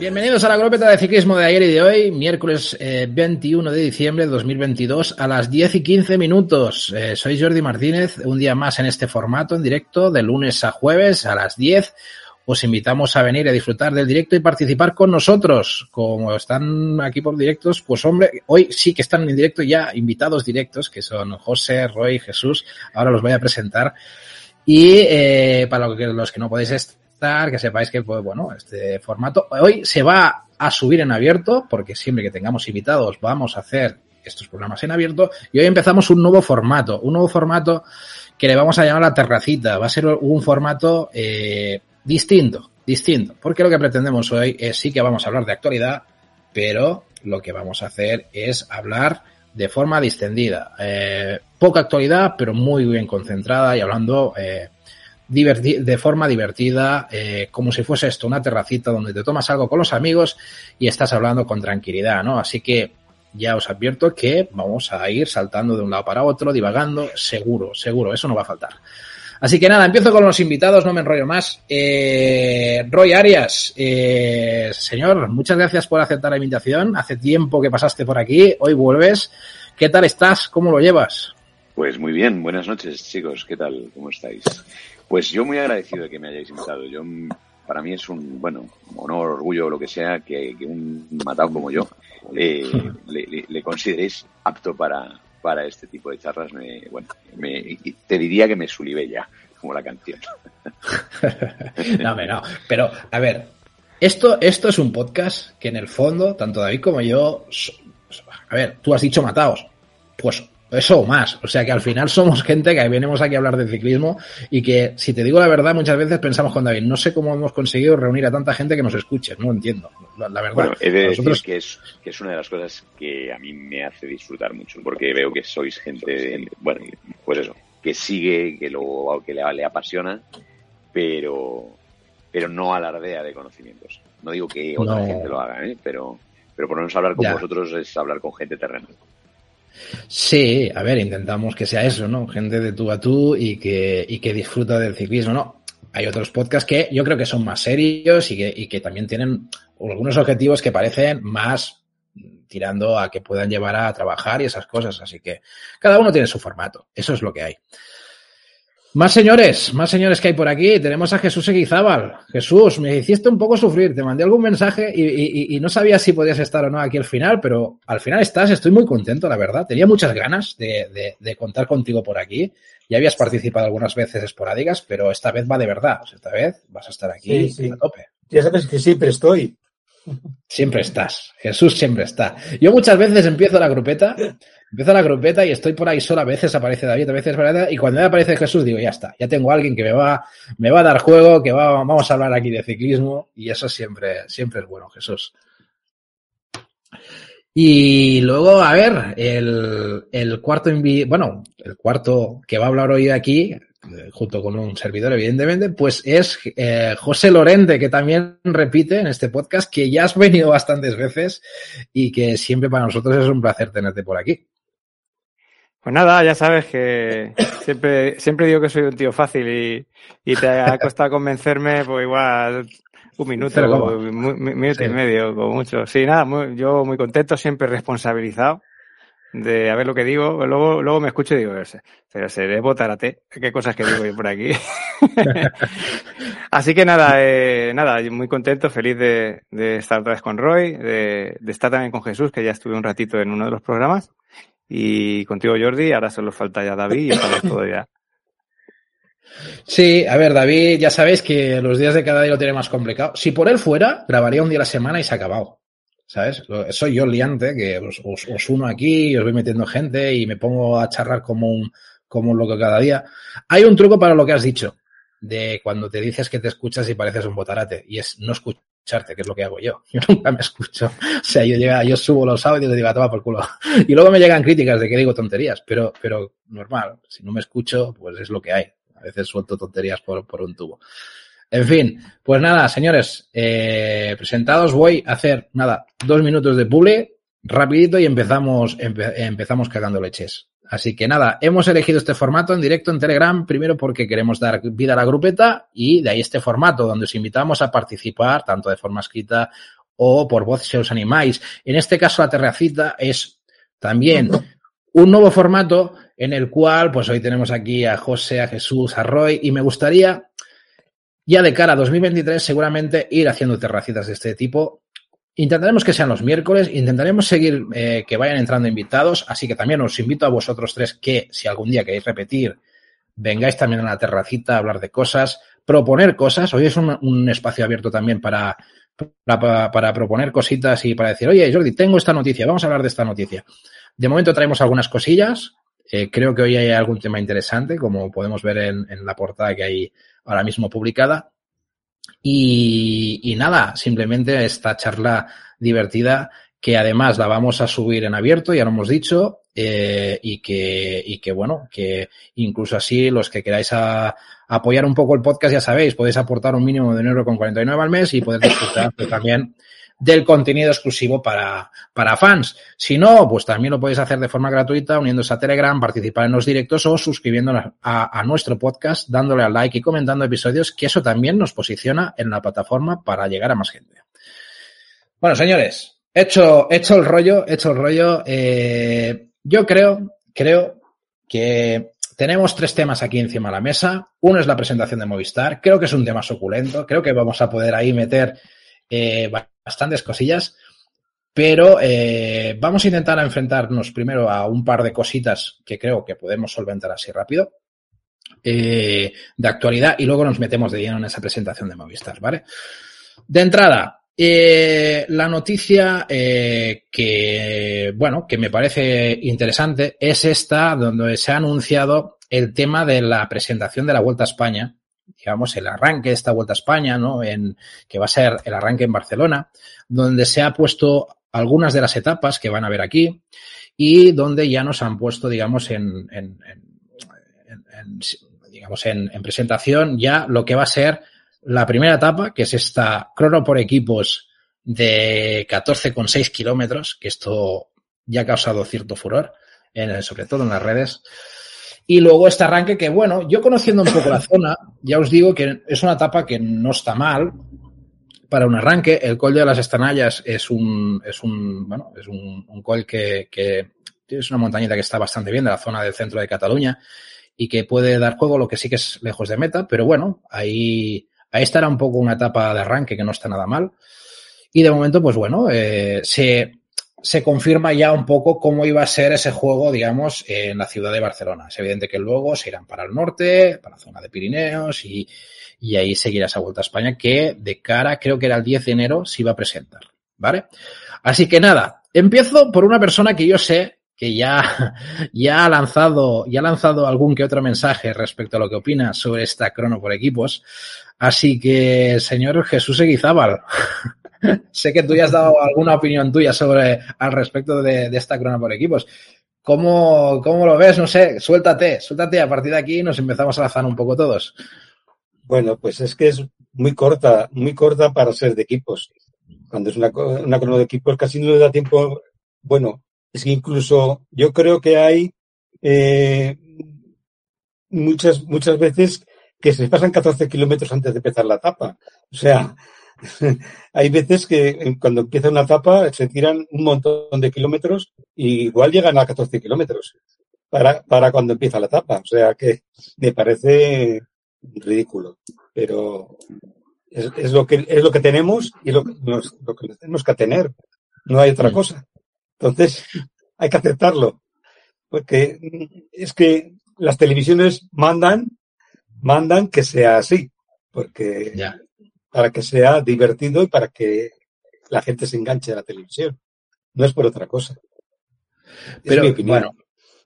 Bienvenidos a la glopeta de ciclismo de ayer y de hoy, miércoles 21 eh, de diciembre de 2022 a las 10 y 15 minutos. Eh, soy Jordi Martínez, un día más en este formato en directo, de lunes a jueves a las 10. Os invitamos a venir a disfrutar del directo y participar con nosotros. Como están aquí por directos, pues hombre, hoy sí que están en directo ya invitados directos, que son José, Roy, Jesús. Ahora los voy a presentar. Y eh, para los que no podéis estar, que sepáis que, pues bueno, este formato hoy se va a subir en abierto, porque siempre que tengamos invitados vamos a hacer estos programas en abierto, y hoy empezamos un nuevo formato, un nuevo formato que le vamos a llamar la terracita, va a ser un formato eh, distinto, distinto, porque lo que pretendemos hoy es sí que vamos a hablar de actualidad, pero lo que vamos a hacer es hablar de forma distendida. Eh, poca actualidad, pero muy bien concentrada y hablando eh, de forma divertida, eh, como si fuese esto, una terracita donde te tomas algo con los amigos y estás hablando con tranquilidad, ¿no? Así que ya os advierto que vamos a ir saltando de un lado para otro, divagando, seguro, seguro, eso no va a faltar. Así que nada, empiezo con los invitados, no me enrollo más. Eh, Roy Arias, eh, señor, muchas gracias por aceptar la invitación. Hace tiempo que pasaste por aquí, hoy vuelves. ¿Qué tal estás? ¿Cómo lo llevas? Pues muy bien, buenas noches chicos, ¿qué tal? ¿Cómo estáis? Pues yo muy agradecido de que me hayáis invitado. Yo, para mí es un, bueno, honor, orgullo, lo que sea, que, un matado como yo eh, le, consideréis apto para, para este tipo de charlas. Me, bueno, me, te diría que me sulivé ya, como la canción. no, no, pero a ver, esto, esto es un podcast que en el fondo, tanto David como yo, a ver, tú has dicho mataos, pues eso o más. O sea que al final somos gente que venimos aquí a hablar de ciclismo y que, si te digo la verdad, muchas veces pensamos con David, no sé cómo hemos conseguido reunir a tanta gente que nos escuche, no entiendo. La, verdad. Bueno, he de decir que es, que es una de las cosas que a mí me hace disfrutar mucho, porque veo que sois gente, bueno, pues eso, que sigue, que, lo, que le, le apasiona, pero, pero no alardea de conocimientos. No digo que otra gente lo haga, ¿eh? pero, pero por lo menos hablar con vosotros es hablar con gente terrenal. Sí, a ver, intentamos que sea eso, ¿no? Gente de tú a tú y que, y que disfruta del ciclismo, ¿no? Hay otros podcasts que yo creo que son más serios y que, y que también tienen algunos objetivos que parecen más tirando a que puedan llevar a trabajar y esas cosas. Así que cada uno tiene su formato. Eso es lo que hay. Más señores, más señores que hay por aquí. Tenemos a Jesús Eguizábal. Jesús, me hiciste un poco sufrir. Te mandé algún mensaje y, no sabía si podías estar o no aquí al final, pero al final estás. Estoy muy contento, la verdad. Tenía muchas ganas de, contar contigo por aquí. Ya habías participado algunas veces esporádicas, pero esta vez va de verdad. esta vez vas a estar aquí a tope. Ya sabes que siempre estoy. Siempre estás. Jesús siempre está. Yo muchas veces empiezo la grupeta Empiezo la grupeta y estoy por ahí solo. A veces aparece David, a veces aparece. Y cuando me aparece Jesús, digo, ya está. Ya tengo a alguien que me va, me va a dar juego, que va, vamos a hablar aquí de ciclismo. Y eso siempre, siempre es bueno, Jesús. Y luego, a ver, el, el cuarto, bueno, el cuarto que va a hablar hoy aquí, eh, junto con un servidor, evidentemente, pues es eh, José Lorente, que también repite en este podcast, que ya has venido bastantes veces y que siempre para nosotros es un placer tenerte por aquí. Pues nada, ya sabes que siempre, siempre digo que soy un tío fácil y, y te ha costado convencerme, pues igual un minuto, un minuto y medio, como mucho. Sí, nada, yo muy contento, siempre responsabilizado de a ver lo que digo. Luego, luego me escucho y digo, pero seré botarate, qué cosas que digo yo por aquí. Así que nada, eh, nada, muy contento, feliz de, de, estar otra vez con Roy, de, de estar también con Jesús, que ya estuve un ratito en uno de los programas. Y contigo, Jordi, ahora solo falta ya David y estamos todo ya. Sí, a ver, David, ya sabéis que los días de cada día lo tiene más complicado. Si por él fuera, grabaría un día a la semana y se ha acabado. ¿Sabes? Soy yo liante, que os, os, uno aquí, os voy metiendo gente y me pongo a charlar como un, como un loco cada día. Hay un truco para lo que has dicho, de cuando te dices que te escuchas y pareces un botarate, y es no escuchar que es lo que hago yo. Yo nunca me escucho. O sea, yo, llega, yo subo los audios y digo, a tomar por culo. Y luego me llegan críticas de que digo tonterías, pero, pero normal. Si no me escucho, pues es lo que hay. A veces suelto tonterías por, por un tubo. En fin, pues nada, señores, eh, presentados voy a hacer, nada, dos minutos de publi, rapidito y empezamos, empezamos cagando leches. Así que nada, hemos elegido este formato en directo en Telegram, primero porque queremos dar vida a la grupeta y de ahí este formato donde os invitamos a participar tanto de forma escrita o por voz si os animáis. En este caso, la terracita es también un nuevo formato en el cual, pues hoy tenemos aquí a José, a Jesús, a Roy y me gustaría ya de cara a 2023 seguramente ir haciendo terracitas de este tipo. Intentaremos que sean los miércoles, intentaremos seguir eh, que vayan entrando invitados, así que también os invito a vosotros tres que si algún día queréis repetir, vengáis también a la terracita a hablar de cosas, proponer cosas. Hoy es un, espacio abierto también para, para, para, proponer cositas y para decir, oye, Jordi, tengo esta noticia, vamos a hablar de esta noticia. De momento traemos algunas cosillas. Eh, creo que hoy hay algún tema interesante, como podemos ver en, en la portada que hay ahora mismo publicada. Y, y, nada, simplemente esta charla divertida que además la vamos a subir en abierto, ya lo hemos dicho, eh, y, que, y que bueno, que incluso así los que queráis a, apoyar un poco el podcast, ya sabéis, podéis aportar un mínimo de euro con 49 al mes y poder disfrutar también del contenido exclusivo para, para fans. Si no, pues también lo podéis hacer de forma gratuita uniéndose a Telegram, participar en los directos o suscribiendo a, a, nuestro podcast, dándole al like y comentando episodios, que eso también nos posiciona en la plataforma para llegar a más gente. Bueno, señores, hecho, hecho el rollo, hecho el rollo, eh, yo creo, creo que tenemos tres temas aquí encima de la mesa. Uno es la presentación de Movistar. Creo que es un tema suculento. Creo que vamos a poder ahí meter eh, bastantes cosillas, pero eh, vamos a intentar enfrentarnos primero a un par de cositas que creo que podemos solventar así rápido eh, de actualidad y luego nos metemos de lleno en esa presentación de Movistar, ¿vale? De entrada, eh, la noticia que, bueno, que me parece interesante es esta donde se ha anunciado el tema de la presentación de la Vuelta a España digamos, el arranque de esta Vuelta a España, ¿no? En, que va a ser el arranque en Barcelona, donde se ha puesto algunas de las etapas que van a ver aquí y donde ya nos han puesto, digamos, en, en, en, digamos, en, presentación ya lo que va a ser la primera etapa, que es esta crono por equipos de 14,6 kilómetros, que esto ya ha causado cierto furor, sobre todo en las redes. Y luego este arranque que, bueno, yo conociendo un poco la zona, ya os digo que es una etapa que no está mal para un arranque. El col de las Estanallas es un, es un, bueno, es un, col que, que es una montañita que está bastante bien de la zona del centro de Cataluña y que puede dar juego, lo que sí que es lejos de meta, pero bueno, ahí, ahí estará un poco una etapa de arranque que no está nada mal. Y de momento, pues bueno, eh, se, se confirma ya un poco cómo iba a ser ese juego, digamos, en la ciudad de Barcelona. Es evidente que luego se irán para el norte, para la zona de Pirineos y, y ahí seguirá esa vuelta a España que de cara, creo que era el 10 de enero, se iba a presentar. ¿Vale? Así que nada, empiezo por una persona que yo sé que ya, ya ha lanzado, ya ha lanzado algún que otro mensaje respecto a lo que opina sobre esta crono por equipos. Así que, señor Jesús Eguizábal, sé que tú ya has dado alguna opinión tuya sobre al respecto de, esta crona por equipos. ¿Cómo, ¿Cómo, lo ves? No sé, suéltate, suéltate. A partir de aquí nos empezamos a lanzar un poco todos. Bueno, pues es que es muy corta, muy corta para ser de equipos. Cuando es una, una crono de equipos casi no le da tiempo. Bueno, es que incluso yo creo que hay eh, muchas, muchas veces que se pasan 14 kilómetros antes de empezar la etapa. O sea, hay veces que cuando empieza una etapa se tiran un montón de kilómetros y igual llegan a 14 kilómetros para, para cuando empieza la etapa. O sea que me parece ridículo, pero es, es lo que es lo que tenemos y lo, nos, lo que tenemos que tener. No hay otra cosa. Entonces hay que aceptarlo, porque es que las televisiones mandan mandan que sea así, porque Ya. Para que sea divertido y para que la gente se enganche a la televisión. No es por otra cosa. Es Pero, mi opinión. bueno,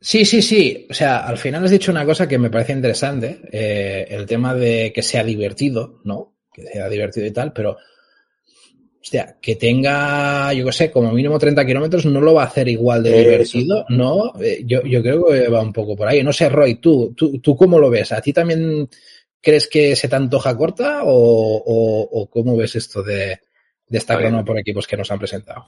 sí, sí, sí. O sea, al final has dicho una cosa que me parece interesante, eh, el tema de que sea divertido, ¿no? Que sea divertido y tal, pero, hostia, que tenga, yo qué sé, como mínimo 30 kilómetros no lo va a hacer igual de divertido, ¿no? Eh, yo, yo creo que va un poco por ahí. No sé, Roy, tú, tú, tú cómo lo ves? ¿A ti también crees que se te antoja corta o, o, o cómo ves esto de, de esta A crono por equipos que nos han presentado?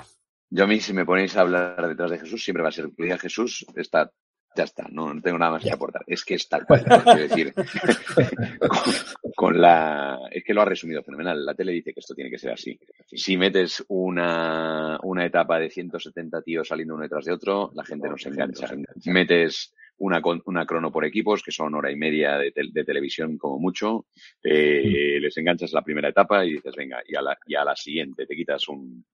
Yo a mí, si me ponéis a hablar detrás de Jesús, siempre va a ser, cuida Jesús, está ya está, no, tengo nada más que aportar. Es que es tal cual. Es decir, con, la. Es que lo ha resumido fenomenal. La tele dice que esto tiene que ser así. Si metes una, una etapa de 170 tíos saliendo uno detrás de otro, la gente no se engancha. Metes una, una crono por equipos, que son hora y media de, televisión como mucho, eh, les enganchas la primera etapa y dices, venga, y a la, y a la siguiente te quitas un,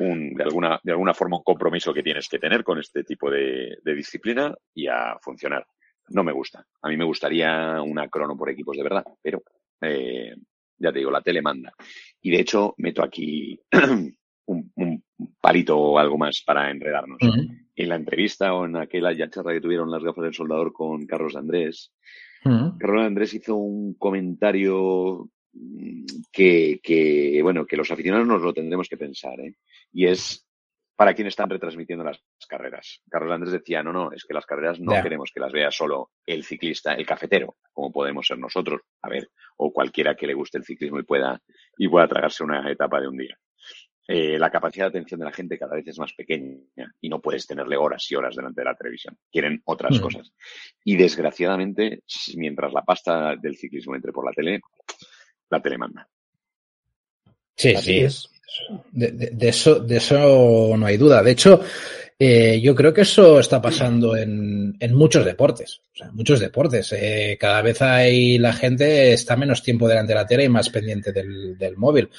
un, de, alguna, de alguna forma un compromiso que tienes que tener con este tipo de, disciplina y a funcionar. No me gusta. A mí me gustaría una crono por equipos de verdad, pero eh, ya te digo, la tele manda. Y de hecho, meto aquí un, un, palito o algo más para enredarnos. En la entrevista o en aquella charla que tuvieron las gafas del soldador con Carlos Andrés, Carlos Andrés hizo un comentario que, que, bueno, que los aficionados nos lo tendremos que pensar, ¿eh? Y es para quien están retransmitiendo las carreras. Carlos Andrés decía, no, no, es que las carreras no queremos que las vea solo el ciclista, el cafetero, como podemos ser nosotros, a ver, o cualquiera que le guste el ciclismo y pueda, y pueda tragarse una etapa de un día. Eh, la capacidad de atención de la gente cada vez es más pequeña y no puedes tenerle horas y horas delante de la televisión. Quieren otras mm. cosas. Y desgraciadamente, mientras la pasta del ciclismo entre por la tele, la telemanda. Sí, sí. De, eso, de eso no hay duda. De hecho, eh, yo creo que eso está pasando en, en muchos deportes. O sea, muchos deportes. Eh, cada vez hay la gente está menos tiempo delante de la tele y más pendiente del, del móvil.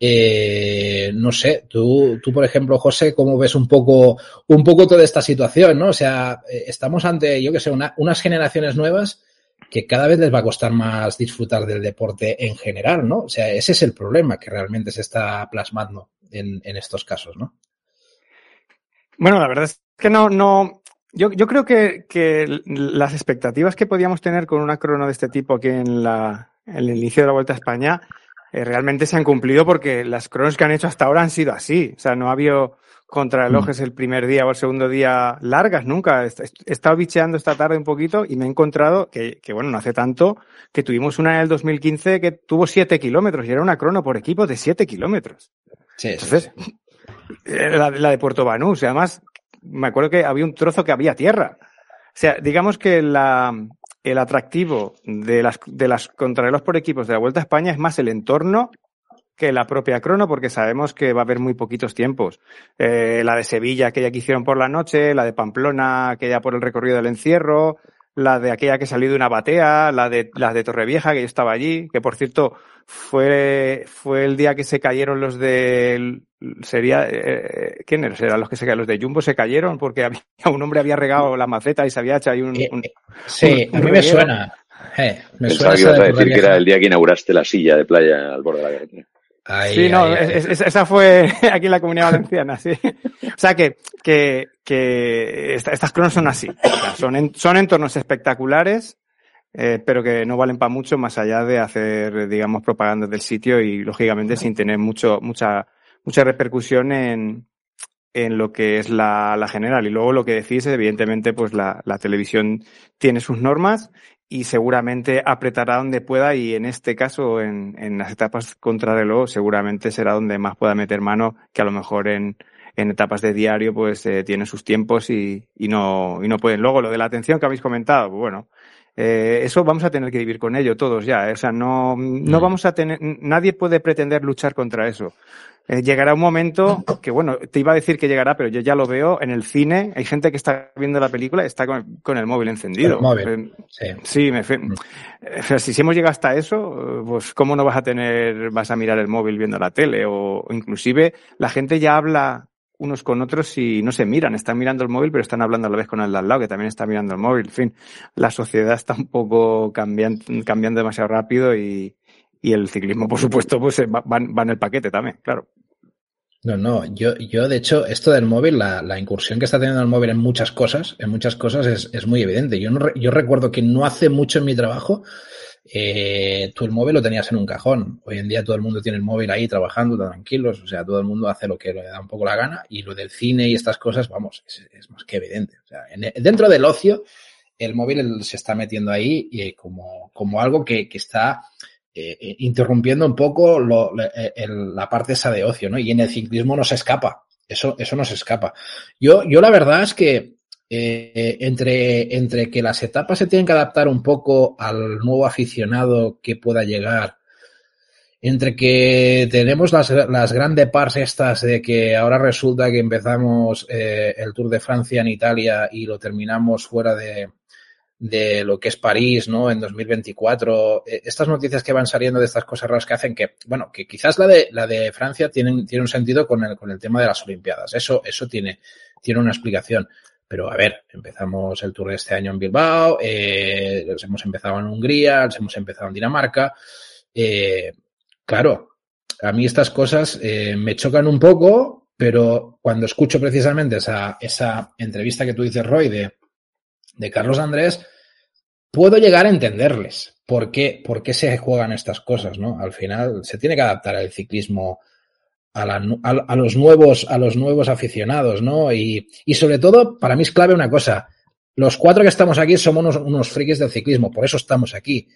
Eh, no sé, tú, tú, por ejemplo, José, ¿cómo ves un poco, un poco toda esta situación, no? O sea, eh, estamos ante, yo que sé, unas generaciones nuevas que cada vez les va a costar más disfrutar del deporte en general, ¿no? O sea, ese es el problema que realmente se está plasmando en, estos casos, ¿no? Bueno, la verdad es que no, no, yo, yo creo que, que, las expectativas que podíamos tener con una crono de este tipo aquí en la, en el inicio de la Vuelta a España eh, realmente se han cumplido porque las cronos que han hecho hasta ahora han sido así. O sea, no ha habido contrarrelojes mm. el primer día o el segundo día largas nunca. He estado bicheando esta tarde un poquito y me he encontrado que, que bueno, no hace tanto, que tuvimos una en el 2015 que tuvo 7 kilómetros y era una crono por equipo de 7 kilómetros. Sí, Entonces, La, la, de Puerto Banús. Y además, me acuerdo que había un trozo que había tierra. O sea, digamos que la, el atractivo de las, de las contrarreloj por equipos de la Vuelta a España es más el entorno que la propia crono, porque sabemos que va a haber muy poquitos tiempos. Eh, la de Sevilla, aquella que hicieron por la noche, la de Pamplona, aquella por el recorrido del encierro, la de aquella que salió de una batea, la de, las de Torrevieja, que yo estaba allí, que por cierto fue, fue el día que se cayeron los de, sería, eh, ¿quiénes eran los que se cayeron? Los de Jumbo se cayeron porque había, un hombre había regado la maceta y se había hecho ahí un, eh, sí, a mí me suena. Eh, me Pensaba que ibas a decir que era el día que inauguraste la silla de playa al borde de la carretera sí, no, esa fue aquí en la comunidad valenciana, sí. O sea que, que, que estas cronos son así. son, son entornos espectaculares, eh, pero que no valen para mucho más allá de hacer, digamos, propaganda del sitio y, lógicamente, sin tener mucho, mucha, mucha repercusión en, en lo que es la, la general. Y luego lo que decís, evidentemente, pues la, la televisión tiene sus normas y seguramente apretará donde pueda y en este caso, en, en las etapas contra reloj, seguramente será donde más pueda meter mano, que a lo mejor en, en etapas de diario pues eh, tiene sus tiempos y, y, no, y no pueden. Luego, lo de la atención que habéis comentado, pues, bueno, eh, eso vamos a tener que vivir con ello todos ya. ¿eh? O sea, no, no vamos a tener, nadie puede pretender luchar contra eso. Eh, llegará un momento que, bueno, te iba a decir que llegará, pero yo ya lo veo en el cine. Hay gente que está viendo la película y está con, el móvil encendido. El móvil. Sí. sí me, mm. si, hemos llegado hasta eso, pues cómo no vas a tener, vas a mirar el móvil viendo la tele o inclusive la gente ya habla unos con otros y no se miran, están mirando el móvil, pero están hablando a la vez con el de al lado, que también está mirando el móvil. En fin, la sociedad está un poco cambiando, cambiando demasiado rápido y, y el ciclismo, por supuesto, pues va, va, en el paquete también, claro. No, no, yo, yo de hecho, esto del móvil, la, la, incursión que está teniendo el móvil en muchas cosas, en muchas cosas es, es muy evidente. Yo, no, yo recuerdo que no hace mucho en mi trabajo eh, tú el móvil lo tenías en un cajón. Hoy en día todo el mundo tiene el móvil ahí trabajando tranquilos, o sea, todo el mundo hace lo que le da un poco la gana y lo del cine y estas cosas, vamos, es, más que evidente. O sea, dentro del ocio, el móvil se está metiendo ahí y como, como algo que, que está eh, eh interrumpiendo un poco el, la parte esa de ocio, ¿no? Y en el ciclismo no se escapa. Eso, eso no se escapa. Yo, yo la verdad es que eh, entre, entre que las etapas se tienen que adaptar un poco al nuevo aficionado que pueda llegar, entre que tenemos las, las grandes pars estas de que ahora resulta que empezamos eh, el Tour de Francia en Italia y lo terminamos fuera de, de lo que es París, ¿no? En 2024. Eh, estas noticias que van saliendo de estas cosas raras que hacen que, bueno, que quizás la de, la de Francia tiene, tiene un sentido con el, con el tema de las Olimpiadas. Eso, eso tiene, tiene una explicación. Pero a ver, empezamos el tour de este año en Bilbao, eh, hemos empezado en Hungría, hemos empezado en Dinamarca. Eh, claro, a mí estas cosas eh, me chocan un poco, pero cuando escucho precisamente esa, esa entrevista que tú dices, Roy, de, de Carlos Andrés, puedo llegar a entenderles por qué, por qué se juegan estas cosas, ¿no? Al final se tiene que adaptar al ciclismo a, los nuevos, a los nuevos aficionados, ¿no? Y, sobre todo, para mí es clave una cosa. Los cuatro que estamos aquí somos unos, unos frikis del ciclismo, por eso estamos aquí.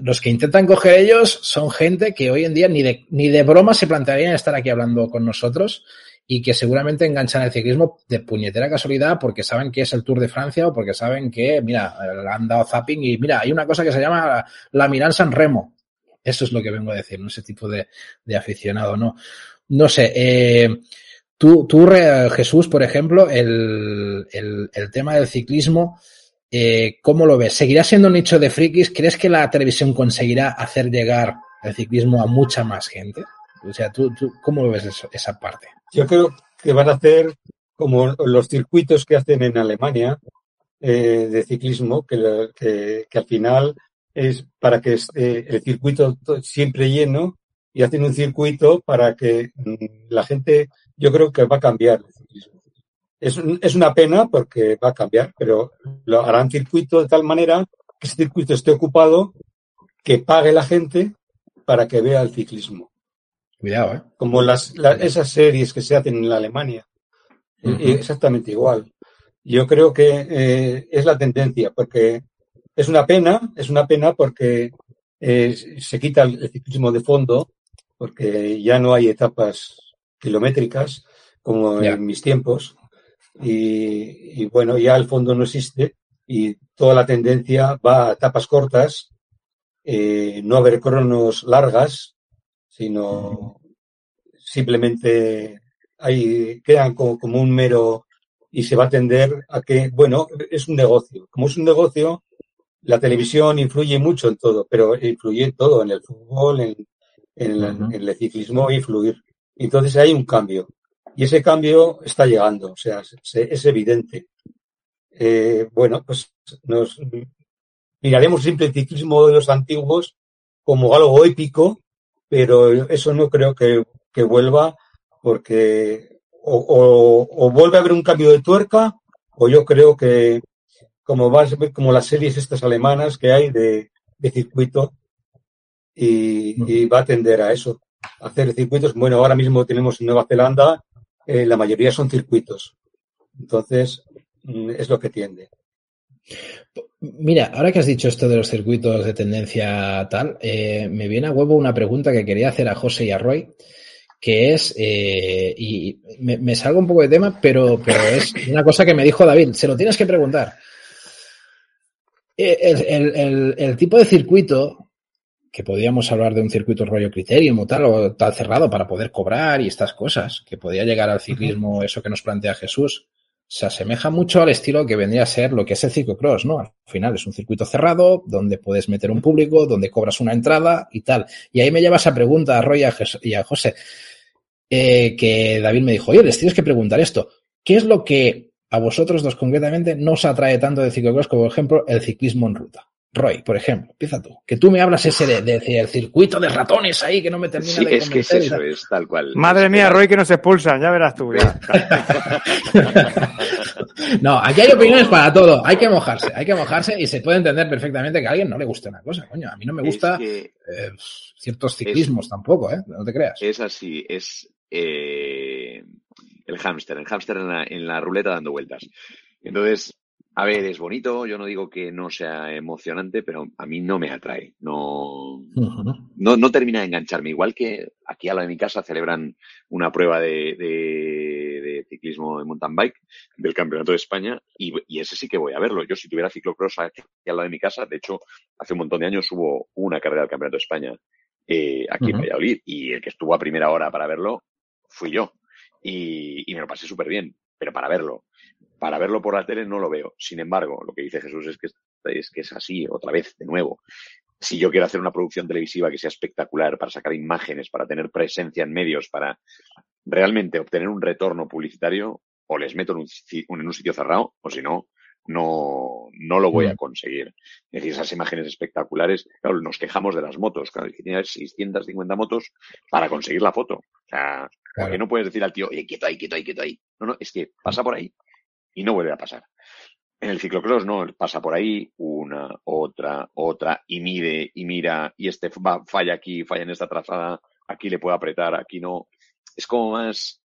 Los que intentan coger ellos son gente que hoy en día ni de, ni de broma se plantearían estar aquí hablando con nosotros y que seguramente enganchan el ciclismo de puñetera casualidad porque saben que es el Tour de Francia o porque saben que, mira, han dado zapping y mira, hay una cosa que se llama la, Miran San Remo. Eso es lo que vengo a decir, ¿no? Ese tipo de, de aficionado, ¿no? No sé, eh, tú, tú, Jesús, por ejemplo, el, el, tema del ciclismo, eh, ¿cómo lo ves? ¿Seguirá siendo un nicho de frikis? ¿Crees que la televisión conseguirá hacer llegar el ciclismo a mucha más gente? O sea, ¿tú, tú cómo ves esa parte? Yo creo que van a hacer como los circuitos que hacen en Alemania eh, de ciclismo, que, que, que, al final es para que esté el circuito siempre lleno y hacen un circuito para que la gente, yo creo que va a cambiar el ciclismo. Es, es una pena porque va a cambiar, pero lo harán circuito de tal manera que ese circuito esté ocupado, que pague la gente para que vea el ciclismo. Cuidado, ¿eh? Como las, las esas series que se hacen en la Alemania. Uh -huh. Exactamente igual. Yo creo que eh, es la tendencia, porque es una pena, es una pena porque eh, se quita el, el ciclismo de fondo, porque ya no hay etapas kilométricas como yeah. en mis tiempos. Y, y, bueno, ya el fondo no existe y toda la tendencia va a etapas cortas, eh, no haber cronos largas, sino simplemente ahí quedan como, como, un mero y se va a tender a que, bueno, es un negocio. Como es un negocio, la televisión influye mucho en todo, pero influye en todo, en el fútbol, en, en, uh -huh. en el ciclismo, influir. Entonces hay un cambio. Y ese cambio está llegando, o sea, es, evidente. Eh, bueno, pues nos miraremos siempre el ciclismo de los antiguos como algo épico, pero eso no creo que, que vuelva porque o, o, o, vuelve a haber un cambio de tuerca o yo creo que como va como las series estas alemanas que hay de, de circuito y, y, va a tender a eso, a hacer circuitos. Bueno, ahora mismo tenemos en Nueva Zelanda, eh, la mayoría son circuitos. Entonces, mm, es lo que tiende. Mira, ahora que has dicho esto de los circuitos de tendencia tal, eh, me viene a huevo una pregunta que quería hacer a José y a Roy, que es, eh, y me, me, salgo un poco de tema, pero, pero es una cosa que me dijo David, se lo tienes que preguntar. El, el, el, el tipo de circuito, que podíamos hablar de un circuito rollo criterium o tal, o tal cerrado para poder cobrar y estas cosas, que podía llegar al ciclismo, uh -huh. eso que nos plantea Jesús, se asemeja mucho al estilo que vendría a ser lo que es el ciclocross, ¿no? Al final es un circuito cerrado donde puedes meter un público, donde cobras una entrada y tal. Y ahí me lleva esa pregunta a Roy y a José, eh, que David me dijo, oye, les tienes que preguntar esto. ¿Qué es lo que a vosotros dos concretamente no os atrae tanto de ciclocross como, por ejemplo, el ciclismo en ruta? Roy, por ejemplo, empieza tú. Que tú me hablas ese de, de, de el circuito de ratones ahí que no me termina sí, de es que es eso, tal. es tal cual. Madre mía, Roy, que nos expulsan, ya verás tú. Ya. no, aquí hay opiniones para todo. Hay que mojarse, hay que mojarse y se puede entender perfectamente que a alguien no le guste una cosa. Coño, a mí no me gusta que eh, ciertos ciclismos es, tampoco, ¿eh? No te creas. Es así, es eh, el hámster, el hámster en la, en la ruleta dando vueltas. Entonces, a ver, es bonito, yo no digo que no sea emocionante, pero a mí no me atrae, no, uh -huh. no, no, termina de engancharme. Igual que aquí a la de mi casa celebran una prueba de, de, de ciclismo de mountain bike del Campeonato de España y, ese sí que voy a verlo. Yo si tuviera ciclocross aquí al lado de mi casa, de hecho, hace un montón de años hubo una carrera del Campeonato de España eh, aquí en Valladolid y el que estuvo a primera hora para verlo fui yo y, y me lo pasé súper bien, pero para verlo. Para verlo por la tele no lo veo. Sin embargo, lo que dice Jesús es que es, que es así, otra vez, de nuevo si yo quiero hacer una producción televisiva que sea espectacular, para sacar imágenes, para tener presencia en medios, para realmente obtener un retorno publicitario, o les meto en un, en un sitio cerrado, o si no, no, no lo voy a mm. conseguir. Es decir, esas imágenes espectaculares, claro, nos quejamos de las motos, claro, que tiene 650 motos para conseguir la foto. O sea, porque no puedes decir al tío, oye, quieto ahí, quieto ahí, quieto ahí. No, no, es que pasa por ahí y no vuelve a pasar. En el ciclocross no, pasa por ahí una, otra, otra, y mide, y mira, y este va, falla aquí, falla en esta trazada, aquí le puedo apretar, aquí no. Es como más,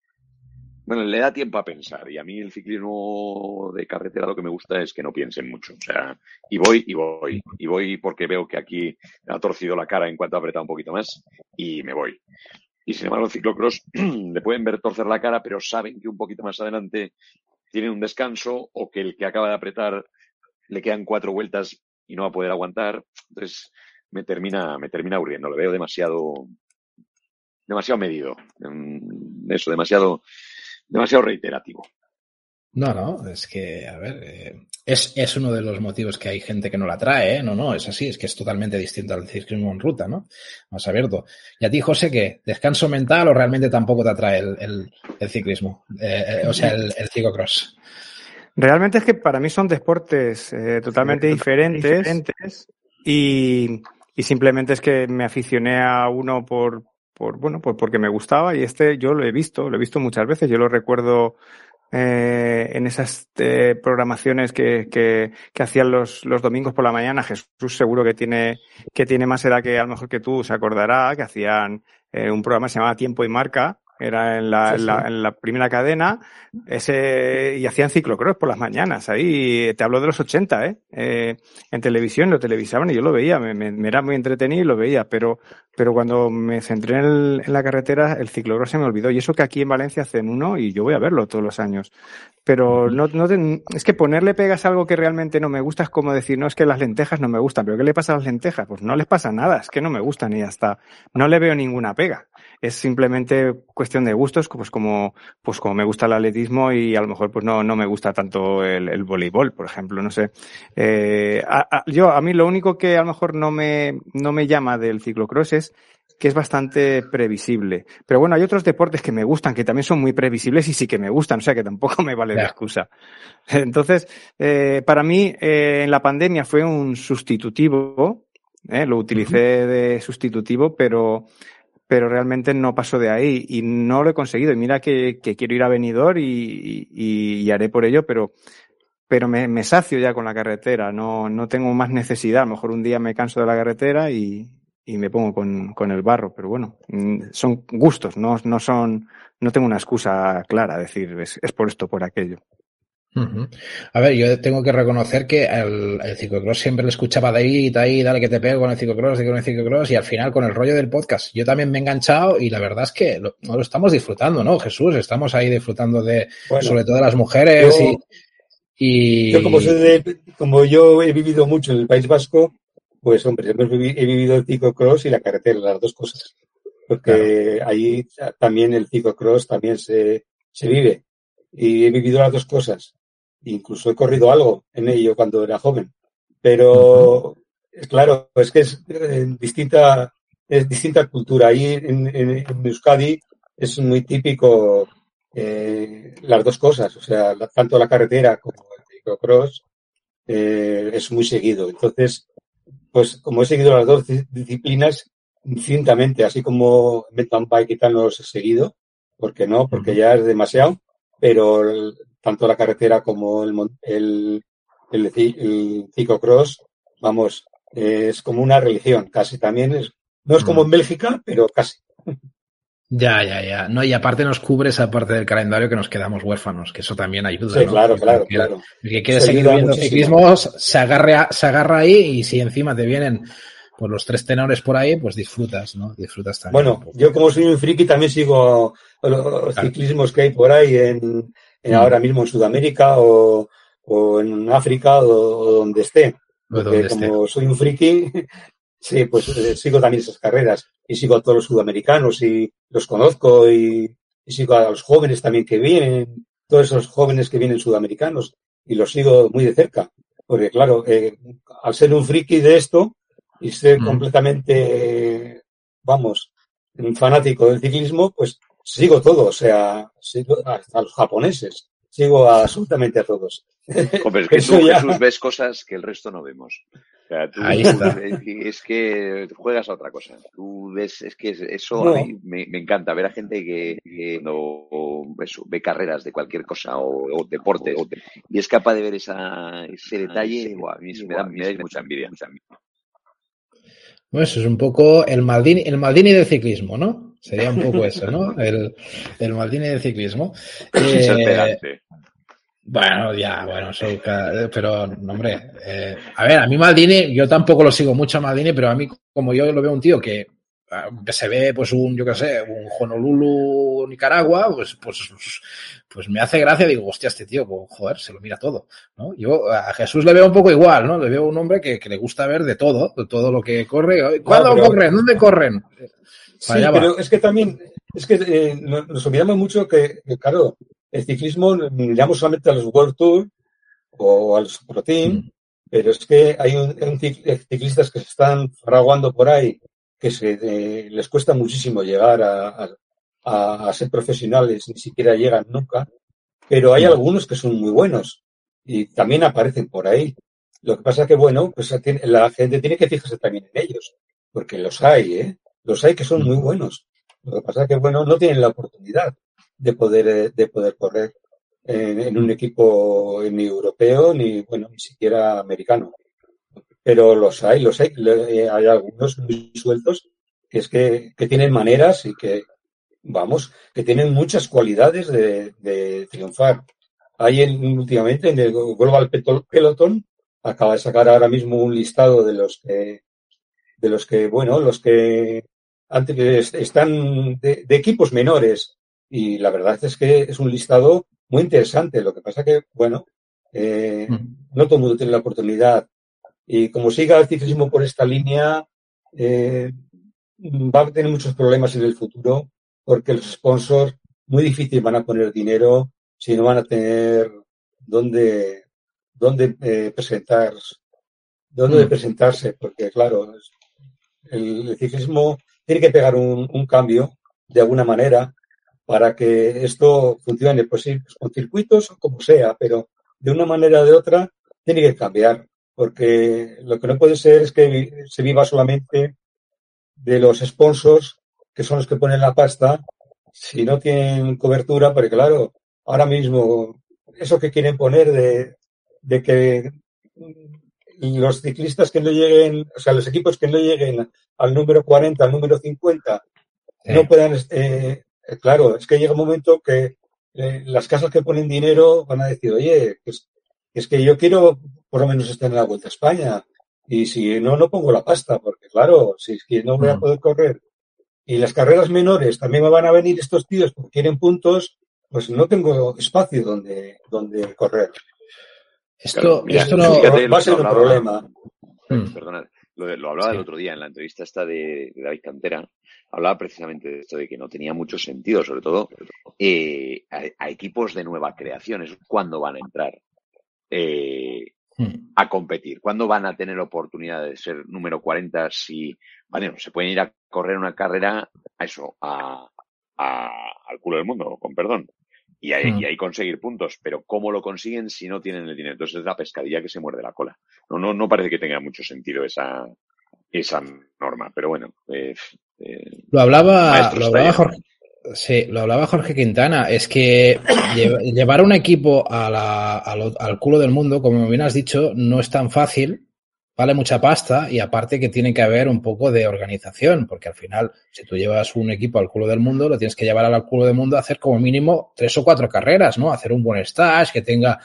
bueno, le da tiempo a pensar. Y a mí el ciclismo de carretera lo que me gusta es que no piensen mucho. O sea, y voy, y voy, y voy porque veo que aquí ha torcido la cara en cuanto ha apretado un poquito más, y me voy. Y sin embargo, el ciclocross le pueden ver torcer la cara, pero saben que un poquito más adelante tiene un descanso o que el que acaba de apretar le quedan cuatro vueltas y no va a poder aguantar. Entonces me termina, me termina aburriendo. Lo veo demasiado, demasiado medido. Mm, eso, demasiado, demasiado reiterativo. No, no, es que, a ver, eh, es, es, uno de los motivos que hay gente que no la trae, ¿eh? No, no, es así, es que es totalmente distinto al ciclismo en ruta, ¿no? Más abierto. ¿Y a ti, José, qué? ¿Descanso mental o realmente tampoco te atrae el, el, ciclismo? Eh, eh, o sea, el, el ciclocross. Realmente es que para mí son deportes totalmente diferentes, diferentes y, y, simplemente es que me aficioné a uno por, por bueno, pues porque me gustaba y este yo lo he visto, lo he visto muchas veces, yo lo recuerdo eh, en esas eh, programaciones que, que, que, hacían los, los domingos por la mañana. Jesús seguro que tiene, que tiene más edad que a lo mejor que tú se acordará, que hacían eh, un programa que se llamaba Tiempo y Marca, era en la, En la, primera cadena, ese, y hacían ciclocross por las mañanas, ahí, te hablo de los 80, ¿eh? ¿eh? en televisión lo televisaban y yo lo veía, me, me, era muy entretenido y lo veía, pero, pero cuando me centré en, en la carretera, el ciclocross se me olvidó, y eso que aquí en Valencia hacen uno, y yo voy a verlo todos los años. Pero no, no es que ponerle pegas a algo que realmente no me gusta es como decir, no, es que las lentejas no me gustan, pero ¿qué le pasa a las lentejas? Pues no les pasa nada, es que no me gustan y ya está. No le veo ninguna pega. Es simplemente cuestión de gustos, pues como, pues como me gusta el atletismo y a lo mejor pues no, no me gusta tanto el, el voleibol, por ejemplo, no sé. Eh, yo, a mí lo único que a lo mejor no me, no me llama del ciclocross es que es bastante previsible. Pero bueno, hay otros deportes que me gustan, que también son muy previsibles y sí que me gustan, o sea que tampoco me vale de excusa. Entonces, eh, para mí, eh, en la pandemia fue un sustitutivo, eh, lo utilicé de sustitutivo, pero, pero realmente no paso de ahí y no lo he conseguido. Y mira que, quiero ir a Benidorm y, haré por ello, pero, pero me, me, sacio ya con la carretera, no, no tengo más necesidad. A lo mejor un día me canso de la carretera y, y me pongo con, con, el barro, pero bueno, mm, son gustos, no, no son, no tengo una excusa clara, decir, es, es por esto, por aquello. A ver, yo tengo que reconocer que el, el ciclocross siempre le escuchaba de ahí, de ahí, dale que te pego con el ciclocross, con el ciclocross, y al final con el rollo del podcast. Yo también me he enganchado y la verdad es que lo, lo estamos disfrutando, ¿no, Jesús? Estamos ahí disfrutando de, bueno, sobre todo de las mujeres yo, y, y, Yo como, de, como yo he vivido mucho en el País Vasco, pues hombre, he vivido el ciclocross y la carretera, las dos cosas. Porque claro. ahí también el ciclocross también se, se vive. Y he vivido las dos cosas. Incluso he corrido algo en ello cuando era joven. Pero, claro, es que es eh, distinta, es distinta cultura. Ahí en, en, en Euskadi es muy típico eh, las dos cosas. O sea, la, tanto la carretera como el ciclocross eh, es muy seguido. Entonces, pues como he seguido las dos disciplinas cintamente, así como mountain bike y tal no los he seguido, porque no, porque ya es demasiado, pero tanto la carretera como el, el, el, el ciclocross, vamos, es como una religión, casi también es, no es como en Bélgica, pero casi. Ya, ya, ya. No, y aparte nos cubre esa parte del calendario que nos quedamos huérfanos, que eso también ayuda. Sí, ¿no? claro, claro, el que, claro. El que quiere seguir viendo ciclismo se agarra, se agarra ahí y si encima te vienen pues los tres tenores por ahí, pues disfrutas, ¿no? Disfrutas también. Bueno, yo como soy un friki también sigo los claro. ciclismos que hay por ahí en, mm. ahora mismo en Sudamérica o, en África o, donde esté. Porque como soy un friki, sí, pues eh, sigo también esas carreras y sigo a todos los sudamericanos y los conozco y, sigo a los jóvenes también que vienen, todos esos jóvenes que vienen sudamericanos y los sigo muy de cerca. Porque claro, eh, al ser un friki de esto y ser mm. completamente, vamos, un fanático del ciclismo, pues sigo todo, o sea, sigo a los japoneses, sigo absolutamente a todos. Hombre, es que tú, Jesús, ves cosas que el resto no vemos. O sea, tú, Ahí está. Es que juegas a otra cosa. Tú ves, es que eso a mí me, encanta, ver a gente que, no, eso, ve carreras de cualquier cosa o, deporte y es capaz de ver esa, ese detalle. a mí me da, me da mucha envidia. Mucha envidia. Bueno, eso es un poco el Maldini, el Maldini del ciclismo, ¿no? Sería un poco eso, ¿no? El, el Maldini del ciclismo. Eh, bueno, ya, bueno, soy, pero, hombre, eh, a ver, a mí Maldini, yo tampoco lo sigo mucho a Maldini, pero a mí, como yo lo veo un tío que, que se ve, pues, un, yo qué sé, un Honolulu, Nicaragua, pues, pues, pues me hace gracia, digo, hostia, este tío, pues, joder, se lo mira todo, ¿no? Yo a Jesús le veo un poco igual, ¿no? Le veo un hombre que, que le gusta ver de todo, de todo lo que corre. ¿Cuándo corren? ¿Dónde corren? Sí, pero es que también, es que eh, nos olvidamos mucho que, claro, el ciclismo miramos solamente a los World Tour o a los Pro Team, mm. pero es que hay un, ciclistas que se están fraguando por ahí que se, eh, les cuesta muchísimo llegar a, a, ser profesionales, ni siquiera llegan nunca, pero hay algunos que son muy buenos y también aparecen por ahí. Lo que pasa que, bueno, pues la gente tiene que fijarse también en ellos, porque los hay, ¿eh? Los hay que son muy buenos. Lo que pasa es que, bueno, no tienen la oportunidad de poder, eh, de poder correr en, un equipo ni europeo ni, bueno, ni siquiera americano. Pero los hay, los hay. Eh, hay algunos muy sueltos que es que, que tienen maneras y que, vamos, que tienen muchas cualidades de, de triunfar. Hay en, últimamente en el Global Peloton, acaba de sacar ahora mismo un listado de los que, de los que, bueno, los que antes están de, equipos menores y la verdad es que es un listado muy interesante. Lo que pasa que, bueno, eh, no todo el mundo tiene la oportunidad y como siga el ciclismo por esta línea, eh, va a tener muchos problemas en el futuro porque los sponsors muy difícil van a poner dinero si no van a tener dónde, dónde eh, presentar, dónde mm. presentarse, porque claro, el ciclismo tiene que pegar un, cambio de alguna manera para que esto funcione, pues sí, pues con circuitos o como sea, pero de una manera o de otra tiene que cambiar, porque lo que no puede ser es que se viva solamente de los sponsors, que son los que ponen la pasta, si no tienen cobertura, porque claro, ahora mismo eso que quieren poner de, de que los ciclistas que no lleguen, o sea, los equipos que no lleguen al número 40, al número 50, no puedan, eh, claro, es que llega un momento que eh, las casas que ponen dinero van a decir, oye, es, es que yo quiero por lo menos estar en la Vuelta a España. Y si no, no pongo la pasta, porque claro, si es que no voy a mm. poder correr. Y las carreras menores también me van a venir estos tíos porque quieren puntos, pues no tengo espacio donde, donde correr. Esto, esto no va a ser un problema. Hmm. Perdona, lo, hablaba el otro día en la entrevista esta de, David Cantera. Hablaba precisamente de esto, de que no tenía mucho sentido, sobre todo eh, a, equipos de nueva creación. Es cuando van a entrar eh, hmm. a competir. ¿Cuándo van a tener oportunidad de ser número 40 si, bueno, se pueden ir a correr una carrera a eso, a, al culo del mundo, con perdón y ahí, mm. y ahí, conseguir puntos. Pero ¿cómo lo consiguen si no tienen el dinero? Entonces es la pescadilla que se muerde la cola. No, no, no parece que tenga mucho sentido esa, esa norma, pero bueno. Eh, eh, lo hablaba, lo hablaba Jorge. Sí, lo hablaba Jorge Quintana. Es que llevar un equipo a la, al culo del mundo, como bien has dicho, no es tan fácil vale mucha pasta y aparte que tiene que haber un poco de organización, porque al final, si tú llevas un equipo al culo del mundo, lo tienes que llevar al culo del mundo a hacer como mínimo tres o cuatro carreras, ¿no? Hacer un buen stage, que tenga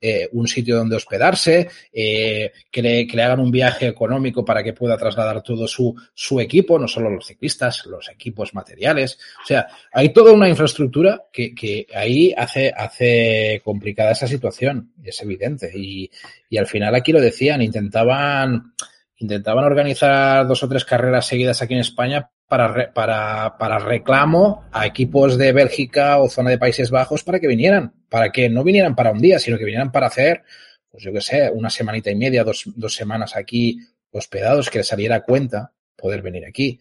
eh, un sitio donde hospedarse, eh, que, le, que, le, hagan un viaje económico para que pueda trasladar todo su, su equipo, no solo los ciclistas, los equipos materiales. O sea, hay toda una infraestructura que, que ahí hace, hace complicada esa situación, es evidente. Y, y al final aquí lo decían, intentaban intentaban organizar dos o tres carreras seguidas aquí en España para, para, para reclamo a equipos de Bélgica o zona de Países Bajos para que vinieran, para que no vinieran para un día, sino que vinieran para hacer, pues yo qué sé, una semanita y media, dos, dos semanas aquí hospedados, que les saliera cuenta poder venir aquí.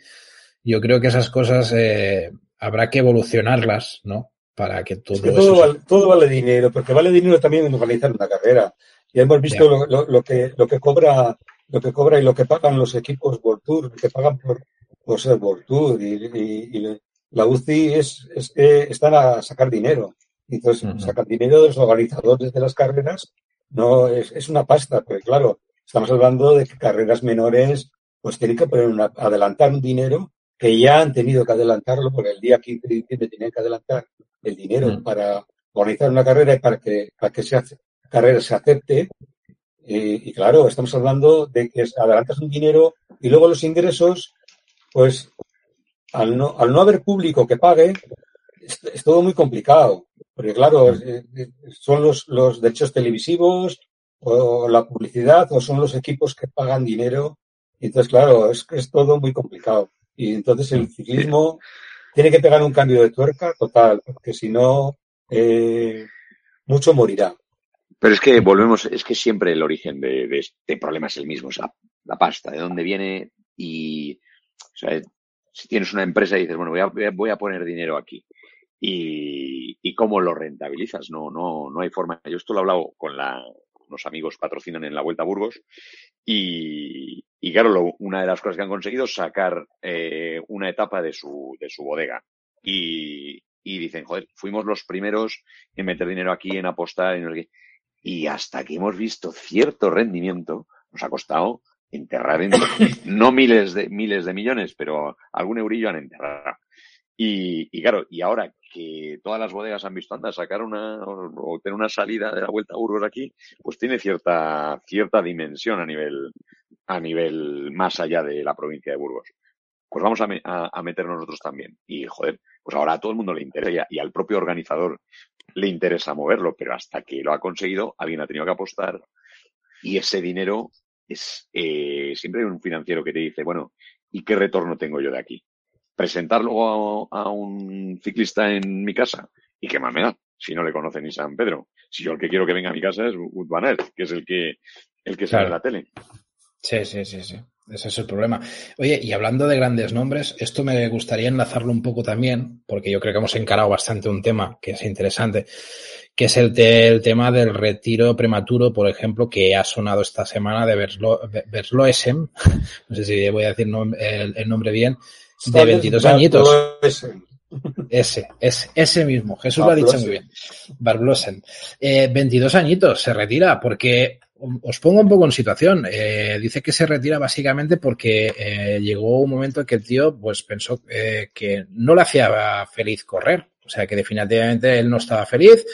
Yo creo que esas cosas eh, habrá que evolucionarlas, ¿no? Para que todo, es que todo, vale, todo vale dinero, porque vale dinero también organizar una carrera. Ya hemos visto lo, lo, lo, que, lo que cobra lo que cobra y lo que pagan los equipos World Tour, que pagan por, por ser World Tour. Y, y, y la UCI es, es, que están a sacar dinero. Entonces, uh -huh. sacar dinero de los organizadores de las carreras no es, es una pasta, porque claro, estamos hablando de que carreras menores pues tienen que poner una, adelantar un dinero que ya han tenido que adelantarlo porque el día 15 de diciembre tienen que adelantar el dinero uh -huh. para organizar una carrera y para que, para que esa carrera se acepte y, y, claro, estamos hablando de que adelantas un dinero y luego los ingresos, pues al no, al no haber público que pague, es, es todo muy complicado. Porque claro, son los, los derechos televisivos o la publicidad o son los equipos que pagan dinero. Entonces, claro, es que es todo muy complicado. Y entonces el ciclismo tiene que pegar un cambio de tuerca total, porque si no, eh, mucho morirá. Pero es que volvemos, es que siempre el origen de, este problema es el mismo, es la, la, pasta, de dónde viene y, o sea, si tienes una empresa y dices, bueno, voy a, voy a poner dinero aquí y, y, cómo lo rentabilizas, no, no, no hay forma. Yo esto lo he hablado con la, unos amigos patrocinan en la Vuelta a Burgos y, y claro, lo, una de las cosas que han conseguido es sacar eh, una etapa de su, de su bodega. Y, y dicen, joder, fuimos los primeros en meter dinero aquí, en apostar, en el y hasta que hemos visto cierto rendimiento, nos ha costado enterrar en, no miles de, miles de millones, pero algún eurillo han enterrado. Y, y, claro, y ahora que todas las bodegas han visto, anda, sacar una, o tener una salida de la Vuelta a Burgos aquí, pues tiene cierta, cierta dimensión a nivel, a nivel más allá de la provincia de Burgos. Pues vamos a, me, a, meter nosotros también. Y joder, pues ahora a todo el mundo le interesa y al propio organizador le interesa moverlo, pero hasta que lo ha conseguido, alguien ha tenido que apostar y ese dinero es eh, siempre hay un financiero que te dice, bueno, ¿y qué retorno tengo yo de aquí? Presentarlo a, a un ciclista en mi casa y qué más me da si no le conoce ni San Pedro. Si yo el que quiero que venga a mi casa es Wood que es el que el que sale claro. en la tele. Sí, sí, sí, sí. Ese es el problema. Oye, y hablando de grandes nombres, esto me gustaría enlazarlo un poco también, porque yo creo que hemos encarado bastante un tema que es interesante, que es el, te el tema del retiro prematuro, por ejemplo, que ha sonado esta semana de Versloesem, no sé si voy a decir el, nombre bien, de 22 añitos. Ese, ese, ese mismo. Jesús lo ha dicho muy bien. Barblosen. Eh, 22 añitos se retira porque os pongo un poco en situación. Eh, dice que se retira básicamente porque eh, llegó un momento en que el tío pues pensó eh, que no le hacía feliz correr. O sea, que definitivamente él no estaba feliz,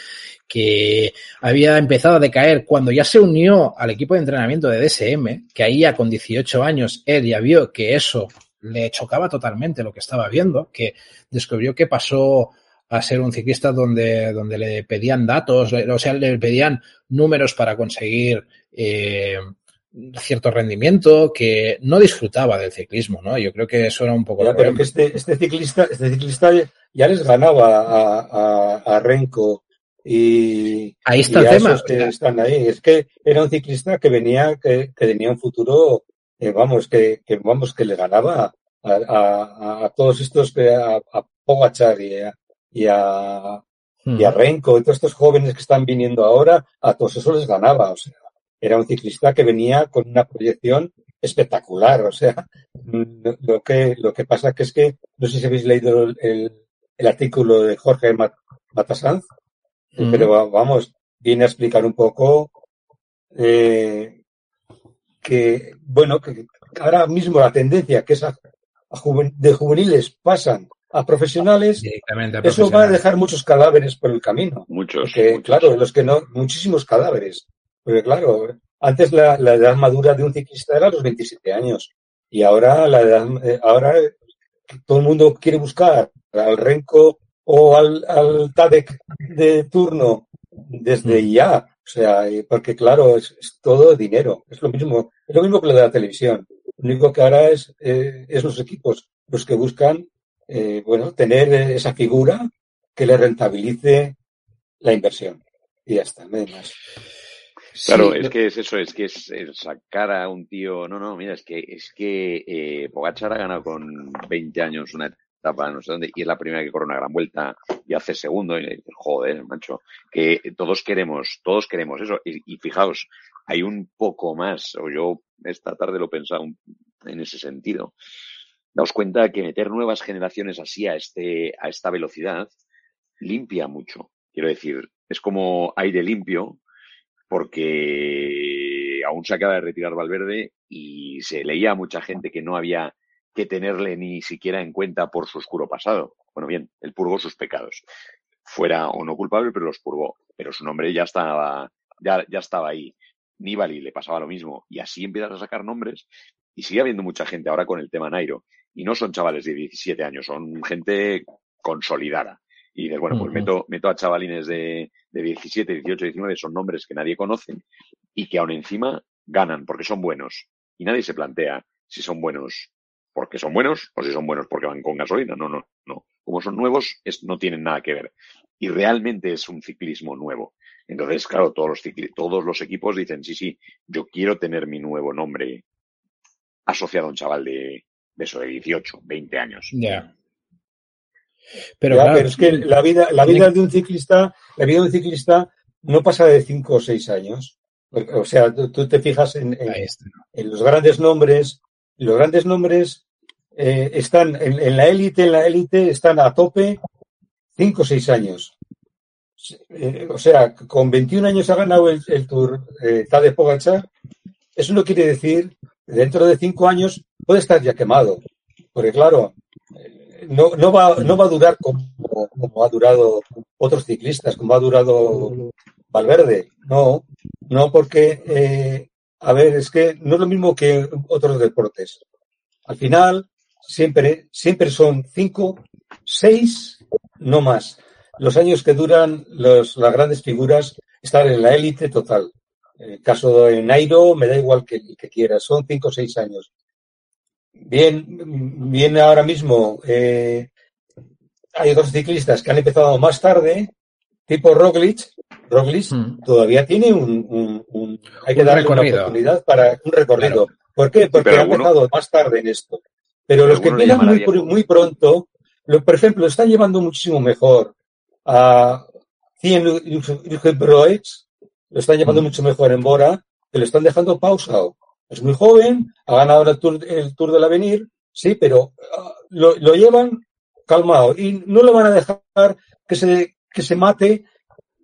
que había empezado a decaer cuando ya se unió al equipo de entrenamiento de DSM, que ahí ya con 18 años él ya vio que eso le chocaba totalmente lo que estaba viendo, que descubrió que pasó a ser un ciclista donde, donde le pedían datos, o sea, le pedían números para conseguir eh, cierto rendimiento, que no disfrutaba del ciclismo, ¿no? Yo creo que eso era un poco... Ya, pero que este, este, ciclista, este ciclista ya les ganaba a, a, a Renko y, ahí está y el tema. que están ahí. Es que era un ciclista que venía, que, que tenía un futuro, eh, vamos, que, que, vamos, que le ganaba a, a, todos estos, a, a Pogachar y a, y a, y a Renko y todos estos jóvenes que están viniendo ahora, a todos esos les ganaba. O sea, era un ciclista que venía con una proyección espectacular. O sea, lo que, lo que pasa que es que, no sé si habéis leído el, el, el artículo de Jorge Mat Matasanz, hmm. pero vamos, viene a explicar un poco eh, que, bueno, que ahora mismo la tendencia que es a, a juven, de juveniles pasan a profesionales, eso va a dejar muchos cadáveres por el camino. Muchos. Porque, claro, los que no, muchísimos cadáveres. Porque, claro, antes la, edad madura de un ciclista era los 27 años. Y ahora la edad, eh, ahora todo el mundo quiere buscar al Renco o al, al TADEC de turno desde mm. ya. O sea, eh, porque claro, es, todo dinero. Es lo mismo, es lo mismo que lo de la televisión. Lo único que ahora es, eh, es los equipos los que buscan, eh, bueno, tener esa figura que le rentabilice la inversión. Y ya está, no más. Claro, es que es eso, es que es sacar a un tío, no, no, mira, es que es que eh, Pogachar ha ganado con 20 años una etapa, no sé dónde, y es la primera que corre una gran vuelta y hace segundo, y dices, joder, macho, que todos queremos, todos queremos eso, y, fijaos, hay un poco más, o yo esta tarde lo he pensado en ese sentido. Daos cuenta que meter nuevas generaciones así a este, a esta velocidad limpia mucho. Quiero decir, es como aire limpio porque aún se acaba de retirar Valverde y se leía a mucha gente que no había que tenerle ni siquiera en cuenta por su oscuro pasado. Bueno, bien, él purgó sus pecados. Fuera o no culpable, pero los purgó. Pero su nombre ya estaba, ya, ya estaba ahí. Nibali le pasaba lo mismo. Y así empiezas a sacar nombres. Y sigue habiendo mucha gente ahora con el tema Nairo. Y no son chavales de 17 años, son gente consolidada. Y dices, bueno, pues meto, meto a chavalines de, de 17, 18, 19, son nombres que nadie conoce y que aún encima ganan porque son buenos. Y nadie se plantea si son buenos porque son buenos o si son buenos porque van con gasolina. No, no, no. Como son nuevos, es, no tienen nada que ver. Y realmente es un ciclismo nuevo. Entonces, claro, todos los, todos los equipos dicen, sí, sí, yo quiero tener mi nuevo nombre asociado a un chaval de, de eso, de 18, 20 años. Ya. Pero, es que la vida, la vida de un ciclista, la vida de un ciclista no pasa de 5 o 6 años. O sea, tú, te fijas en, en, los grandes nombres, los grandes nombres eh, están en, la élite, en la élite están a tope 5 o 6 años. Eh, o sea, con 21 años ha ganado el, Tour eh, Tadej Pogacar. Eso no quiere decir dentro de 5 años puede estar ya quemado. Porque claro, no, no, va, no va a durar como, ha durado otros ciclistas, como ha durado Valverde. No, no porque, eh, a ver, es que no es lo mismo que otros deportes. Al final, siempre, siempre son cinco, seis, no más. Los años que duran las grandes figuras están en la élite total. En el caso de Nairo, me da igual que, que quiera, son cinco o seis años. Bien, bien ahora mismo eh, hay otros ciclistas que han empezado más tarde, tipo Roglic. Roglic hmm. todavía tiene un, hay que darle una oportunidad para un recorrido. ¿Por qué? Porque ha empezado más tarde en esto. Pero, los que empiezan muy, muy pronto, lo, por ejemplo, están llevando muchísimo mejor a Cien Broex, lo están llevando mucho mejor en Bora, que lo están dejando pausado. Es muy joven, ha ganado el Tour, el tour del Avenir, sí, pero ah, lo, llevan calmado y no lo van a dejar que se, que se mate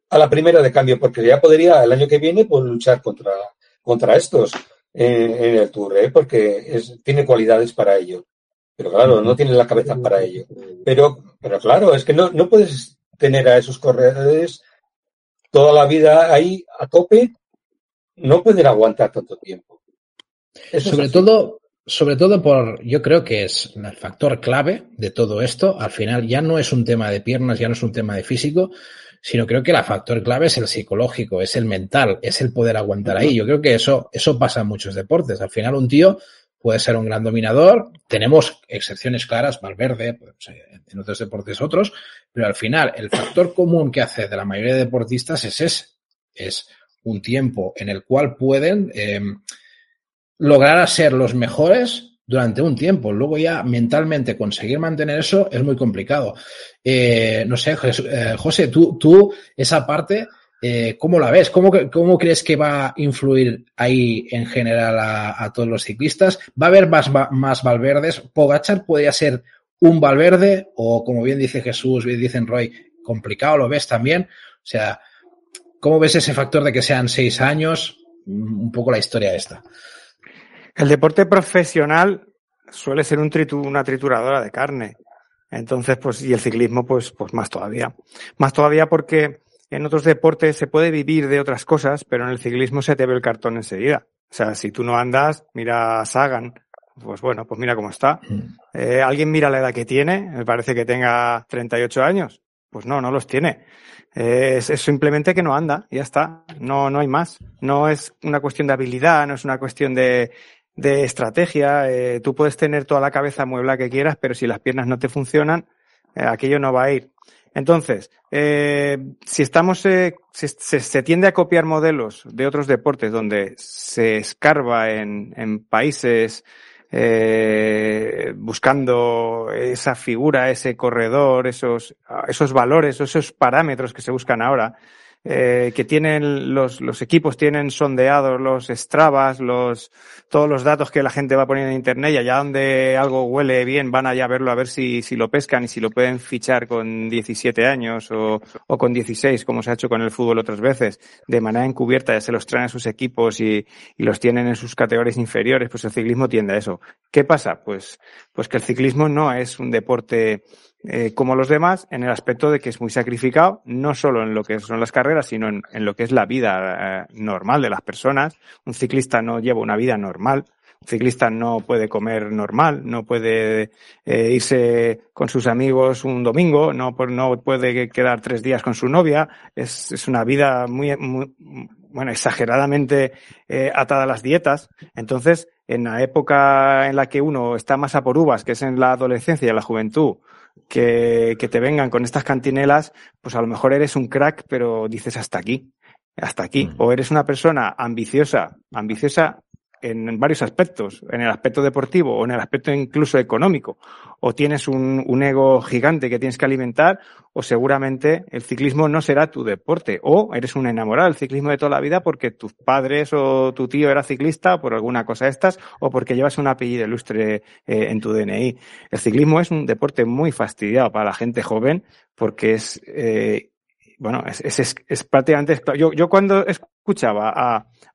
a la primera de cambio, porque ya podría el año que viene pues, luchar contra, contra estos en, el Tour, ¿eh? porque tiene cualidades para ello. Pero claro, no tiene la cabeza para ello. Pero, pero claro, es que no, no puedes tener a esos corredores toda la vida ahí a tope, no pueden aguantar tanto tiempo sobre todo, sobre todo por, yo creo que es el factor clave de todo esto. Al final ya no es un tema de piernas, ya no es un tema de físico, sino creo que el factor clave es el psicológico, es el mental, es el poder aguantar ahí. Yo creo que eso, eso pasa en muchos deportes. Al final un tío puede ser un gran dominador, tenemos excepciones claras, Valverde, pues, en otros deportes otros, pero al final el factor común que hace de la mayoría de deportistas es ese, es un tiempo en el cual pueden eh, lograr ser los mejores durante un tiempo. Luego ya mentalmente conseguir mantener eso es muy complicado. Eh, no sé, eh, José, tú, tú esa parte, eh, ¿cómo la ves? ¿Cómo, ¿Cómo, crees que va a influir ahí en general a, todos los ciclistas? ¿Va a haber más, más Valverdes? ¿Pogachar podría ser un Valverde? O como bien dice Jesús, bien dicen Roy, complicado, ¿lo ves también? O sea, ¿cómo ves ese factor de que sean seis años? Un poco la historia esta. El deporte profesional suele ser un una trituradora de carne. Entonces, pues, y el ciclismo, pues, pues más todavía. Más todavía porque en otros deportes se puede vivir de otras cosas, pero en el ciclismo se te ve el cartón enseguida. O sea, si tú no andas, mira a Sagan, pues bueno, pues mira cómo está. Mm. Eh, ¿Alguien mira la edad que tiene? Me parece que tenga 38 años. Pues no, no los tiene. es, simplemente que no anda, ya está. No, no hay más. No es una cuestión de habilidad, no es una cuestión de, de estrategia. Eh, tú puedes tener toda la cabeza muebla que quieras, pero si las piernas no te funcionan, eh, aquello no va a ir. Entonces, eh, si estamos, se, se, tiende a copiar modelos de otros deportes donde se escarba en, en países eh, buscando esa figura, ese corredor, esos, esos valores, esos parámetros que se buscan ahora, eh, que tienen los, los equipos tienen sondeados los Stravas, los, todos los datos que la gente va poniendo en internet y allá donde algo huele bien van allá a verlo a ver si, si lo pescan y si lo pueden fichar con 17 años o, o con 16 como se ha hecho con el fútbol otras veces, de manera encubierta ya se los traen a sus equipos y, y los tienen en sus categorías inferiores, pues el ciclismo tiende a eso. ¿Qué pasa? Pues, pues que el ciclismo no es un deporte eh, como los demás en el aspecto de que es muy sacrificado, no solo en lo que son las carreras, sino en, lo que es la vida eh, normal de las personas. Un ciclista no lleva una vida normal. Un ciclista no puede comer normal, no puede eh, irse con sus amigos un domingo, no, no puede quedar tres días con su novia. Es, es una vida muy, muy bueno, exageradamente atada a las dietas. Entonces, en la época en la que uno está más a por uvas, que es en la adolescencia y la juventud, que, que te vengan con estas cantinelas, pues a lo mejor eres un crack, pero dices hasta aquí, hasta aquí. Mm. O eres una persona ambiciosa, ambiciosa en varios aspectos, en el aspecto deportivo o en el aspecto incluso económico, o tienes un, ego gigante que tienes que alimentar, o seguramente el ciclismo no será tu deporte, o eres un enamorado del ciclismo de toda la vida porque tus padres o tu tío era ciclista por alguna cosa de estas, o porque llevas un apellido ilustre eh, en tu DNI. El ciclismo es un deporte muy fastidiado para la gente joven porque es, eh, bueno, es, es, es, prácticamente, yo, yo cuando escuchaba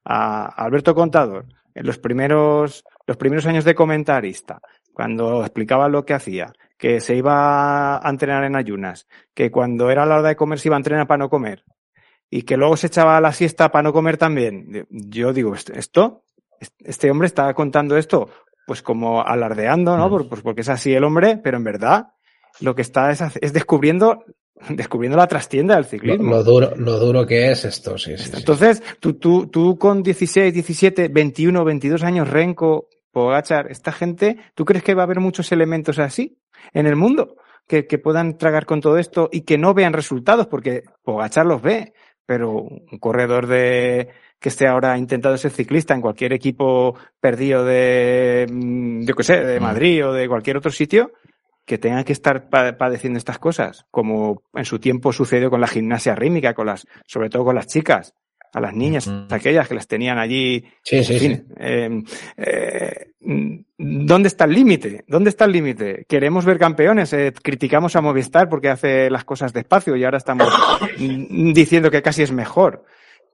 a Alberto Contador, en los primeros, los primeros años de comentarista, cuando explicaba lo que hacía, que se iba a entrenar en ayunas, que cuando era la hora de comer se iba a entrenar para no comer, y que luego se echaba a la siesta para no comer también. Yo digo, esto, este hombre está contando esto, pues como alardeando, ¿no? Mm. Pues porque es así el hombre, pero en verdad lo que está es, es descubriendo descubriendo la trastienda del ciclismo. Lo, duro, lo duro que es esto, sí, sí Entonces, Tú, tú, tú con 16, 17, 21, 22 años, Renko, Pogachar, esta gente, ¿tú crees que va a haber muchos elementos así en el mundo? Que, que puedan tragar con todo esto y que no vean resultados, porque Pogachar los ve, pero un corredor de que esté ahora intentando ser ciclista en cualquier equipo perdido de, mm, yo qué sé, de mm. Madrid o de cualquier otro sitio, que tengan que estar padeciendo estas cosas, como en su tiempo sucedió con la gimnasia rítmica, con las, sobre todo con las chicas, a las niñas, aquellas que las tenían allí. Sí, sí, sí. Em, eh, ¿Dónde está el límite? ¿Dónde está el límite? Queremos ver campeones. Eh, criticamos a Movistar porque hace las cosas despacio y ahora estamos diciendo que casi es mejor.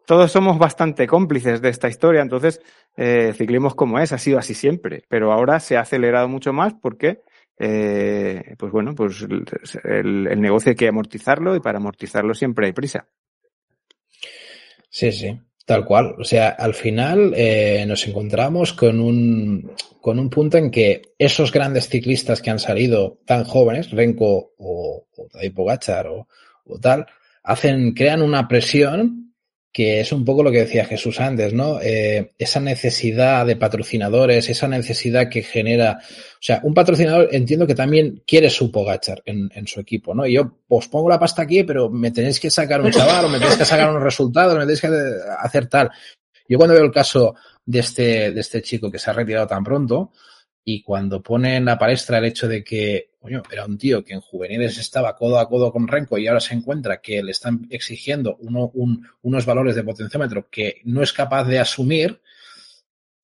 Todos somos bastante cómplices de esta historia, entonces eh, ciclismo como es, ha sido así siempre, pero ahora se ha acelerado mucho más porque eh, pues bueno, pues el, negocio hay que amortizarlo y para amortizarlo siempre hay prisa. Sí, sí, tal cual. O sea, al final eh, nos encontramos con un, con un punto en que esos grandes ciclistas que han salido tan jóvenes, Renko o, o Tadej Pogachar o, o tal, hacen, crean una presión que es un poco lo que decía Jesús antes, ¿no? Eh, esa necesidad de patrocinadores, esa necesidad que genera, o sea, un patrocinador entiendo que también quiere su Pogachar en, su equipo, ¿no? Y yo os pongo la pasta aquí, pero me tenéis que sacar un chaval, o me tenéis que sacar unos resultados, me tenéis que hacer tal. Yo cuando veo el caso de este, de este chico que se ha retirado tan pronto, y cuando pone en la palestra el hecho de que, coño, era un tío que en juveniles estaba codo a codo con Renko y ahora se encuentra que le están exigiendo uno, un, unos valores de potenciómetro que no es capaz de asumir,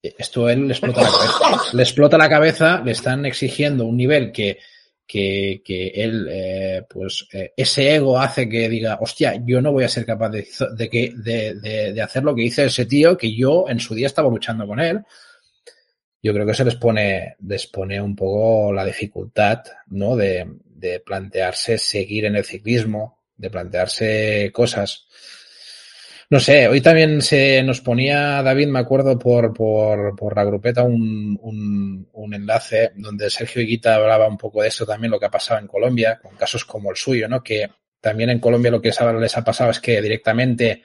esto él le explota la cabeza. Le están exigiendo un nivel que, que, que él, eh, pues, eh, ese ego hace que diga, hostia, yo no voy a ser capaz de, de hacer lo que hizo ese tío que yo en su día estaba luchando con él yo creo que se les pone, les pone un poco la dificultad, ¿no? De, de plantearse seguir en el ciclismo, de plantearse cosas. No sé, hoy también se nos ponía David, me acuerdo, por, por, por la grupeta un, un, un, enlace donde Sergio Higuita hablaba un poco de eso también, lo que ha pasado en Colombia, con casos como el suyo, ¿no? Que también en Colombia lo que les ha pasado es que directamente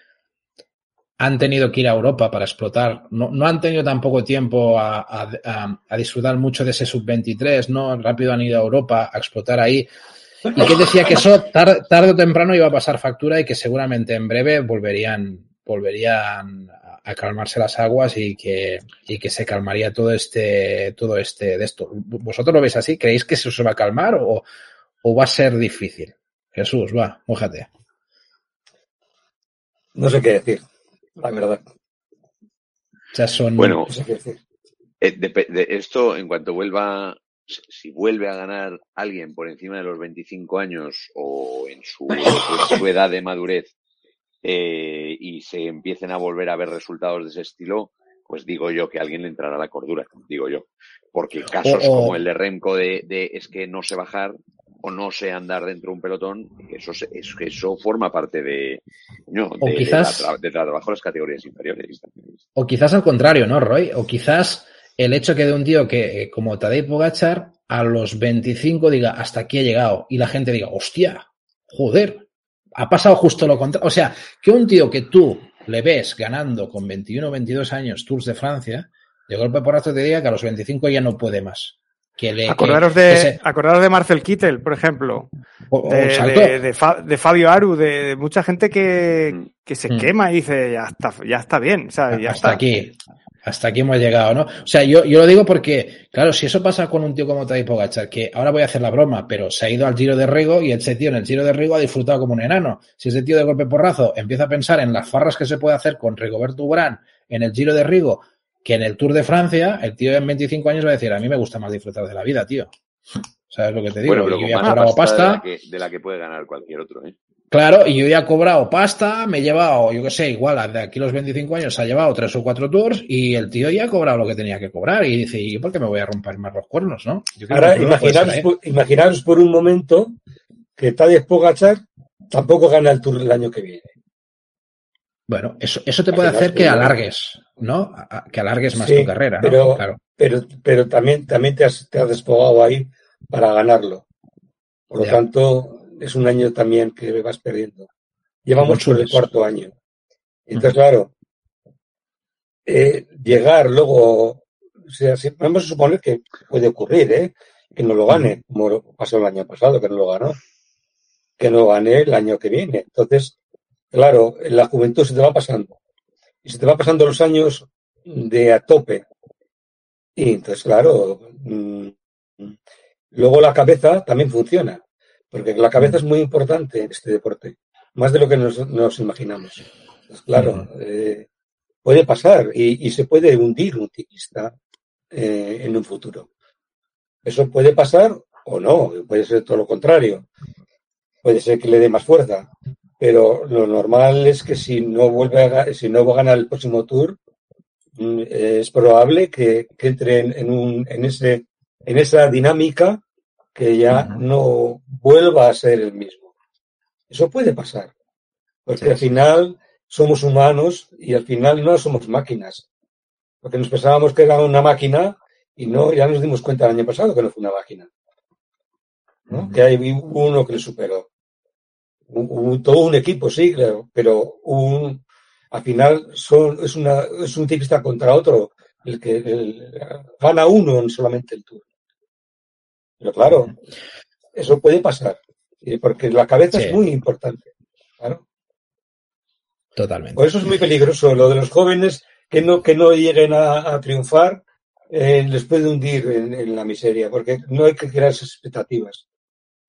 han tenido que ir a Europa para explotar. No, no han tenido tampoco tiempo a, a, a disfrutar mucho de ese sub-23, ¿no? Rápido han ido a Europa a explotar ahí. Y que decía que eso tarde, tarde, o temprano iba a pasar factura y que seguramente en breve volverían, volverían a calmarse las aguas y que, y que se calmaría todo este, todo este de esto. ¿Vosotros lo veis así? ¿Creéis que eso se va a calmar o, o va a ser difícil? Jesús, va, mójate. No sé qué decir la verdad. O sea, son... Bueno, eh, de, de esto, en cuanto vuelva, si vuelve a ganar alguien por encima de los 25 años o en su, en su edad de madurez eh, y se empiecen a volver a ver resultados de ese estilo, pues digo yo que a alguien le entrará la cordura, digo yo. Porque casos O- o- como el de Remco de, de es que no sé bajar o no sé andar dentro de un pelotón, eso, eso, eso forma parte de, no, O de, quizás- de la de trabajo en las categorías inferiores. O quizás al contrario, ¿no, Roy? O quizás el hecho que de un tío que, eh, como Tadej Pogachar, a los 25 diga, hasta aquí he llegado, y la gente diga, hostia, joder, ha pasado justo lo contrario. O sea, que un tío que tú le ves ganando con 21 o 22 años Tours de Francia, de golpe porrazo te diga que a los 25 ya no puede más. Que le, que- Acordaros que de, se- acordaros de Marcel Kittel, por ejemplo. o- o De, de- de Fa- de Fabio Aru, de, de mucha gente que, Mm. que se Mm. quema y dice, ya está, ya está bien. O sea, ya hasta está. aquí. Hasta aquí hemos llegado, ¿no? O sea, yo, yo lo digo porque, claro, si eso pasa con un tío como Tadej Pogacar, que ahora voy a hacer la broma, pero se ha ido al Giro de Rigo y ese tío en el Giro de Rigo ha disfrutado como un enano. Si ese tío de golpe porrazo empieza a pensar en las farras que se puede hacer con Rigoberto Urán en el Giro de Rigo que en el Tour de Francia, el tío en 25 años va a decir, a mí me gusta más disfrutar de la vida, tío. ¿Sabes lo que te digo? Bueno, pero yo ya he cobrado pasta. De, la que, de la que puede ganar cualquier otro, ¿eh? Claro, y yo ya he cobrado pasta, me he llevado, yo qué sé, igual de aquí los 25 años se ha llevado tres o cuatro tours y el tío ya ha cobrado lo que tenía que cobrar y dice, ¿y por qué me voy a romper más los cuernos, no? Yo creo Ahora, que imaginaros ser ahí. por, imaginaros por un momento que Tadej Pogachar tampoco gana el Tour el año que viene. Bueno, eso, eso te puede hacer que alargues, ¿no? A- Que alargues más Sí, tu carrera, ¿no? pero- Claro. Pero, pero también, también te, has, te has despojado ahí para ganarlo. Por lo tanto, es un año también que vas perdiendo. Llevamos por el cuarto año. Entonces, claro, eh, llegar luego, o sea, si- vamos a suponer que puede ocurrir, ¿eh? Que no lo gane, como pasó el año pasado, que no lo ganó. Que no gane el año que viene. Entonces, claro, la juventud se te va pasando. Y se te va pasando los años de a tope. Y entonces, claro, mm, luego la cabeza también funciona. Porque la cabeza es muy importante en este deporte. Más de lo que nos, nos imaginamos. Claro, eh, puede pasar y, y se puede hundir un ciclista eh, en un futuro. Eso puede pasar o no, puede ser todo lo contrario. Puede ser que le dé más fuerza, pero lo normal es que si no vuelve a, si no va a ganar el próximo tour, mm, es probable que, que entre en, un, en ese, en esa dinámica que ya no vuelva a ser el mismo. Eso puede pasar, porque Sí, al sí. final somos humanos y al final no somos máquinas. Porque nos pensábamos que era una máquina y no, ya nos dimos cuenta el año pasado que no fue una máquina. Que hay uno que le superó. Hubo todo un equipo, sí, claro, pero un, al final son, es, una, es un ciclista contra otro. El que el- gana uno en solamente el tour. Pero claro, eso puede pasar. Porque la cabeza Sí. es muy importante. Claro. Totalmente. Por eso es muy peligroso. Lo de los jóvenes que no, que no lleguen a, a triunfar eh, les puede hundir en, en la miseria, porque no hay que crear esas expectativas.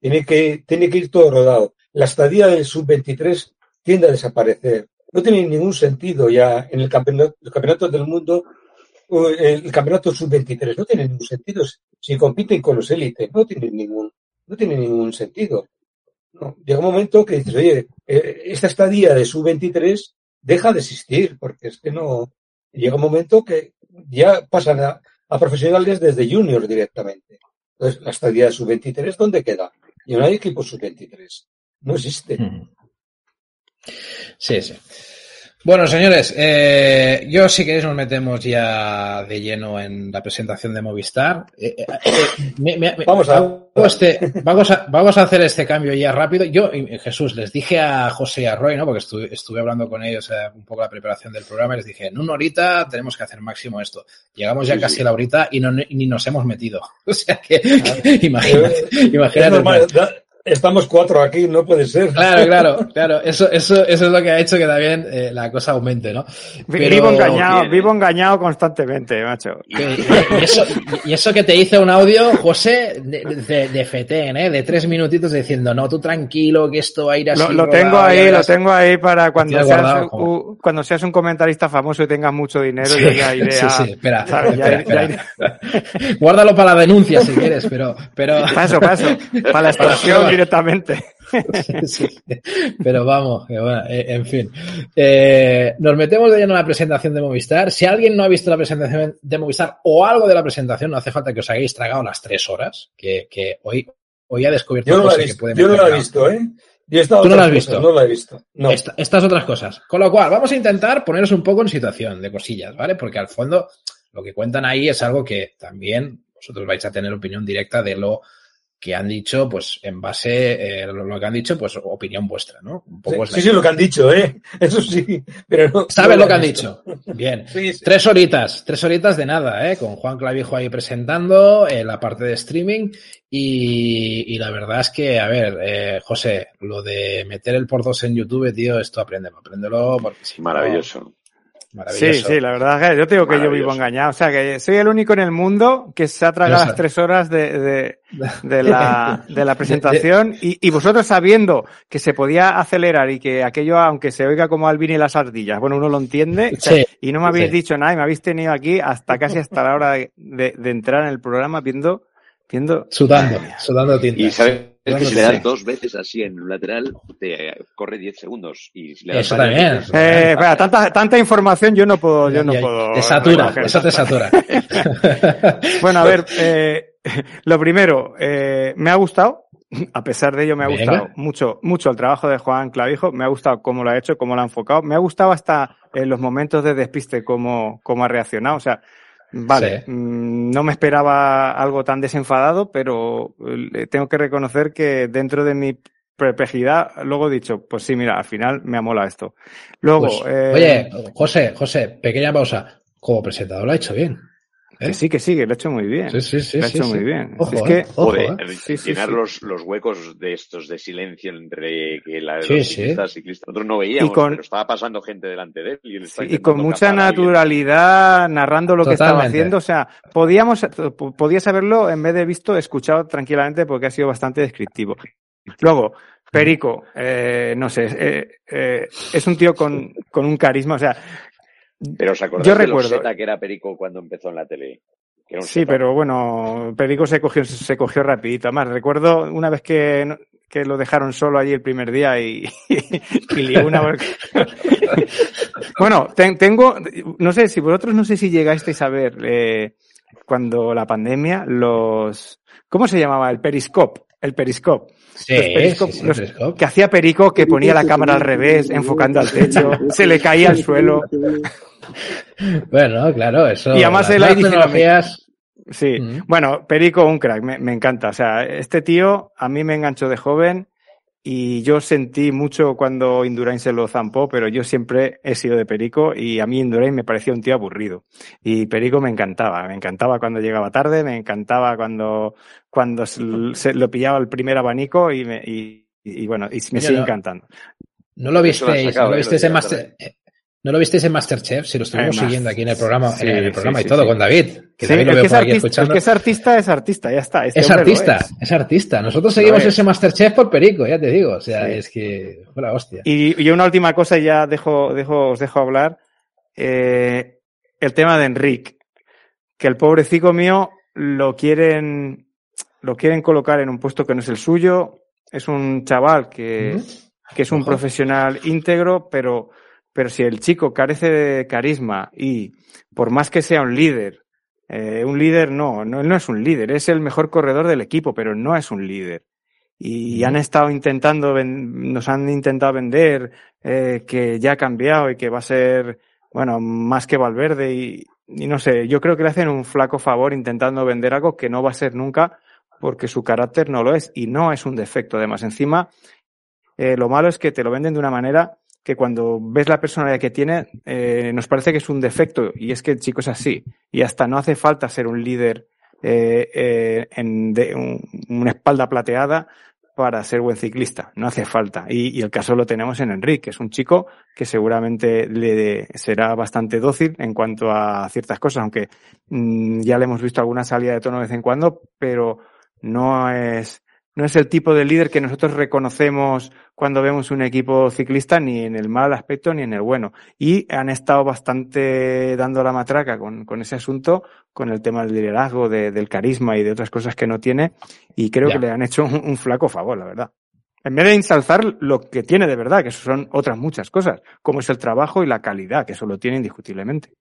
Tiene que, tiene que ir todo rodado. La estadía del sub-23 tiende a desaparecer. No tiene ningún sentido ya en el campeonato, el campeonato del mundo, el campeonato sub-23. No tiene ningún sentido. Si compiten con los élites, no tiene ningún, no tiene ningún sentido. No, llega un momento que dices, oye, eh, esta estadía de sub-23 deja de existir, porque es que no. Llega un momento que ya pasan a, a profesionales desde juniors directamente. Entonces, la estadía de sub-23, ¿dónde queda? Y no hay equipo sub-23. No existe. Sí, sí. Bueno, señores, eh, yo si queréis nos metemos ya de lleno en la presentación de Movistar. Eh, eh, eh me, me, vamos, a... Este, vamos, a, vamos a hacer este cambio ya rápido. Yo, Jesús, les dije a José y a Roy, ¿no? porque estuve, estuve hablando con ellos eh, un poco la preparación del programa, y les dije, en una horita tenemos que hacer máximo esto. Llegamos ya sí, casi sí. a la horita y no, ni nos hemos metido. O sea que, que imagínate. imagínate Estamos cuatro aquí, no puede ser. Claro, claro, claro. Eso, eso, eso es lo que ha hecho que también eh, la cosa aumente, ¿no? Pero, vivo engañado, vivo engañado constantemente, macho. Y, y, eso, y eso que te hice un audio, José, de, de, de FETEN, ¿eh? De tres minutitos diciendo, no, tú tranquilo, que esto va a ir así. Lo, lo tengo ahí, lo tengo ahí para cuando seas, guardado, u, cuando seas un comentarista famoso y tengas mucho dinero, sí, yo ya iré sí, a... Sí, espera, ¿sabes? espera, ya, espera. Ya Guárdalo para la denuncia si quieres, pero... pero... Paso, paso. Para la extorsión directamente. Sí, pero vamos, bueno, eh, en fin. Eh, nos metemos de lleno en la presentación de Movistar. Si alguien no ha visto la presentación de Movistar o algo de la presentación, no hace falta que os hayáis tragado las tres horas, que, que hoy, hoy ha descubierto yo no cosas que pueden Yo no lo he visto, ¿eh? Yo he ¿Tú no lo has visto? Cosas, no lo he visto. No. Esta, estas otras cosas. Con lo cual, vamos a intentar poneros un poco en situación de cosillas, ¿vale? Porque al fondo lo que cuentan ahí es algo que también vosotros vais a tener opinión directa de lo que han dicho, pues en base, eh, lo, que han dicho, pues opinión vuestra, ¿no? Un poco sí, sí, sí, lo que han dicho, ¿eh? Eso sí, pero no. ¿Sabes lo que han dicho? Bien. Sí, sí. Tres horitas, tres horitas de nada, ¿eh? Con Juan Clavijo ahí presentando eh, la parte de streaming y, y, la verdad es que, a ver, eh, José, lo de meter el por dos en YouTube, tío, esto aprende, apréndelo porque si Maravilloso. No, Sí, sí, la verdad es que yo te digo que yo vivo engañado. O sea, que soy el único en el mundo que se ha tragado las tres horas de, de, de, la, de la presentación y, y, vosotros sabiendo que se podía acelerar y que aquello, aunque se oiga como Alvin y las ardillas, bueno, uno lo entiende sí, y no me habéis sí. dicho nada y me habéis tenido aquí hasta casi hasta la hora de, de entrar en el programa viendo viendo sudando, sudando tinta. Y sabes es que si le das dos veces así en un lateral, te corre 10 segundos. Y si le das eso también. Veces, eh, espera, tanta, tanta información yo no puedo. Yo no puedo te satura, eso te satura. bueno, a ver, eh, lo primero, eh, me ha gustado. A pesar de ello, me ha Venga. gustado mucho, mucho el trabajo de Juan Clavijo. Me ha gustado cómo lo ha hecho, cómo lo ha enfocado. Me ha gustado hasta en los momentos de despiste, cómo, cómo ha reaccionado. O sea, Vale, sí. Mm, no me esperaba algo tan desenfadado, pero tengo que reconocer que dentro de mi perplejidad, luego he dicho, pues sí, mira, al final me amola esto. Luego, pues, eh... Oye, José, José, pequeña pausa. Como presentador lo ha hecho bien. ¿Eh? Que sí, que sí, que lo ha hecho muy bien. Sí, sí, sí. Lo ha hecho sí, muy sí. bien. Ojo, es que, eh, ojo, Joder, eh. sí, sí, llenar los, los, huecos de estos de silencio entre que la, sí, los ciclistas, ciclistas, nosotros no veíamos, con, pero estaba pasando gente delante de él. Y, él y con mucha naturalidad, narrando lo Totalmente. que estaba haciendo. O sea, podíamos, podías haberlo, en vez de visto, escuchado tranquilamente porque ha sido bastante descriptivo. Luego, Perico, eh, no sé, eh, eh, es un tío con, con un carisma, o sea, pero os acordáis yo de recuerdo, Loseta, que era Perico cuando empezó en la tele. Sí, pero bueno, Perico se cogió, se cogió rapidito. Además, recuerdo una vez que, que lo dejaron solo allí el primer día y, y lió una... bueno, ten, tengo, no sé, si vosotros no sé si llegasteis a ver eh, cuando la pandemia, los... ¿Cómo se llamaba? El Periscope. El Periscope. Sí, los periscope, sí, los, periscope. que hacía Perico que ponía la cámara al revés, enfocando al techo, se le caía al suelo. Bueno, claro, eso. Y además él ahí tecnologías... Sí, uh -huh. bueno, Perico, un crack, me, me, encanta. O sea, este tío a mí me enganchó de joven y yo sentí mucho cuando Indurain se lo zampó, pero yo siempre he sido de Perico y a mí Indurain me parecía un tío aburrido. Y Perico me encantaba, me encantaba cuando llegaba tarde, me encantaba cuando, cuando se lo pillaba el primer abanico y, me, y, y bueno, y me sigue no, encantando. No lo visteis, no lo visteis en Master, ¿No lo visteis en Masterchef? Si lo estuvimos Además, siguiendo aquí en el programa, sí, en el programa sí, y todo, con David. Que David lo aquí escuchando. El que es artista es artista, ya está. Este es artista, es. es. artista. Nosotros seguimos ese Masterchef por Perico, ya te digo. O sea, es que fue la hostia. Y, y, una última cosa, y ya dejo, dejo, os dejo hablar. Eh, el tema de Enrique. Que el pobrecito mío lo quieren, lo quieren colocar en un puesto que no es el suyo. Es un chaval que, que es un Ojo. profesional íntegro, pero pero si el chico carece de carisma y por más que sea un líder, eh, un líder no, no, no es un líder, es el mejor corredor del equipo, pero no es un líder. y han estado intentando, nos han intentado vender eh, que ya ha cambiado y que va a ser, bueno, más que Valverde y, y no sé, yo creo que le hacen un flaco favor intentando vender algo que no va a ser nunca porque su carácter no lo es y no es un defecto. Además, encima, eh, lo malo es que te lo venden de una manera que cuando ves la personalidad que tiene, eh, nos parece que es un defecto y es que el chico es así. Y hasta no hace falta ser un líder eh, en de, una espalda plateada para ser buen ciclista. No hace falta. Y, el caso lo tenemos en Enrique, que es un chico que seguramente le será bastante dócil en cuanto a ciertas cosas, aunque mm, ya le hemos visto alguna salida de tono de vez en cuando, pero no es, no es el tipo de líder que nosotros reconocemos cuando vemos un equipo ciclista, ni en el mal aspecto ni en el bueno. Y han estado bastante dando la matraca con, con ese asunto, con el tema del liderazgo, del carisma y de otras cosas que no tiene, y creo que le han hecho un, flaco favor, la verdad. En vez de ensalzar lo que tiene de verdad, que son otras muchas cosas, como es el trabajo y la calidad, que eso lo tiene indiscutiblemente.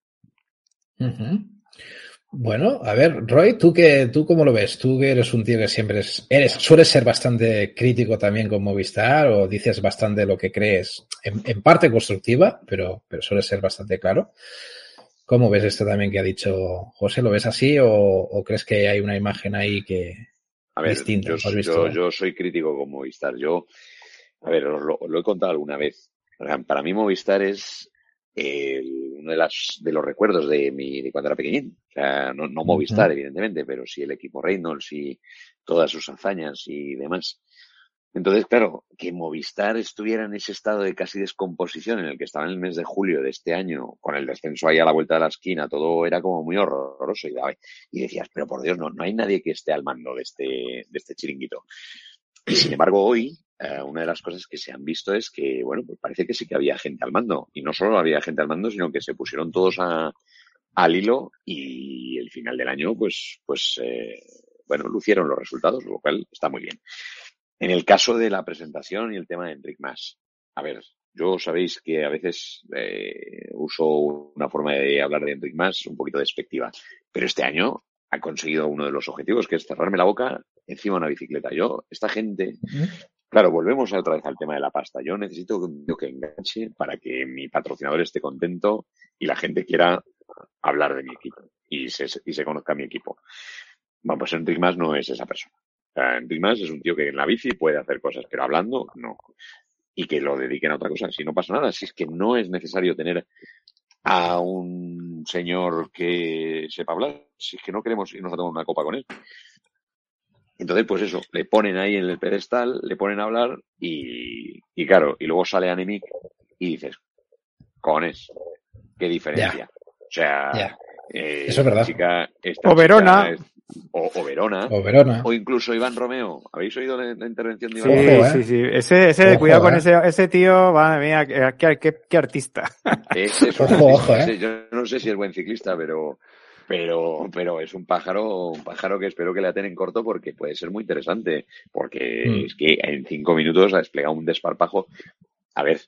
Bueno, a ver, Roy, ¿tú, qué, ¿tú cómo lo ves? Tú que eres un tío que siempre es, eres, sueles ser bastante crítico también con Movistar o dices bastante lo que crees, en, parte constructiva, pero, pero suele ser bastante claro. ¿Cómo ves esto también que ha dicho José? ¿Lo ves así o, crees que hay una imagen ahí que a ver, distinta? Yo, yo, soy crítico con Movistar. Yo, a ver, lo, lo he contado alguna vez. Para mí Movistar es uno de, las, de los recuerdos de, mi, de cuando era pequeñín. O sea, no, no Movistar, evidentemente, pero sí el equipo Reynolds y todas sus hazañas y demás. Entonces, claro, que Movistar estuviera en ese estado de casi descomposición en el que estaba en el mes de julio de este año, con el descenso ahí a la vuelta de la esquina, todo era como muy horroroso. Y, y decías, pero por Dios, no, no hay nadie que esté al mando de este, de este chiringuito. Y sin embargo, hoy, eh, una de las cosas que se han visto es que, bueno, pues parece que sí que había gente al mando. Y no solo había gente al mando, sino que se pusieron todos a, al hilo y el final del año, pues, pues, eh, bueno, lucieron los resultados, lo cual está muy bien. En el caso de la presentación y el tema de Enric Mas, a ver, yo sabéis que a veces eh, uso una forma de hablar de Enric Mas un poquito despectiva, pero este año ha conseguido uno de los objetivos, que es cerrarme la boca encima de una bicicleta. Yo, esta gente, Claro, volvemos otra vez al tema de la pasta. Yo necesito que enganche para que mi patrocinador esté contento y la gente quiera hablar de mi equipo y se, y se conozca mi equipo. Bueno, pues Enric Mas no es esa persona. Enric Mas es un tío que en la bici puede hacer cosas, pero hablando, no. Y que lo dediquen a otra cosa. Si no pasa nada, si es que no es necesario tener a un señor que sepa hablar, si es que no queremos irnos a tomar una copa con él. Entonces, pues eso, le ponen ahí en el pedestal, le ponen a hablar y, y claro, y luego sale Anemic y dices, cones, qué diferencia. O sea, eh, eso es verdad. o Verona. o, Verona. O Verona. O incluso Iván Romeo. ¿Habéis oído la, intervención de Iván sí, Romeo? Sí, sí, Ese, ese cuidado con eh. ese, ese tío, madre mía, qué, qué, qué artista. ojo, ¿eh? Yo no sé si es buen ciclista, pero pero, pero es un pájaro, un pájaro que espero que le aten en corto porque puede ser muy interesante, porque mm. es que en cinco minutos ha desplegado un desparpajo. A ver,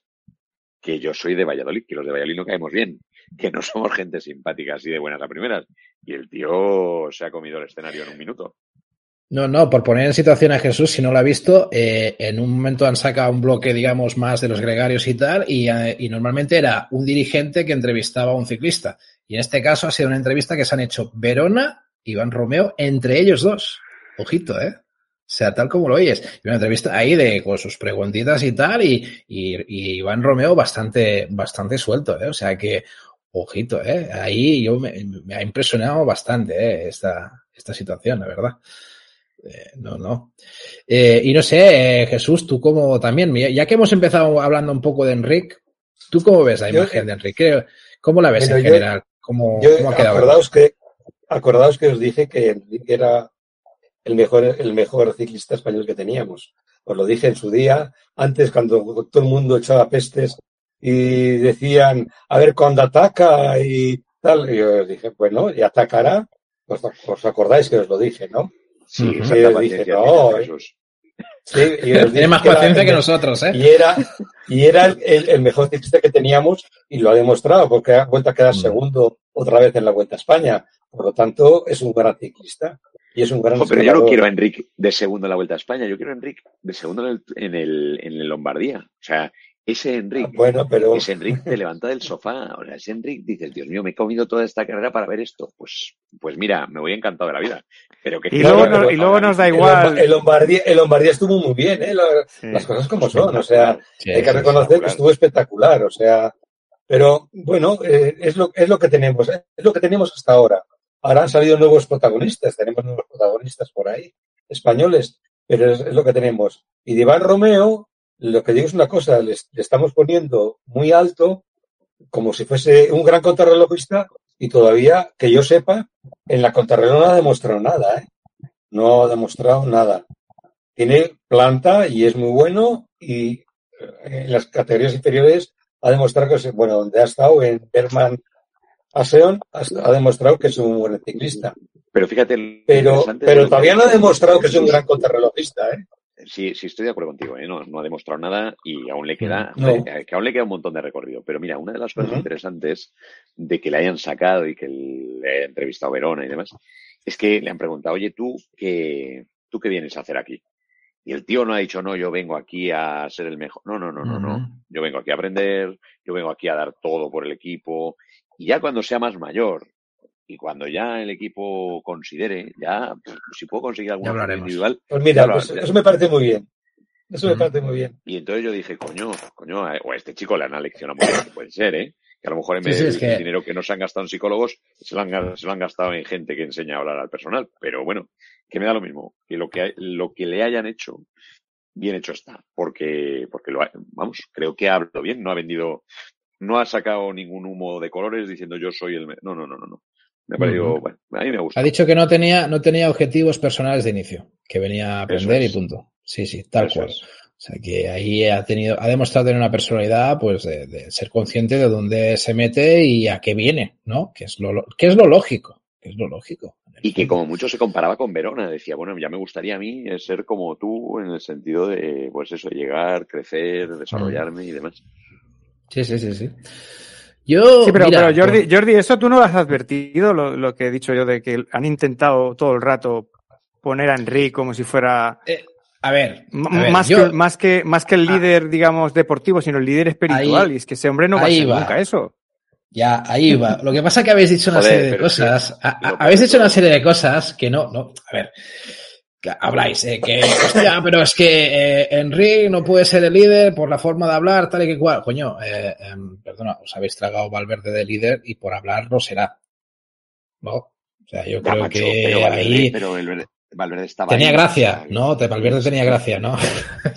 que yo soy de Valladolid, que los de Valladolid no caemos bien, que no somos gente simpática así de buenas a primeras, y el tío se ha comido el escenario en un minuto. No, no, por poner en situación a Jesús, si no lo ha visto, eh, en un momento han sacado un bloque, digamos, más de los gregarios y tal, y, eh, y, normalmente era un dirigente que entrevistaba a un ciclista. Y en este caso ha sido una entrevista que se han hecho Verona, Iván Romeo, entre ellos dos. Ojito, ¿eh? O sea, tal como lo oyes. Y una entrevista ahí de con sus preguntitas y tal, y, y, Iván Romeo bastante, bastante suelto, ¿eh? O sea que, ojito, ¿eh? Ahí yo me, ha impresionado bastante, ¿eh? Esta, esta situación, la verdad. Eh, no, no. Eh, y no sé, eh, Jesús, tú como también, ya que hemos empezado hablando un poco de Enrique, ¿tú cómo ves la imagen de Enrique? ¿Cómo la ves en general? ¿Cómo, ha quedado? Acordaos que, acordaos que os dije que era el mejor, el mejor ciclista español que teníamos. Os lo dije en su día, antes cuando todo el mundo echaba pestes y decían, a ver, cuando ataca y tal, y yo os dije, bueno, y atacará. Os, os acordáis que os lo dije, ¿no? Sí, uh -huh. dije, no, eh". Sí, Tiene más paciencia que nosotros, ¿eh? Y era, y era el, el, mejor ciclista que teníamos y lo ha demostrado porque ha vuelto a quedar mm. segundo otra vez en la Vuelta a España. Por lo tanto, es un gran ciclista. Y es un gran Pero yo no quiero a Enrique de segundo en la Vuelta a España, yo quiero a Enrique de segundo en el, en el, Lombardía. O sea, ese Enrique, ah, bueno, pero... ese Enrique te levanta del sofá. O sea, ese Enrique dices, Dios mío, me he comido toda esta carrera para ver esto. Pues, pues mira, me voy encantado de la vida. Pero que y, luego, y luego nos da igual. El, Lombardía, el Lombardía estuvo muy bien, ¿eh? Las cosas como son. O sea, hay que reconocer que estuvo espectacular. O sea, pero bueno, eh, es, lo, que tenemos, ¿eh? es lo que tenemos hasta ahora. Ahora han salido nuevos protagonistas, tenemos nuevos protagonistas por ahí, españoles, pero es, lo que tenemos. Y de Iván Romeo, lo que digo es una cosa, le, estamos poniendo muy alto, como si fuese un gran contrarrelojista, y todavía, que yo sepa, en la contrarreloj no ha demostrado nada, ¿eh? No ha demostrado nada. Tiene planta y es muy bueno, y eh, en las categorías inferiores ha demostrado que, bueno, donde ha estado en Berman Aseon ha demostrado que es un buen ciclista. Pero fíjate. Pero, pero todavía no ha demostrado que es un gran contrarrelojista, ¿eh? Sí, sí, estoy de acuerdo contigo. ¿eh? No, no, ha demostrado nada y aún le queda, eh, que aún le queda un montón de recorrido. Pero mira, una de las cosas interesantes de que le hayan sacado y que le haya entrevistado Verona y demás, es que le han preguntado, oye, tú qué, tú qué vienes a hacer aquí. Y el tío no ha dicho, no, yo vengo aquí a ser el mejor. No, no, no, no, no. Yo vengo aquí a aprender, yo vengo aquí a dar todo por el equipo. Y ya cuando sea más mayor y cuando ya el equipo considere, ya, pues, si puedo conseguir algún individual. Pues mira, pues eso me parece muy bien. Eso me parece muy bien. Y entonces yo dije, coño, coño, o a este chico le han aleccionado mucho, que puede ser, ¿eh? Que a lo mejor en vez de dinero que no se han gastado en psicólogos, se lo, han, se lo han gastado en gente que enseña a hablar al personal. Pero bueno, que me da lo mismo. Que lo que, lo que le hayan hecho, bien hecho está. Porque, porque lo vamos, creo que ha hablado bien, no ha vendido, no ha sacado ningún humo de colores diciendo yo soy el, no, no, no, no, no. Me ha parecido, bueno, a mí me gusta. Ha dicho que no tenía, no tenía objetivos personales de inicio, que venía a aprender y punto. Sí, sí, tal cual. O sea que ahí ha tenido, ha demostrado tener una personalidad, pues, de, ser consciente de dónde se mete y a qué viene, ¿no? Que es lo, que es lo lógico, que es lo lógico. Y que como mucho se comparaba con Verona, decía, bueno, ya me gustaría a mí ser como tú en el sentido de, pues eso, llegar, crecer, desarrollarme y demás. Sí, sí, sí, sí. Yo, sí, pero, Jordi, Jordi, eso tú no lo has advertido, lo, lo, que he dicho yo de que han intentado todo el rato poner a Enrique como si fuera eh, a ver, más, que, más, que, más que el ah. líder, digamos, deportivo, sino el líder espiritual. y es que ese hombre no va a ser nunca eso. Ya, ahí va. Lo que pasa es que habéis dicho una serie de cosas. habéis dicho una serie de cosas que no, no. A ver, habláis, eh, que, hostia, pero es que eh, Enrique no puede ser el líder por la forma de hablar, tal y que cual. Coño, eh, em, perdona, os habéis tragado Valverde de líder y por hablar no será. ¿No? O sea, yo creo que ahí. Pero el, Valverde estaba tenía gracia, ¿no? Valverde tenía gracia, ¿no?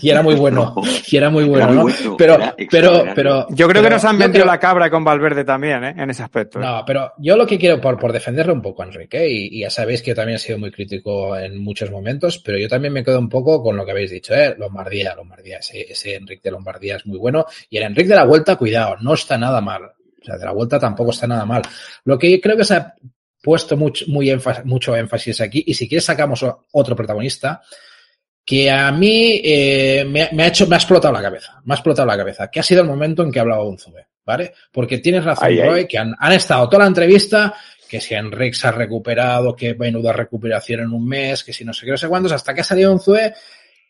y era muy bueno, y era muy bueno, ¿no? pero, pero, pero. Yo creo que nos han vendido la cabra con Valverde también, ¿eh? En ese aspecto. ¿eh? No, pero yo lo que quiero, por, por defenderle un poco a Enrique, y, ya sabéis que yo también he sido muy crítico en muchos momentos, pero yo también me quedo un poco con lo que habéis dicho, ¿eh? Lombardía, Lombardía, ese, ese Enrique de Lombardía es muy bueno, y el Enrique de la Vuelta, cuidado, no está nada mal. O sea, de la vuelta tampoco está nada mal. Lo que creo que se ha puesto mucho, muy énfasis, mucho énfasis aquí. Y si quieres sacamos otro protagonista que a mí eh, me, ha hecho, me ha explotado la cabeza, me ha explotado la cabeza, que ha sido el momento en que ha hablado Unzube, ¿vale? Porque tienes razón, Roy, que han, han, estado toda la entrevista, que si Enrique se ha recuperado, que menuda recuperación en un mes, que si no sé qué, no sé cuántos, hasta que ha salido Unzube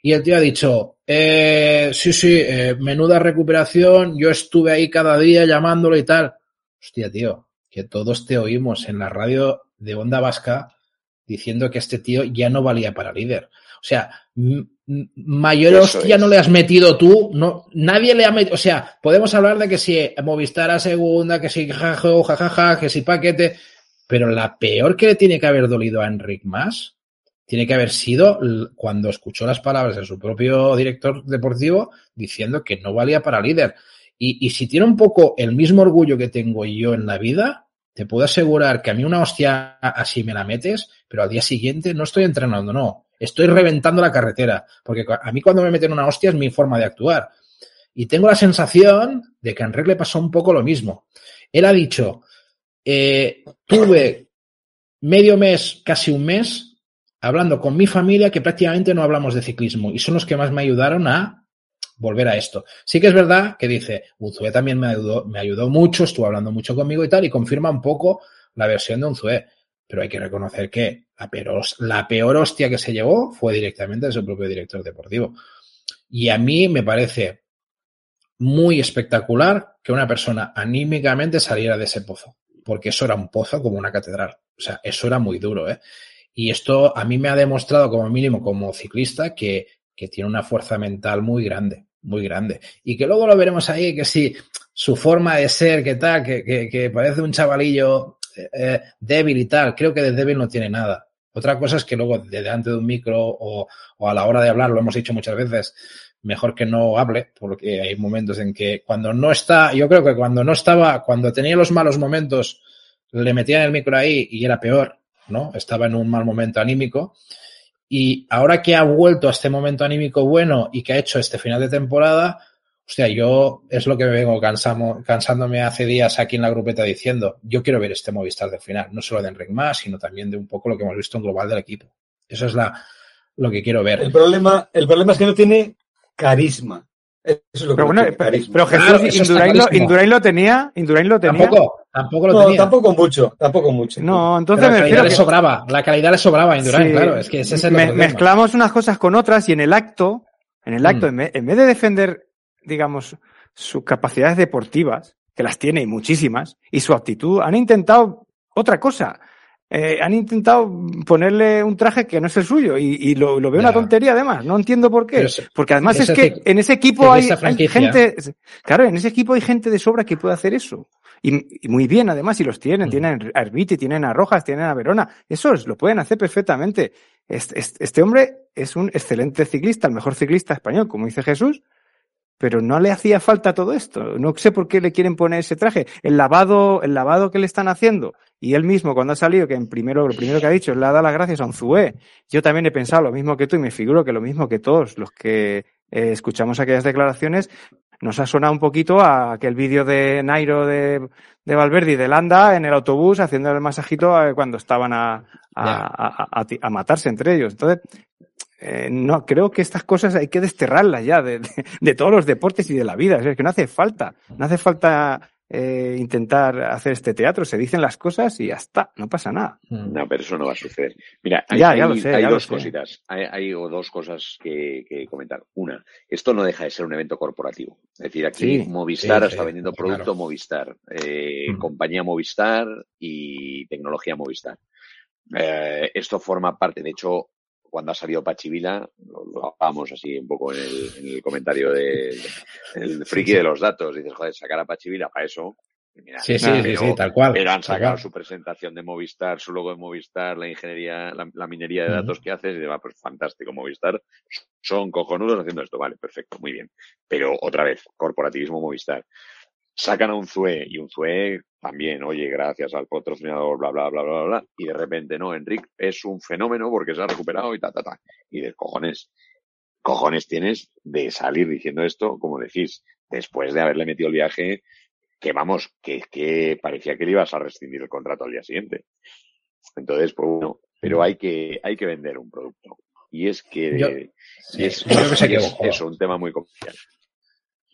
y el tío ha dicho, eh, sí, sí, eh, menuda recuperación, yo estuve ahí cada día llamándolo y tal. Hostia, tío, que todos te oímos en la radio de Onda Vasca diciendo que este tío ya no valía para líder. O sea, mayor hostia no le has metido tú, no, nadie le ha metido, o sea, podemos hablar de que si Movistar a segunda, que si jajaja, jajaja, que si paquete, pero la peor que le tiene que haber dolido a Enric más tiene que haber sido cuando escuchó las palabras de su propio director deportivo diciendo que no valía para líder. Y, y si tiene un poco el mismo orgullo que tengo yo en la vida, te puedo asegurar que a mí una hostia así me la metes, pero al día siguiente no estoy entrenando, no. Estoy reventando la carretera. Porque a mí cuando me meten una hostia es mi forma de actuar. Y tengo la sensación de que a Enrique le pasó un poco lo mismo. Él ha dicho, eh, tuve medio mes, casi un mes, hablando con mi familia que prácticamente no hablamos de ciclismo y son los que más me ayudaron a volver a esto. Sí que es verdad que dice, Unzué también me ayudó, me ayudó mucho, estuvo hablando mucho conmigo y tal, y confirma un poco la versión de Unzué. pero hay que reconocer que la peor, la peor hostia que se llevó fue directamente de su propio director deportivo. Y a mí me parece muy espectacular que una persona anímicamente saliera de ese pozo, porque eso era un pozo como una catedral. O sea, eso era muy duro, ¿eh? Y esto a mí me ha demostrado como mínimo como ciclista que, que tiene una fuerza mental muy grande, muy grande. Y que luego lo veremos ahí, que si su forma de ser, que tal, que, parece un chavalillo eh, débil y tal, creo que de débil no tiene nada. Otra cosa es que luego de delante de un micro o, o a la hora de hablar, lo hemos dicho muchas veces, mejor que no hable, porque hay momentos en que cuando no está, yo creo que cuando no estaba, cuando tenía los malos momentos, le metían el micro ahí y era peor, ¿no? Estaba en un mal momento anímico. Y ahora que ha vuelto a este momento anímico bueno y que ha hecho este final de temporada, hostia, yo es lo que me vengo cansamo, cansándome hace días aquí en la grupeta diciendo, yo quiero ver este Movistar del final, no solo de Enric más, sino también de un poco lo que hemos visto en global del equipo. Eso es lo que quiero ver. El problema, el problema es que no tiene carisma. Eso es lo que pero, bueno, pero, pero, Jesús, claro, Indurain, lo, Indurain, lo, tenía, Indurain lo tenía. Tampoco, tampoco lo no, tenía. tampoco mucho, tampoco mucho. No, entonces pero la me calidad le que sobraba, la calidad le sobraba a Indurain, Sí. claro, es que ese es el me- mezclamos unas cosas con otras y en el acto, en el acto, Mm. en, vez, en vez de defender, digamos, sus capacidades deportivas, que las tiene y muchísimas, y su actitud, han intentado otra cosa. Eh, han intentado ponerle un traje que no es el suyo y, y lo, lo veo una tontería además. No entiendo por qué. Es- Porque además es que en ese equipo hay, hay gente, claro, en ese equipo hay gente de sobra que puede hacer eso. Y, y muy bien, además, y los tienen. Mm. Tienen a Arbiti, tienen a Rojas, tienen a Verona. Eso es, lo pueden hacer perfectamente. Este, este- este hombre es un excelente ciclista, el mejor ciclista español, como dice Jesús, pero no le hacía falta todo esto. No sé por qué le quieren poner ese traje. El lavado, el lavado que le están haciendo, y él mismo cuando ha salido, que en primero, lo primero que ha dicho, es le ha dado las gracias a Unzué. Yo también he pensado lo mismo que tú y me figuro que lo mismo que todos los que eh, escuchamos aquellas declaraciones, nos ha sonado un poquito a aquel vídeo de Nairo de, de Valverde y de Landa en el autobús haciendo el masajito eh, cuando estaban a, a, a- a matarse entre ellos. Entonces, eh, no, creo que estas cosas hay que desterrarlas ya de, de- de todos los deportes y de la vida. Es que no hace falta, no hace falta eh, intentar hacer este teatro. Se dicen las cosas y ya está, no pasa nada. Mm. No, pero eso no va a suceder. Mira, hay, Ya, ya hay- lo sé, hay ya lo dos sé. cositas. Hay, dos cosas que, que comentar. Una, esto no deja de ser un evento corporativo. Es decir, aquí Sí, Movistar sí, está sí, vendiendo claro. producto Movistar, eh, Mm. compañía Movistar y tecnología Movistar. Eh, esto forma parte, de hecho, cuando ha salido Pachivila, lo, lo hablábamos así un poco en el, en el comentario de, el friki de los datos. Dices, joder, sacar a Pachivila para eso. Mira, Sí, sí, sí, tal cual. pero han sacado cual. su presentación de Movistar, su logo de Movistar, la ingeniería, la, la minería de datos que haces, y demás, pues fantástico, Movistar. Son cojonudos haciendo esto, vale, perfecto, muy bien. Pero otra vez, corporativismo Movistar. Sacan a un ZUE y un ZUE también, oye, gracias al patrocinador, bla, bla, bla, bla, bla, bla. Y de repente, no, Enric es un fenómeno porque se ha recuperado y ta, ta, ta. Y de cojones, cojones tienes de salir diciendo esto, como decís, después de haberle metido el viaje que vamos, que, que parecía que le ibas a rescindir el contrato al día siguiente. Entonces, pues bueno, pero hay que, hay que vender un producto. Y es que, Yo- Sí, es, yo creo que es un tema muy comercial.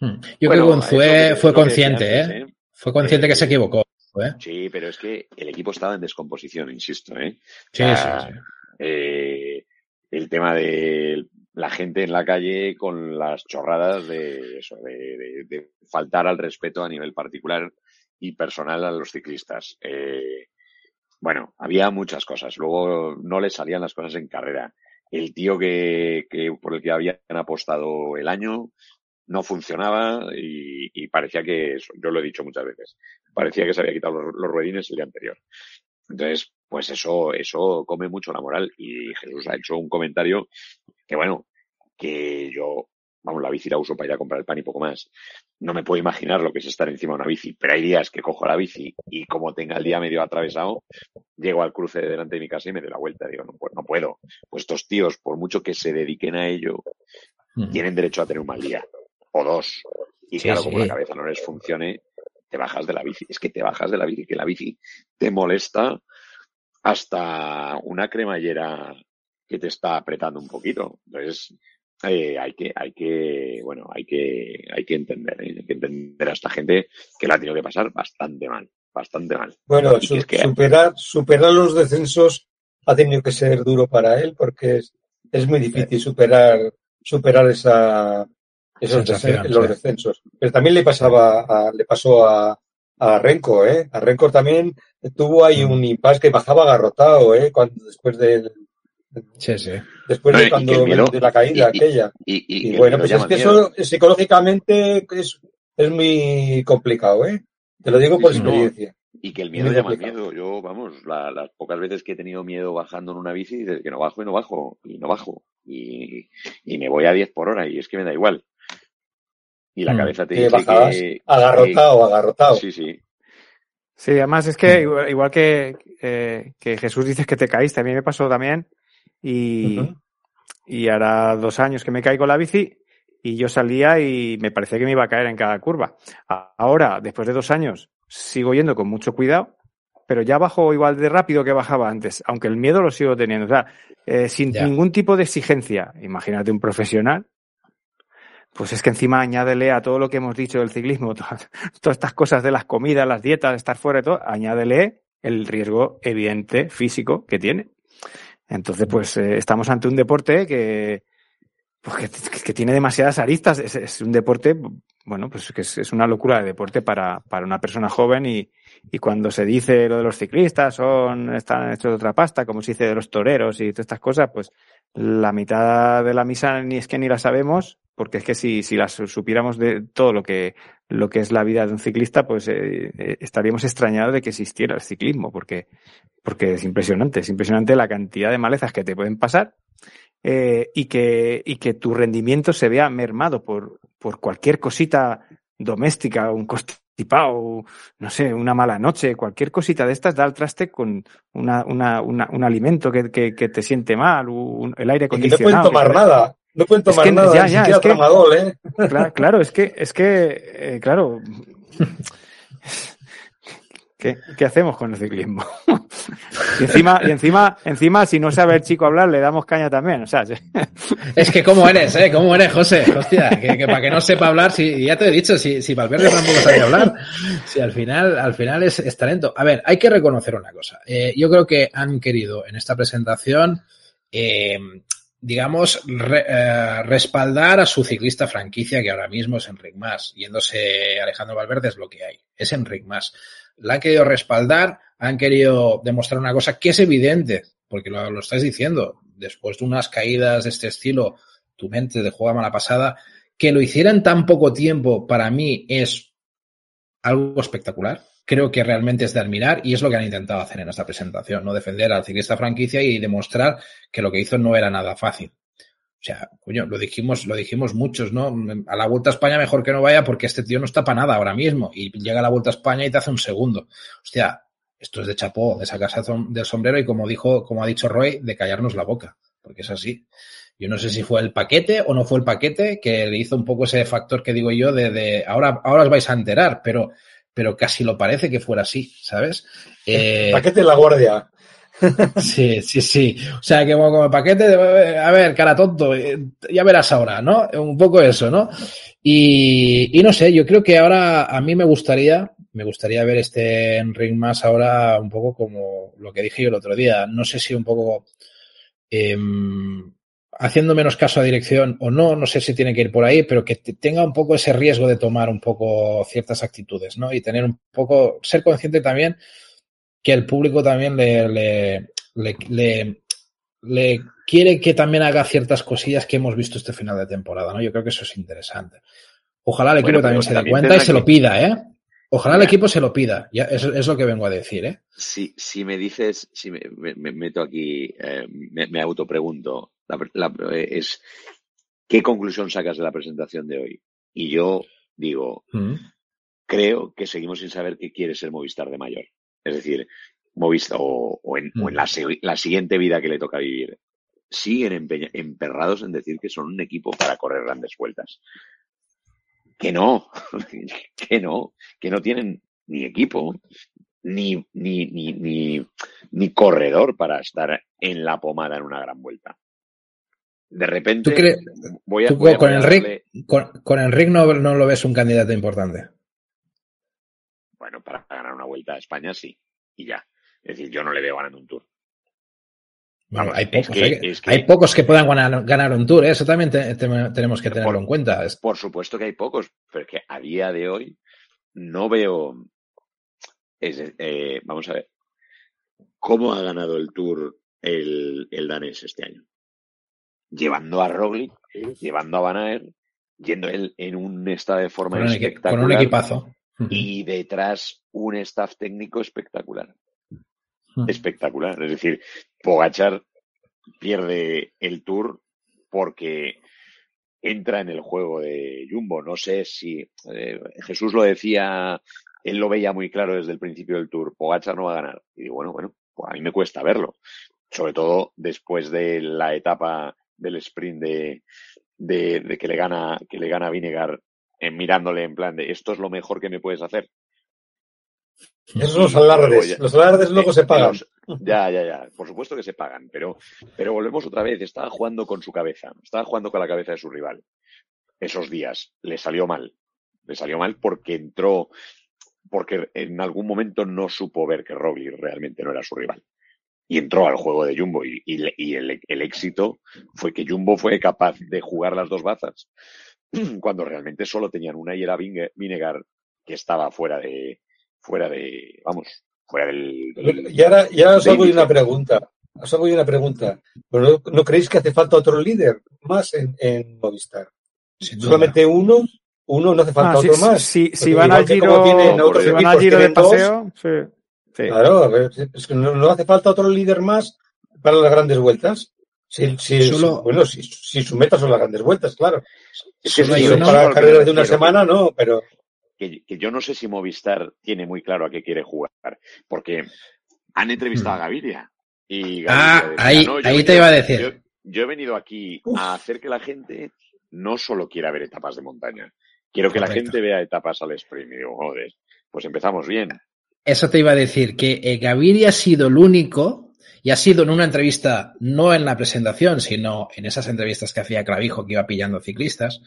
Mm. Yo Bueno, creo que Unzué fue consciente, ¿eh? antes, Fue consciente que Eh, se equivocó. ¿eh? Sí, pero es que el equipo estaba en descomposición, insisto, ¿eh? Sí, Ah, sí, sí. eh, el tema de la gente en la calle con las chorradas de eso, de, de- de faltar al respeto a nivel particular y personal a los ciclistas. Eh, bueno, había muchas cosas. Luego no le salían las cosas en carrera. El tío que, que por el que habían apostado el año no funcionaba y, y parecía que, eso, yo lo he dicho muchas veces, parecía que se había quitado los, los ruedines el día anterior. Entonces, pues eso, eso come mucho la moral. Y Jesús ha hecho un comentario que bueno, que yo, vamos, la bici la uso para ir a comprar el pan y poco más. No me puedo imaginar lo que es estar encima de una bici, pero hay días que cojo la bici y como tenga el día medio atravesado, llego al cruce de delante de mi casa y me doy la vuelta. Digo, no, pues no puedo. Pues estos tíos, por mucho que se dediquen a ello, tienen derecho a tener un mal día. O dos. Y Sí, claro, como sí. la cabeza no les funcione, te bajas de la bici. Es que te bajas de la bici, que la bici te molesta hasta una cremallera que te está apretando un poquito. Entonces, eh, hay que, hay que, bueno, hay que, hay que entender, ¿eh? hay que entender a esta gente que la ha tenido que pasar bastante mal. bastante mal. Bueno, superar, superar los descensos ha tenido que ser duro para él porque es, es muy difícil superar, superar esa, esos descensos, los descensos. Pero también le pasaba, a, le pasó a, a Renko, ¿eh? A Renko también tuvo ahí un impasse que bajaba agarrotado, ¿eh? Cuando, después del, Sí, sí. Después de cuando de la caída aquella. Y, bueno, pues es que eso psicológicamente es, es muy complicado, ¿eh? Te lo digo por experiencia. y que el miedo llama miedo. Yo, vamos, las pocas veces que he tenido miedo bajando en una bici, dices que no bajo y no bajo, y no bajo. Y, y me voy a 10 por hora y es que me da igual. Y la mm. cabeza te dice que... Agarrotado, agarrotado. Sí, sí. Sí, además es que mm. igual, que, eh, que Jesús dices que te caíste, a mí me pasó también y, y hará dos años que me caigo la bici y yo salía y me parecía que me iba a caer en cada curva. Ahora, después de dos años, sigo yendo con mucho cuidado, pero ya bajo igual de rápido que bajaba antes, aunque el miedo lo sigo teniendo. O sea, eh, sin ningún tipo de exigencia. Imagínate un profesional. Pues es que encima añádele a todo lo que hemos dicho del ciclismo, todas, todas estas cosas de las comidas, las dietas, estar fuera y todo, añádele el riesgo evidente físico que tiene. Entonces, pues eh, estamos ante un deporte que, pues, que, tiene demasiadas aristas. Es, un deporte, bueno, pues que es, una locura de deporte para, para una persona joven y, y, cuando se dice lo de los ciclistas son, están hechos de otra pasta, como se dice de los toreros y todas estas cosas, pues la mitad de la misa ni es que ni la sabemos, porque es que si, si las supiéramos de todo lo que, lo que es la vida de un ciclista, pues eh, eh, estaríamos extrañados de que existiera el ciclismo, porque, porque es impresionante, es impresionante la cantidad de malezas que te pueden pasar eh, y, que, y que tu rendimiento se vea mermado por, por cualquier cosita doméstica, un constipado, no sé, una mala noche, cualquier cosita de estas da al traste con una, una, un alimento que, que, que, te siente mal, el aire acondicionado. Y no pueden tomar nada. No pueden tomar nada, ya, ya, es que, ¿eh? Claro, claro, es que, es que, eh, claro, ¿Qué, ¿Qué, hacemos con el ciclismo? y encima, y encima, encima, si no sabe el chico hablar, le damos caña también. O sea, es que cómo eres, ¿eh? ¿Cómo eres, José? Hostia, que, para que no sepa hablar, si, ya te he dicho, si, si Valverde tampoco sabe hablar, si al final, al final es, talento. A ver, hay que reconocer una cosa. Eh, yo creo que han querido en esta presentación, eh, digamos, eh, respaldar a su ciclista franquicia, que ahora mismo es Enric Mas. Yéndose Alejandro Valverde es lo que hay, es Enric Mas. La han querido respaldar, han querido demostrar una cosa que es evidente, porque lo, lo estás diciendo, después de unas caídas de este estilo, tu mente de juega mala pasada, que lo hicieran tan poco tiempo para mí es algo espectacular creo que realmente es de admirar y es lo que han intentado hacer en esta presentación, no defender al ciclista franquicia y demostrar que lo que hizo no era nada fácil. O sea, coño, lo dijimos, lo dijimos muchos, ¿no? A la Vuelta a España mejor que no vaya porque este tío no está para nada ahora mismo y llega a la Vuelta a España y te hace un segundo. Hostia, esto es de chapó, de sacarse del sombrero y como dijo, como ha dicho Roy, de callarnos la boca, porque es así. Yo no sé si fue el paquete o no fue el paquete que le hizo un poco ese factor que digo yo de, de ahora, ahora os vais a enterar, pero pero casi lo parece que fuera así, ¿sabes? Eh, paquete de la guardia. Sí, sí, sí. O sea, que como, como paquete, de, a ver, cara tonto, eh, ya verás ahora, ¿no? Un poco eso, ¿no? Y, no sé, yo creo que ahora a mí me gustaría, me gustaría ver este ring más ahora un poco como lo que dije yo el otro día. No sé si un poco eh, haciendo menos caso a dirección o no, no sé si tiene que ir por ahí, pero que tenga un poco ese riesgo de tomar un poco ciertas actitudes, ¿no? Y tener un poco, ser consciente también que el público también le, le, le, le, quiere que también haga ciertas cosillas que hemos visto este final de temporada, ¿no? Yo creo que eso es interesante. Ojalá el equipo también se dé cuenta y se lo pida, ¿eh? Ojalá el equipo se lo pida. Ya, es, es, lo que vengo a decir, ¿eh? Si, si me dices, si me, me, meto aquí, eh, me, me autopregunto, la, es qué conclusión sacas de la presentación de hoy. Y yo digo, mm. creo que seguimos sin saber qué quiere ser Movistar de mayor. Es decir, Movistar o, o, en, o en la, mm. la, siguiente vida que le toca vivir. Siguen emperrados en decir que son un equipo para correr grandes vueltas. Que no, que no, que no tienen ni equipo, ni, ni, ni, ni, ni corredor para estar en la pomada en una gran vuelta de repente voy a, con, el Rick, con, el Rick no, no, lo ves un candidato importante. Bueno, para ganar una vuelta a España sí, y ya. Es decir, yo no le veo ganando un tour. Vamos, hay, pocos, que, hay, pocos que puedan ganar, un tour, ¿eh? eso también tenemos que tenerlo en cuenta. Por supuesto que hay pocos, pero que a día de hoy no veo. Eh, vamos a ver. ¿Cómo ha ganado el tour el, el danés este año? Llevando a Roglic, llevando a Van yendo él en un estado de forma espectacular. Con un equipazo. Y detrás un staff técnico espectacular. Espectacular. Es decir, Pogachar pierde el tour porque entra en el juego de Jumbo. No sé si eh, Jesús lo decía, él lo veía muy claro desde el principio del tour. Pogachar no va a ganar. Y digo, bueno, bueno, pues a mí me cuesta verlo. Sobre todo después de la etapa del sprint de, de, que le gana, que le gana Vinegar, en mirándole en plan de esto es lo mejor que me puedes hacer. Esos son los alardes. los alardes luego se pagan. ya, ya, ya. Por supuesto que se pagan, pero, pero volvemos otra vez. Estaba jugando con su cabeza. Estaba jugando con la cabeza de su rival. Esos días. Le salió mal. Le salió mal porque entró, porque en algún momento no supo ver que Roglic realmente no era su rival. Y entró al juego de Jumbo y, el, el, éxito fue que Jumbo fue capaz de jugar las dos bazas cuando realmente solo tenían una y era Vinegar que estaba fuera de, fuera de, vamos, fuera del... y ahora, ya os hago una pregunta. Os hago una pregunta. ¿No, ¿No creéis que hace falta otro líder más en, en Movistar? Solamente uno, uno no hace falta ah, otro más. Si, si van al giro, si van al giro de paseo, sí, Claro, es que no, hace falta otro líder más para las grandes vueltas. Si, si, bueno, si, si, su meta son las grandes vueltas, claro. Es que para carreras de una semana, no, pero que, yo no sé si Movistar tiene muy claro a qué quiere jugar, porque han entrevistado a hmm. Gaviria. Y ah, ahí, ahí te iba a decir. Yo, he venido aquí a hacer que la gente no solo quiera ver etapas de montaña, quiero que la gente vea etapas al sprint. Y digo, joder, pues empezamos bien. Eso te iba a decir, que eh, Gaviria ha sido el único, y ha sido en una entrevista, no en la presentación, sino en esas entrevistas que hacía Clavijo, que iba pillando ciclistas,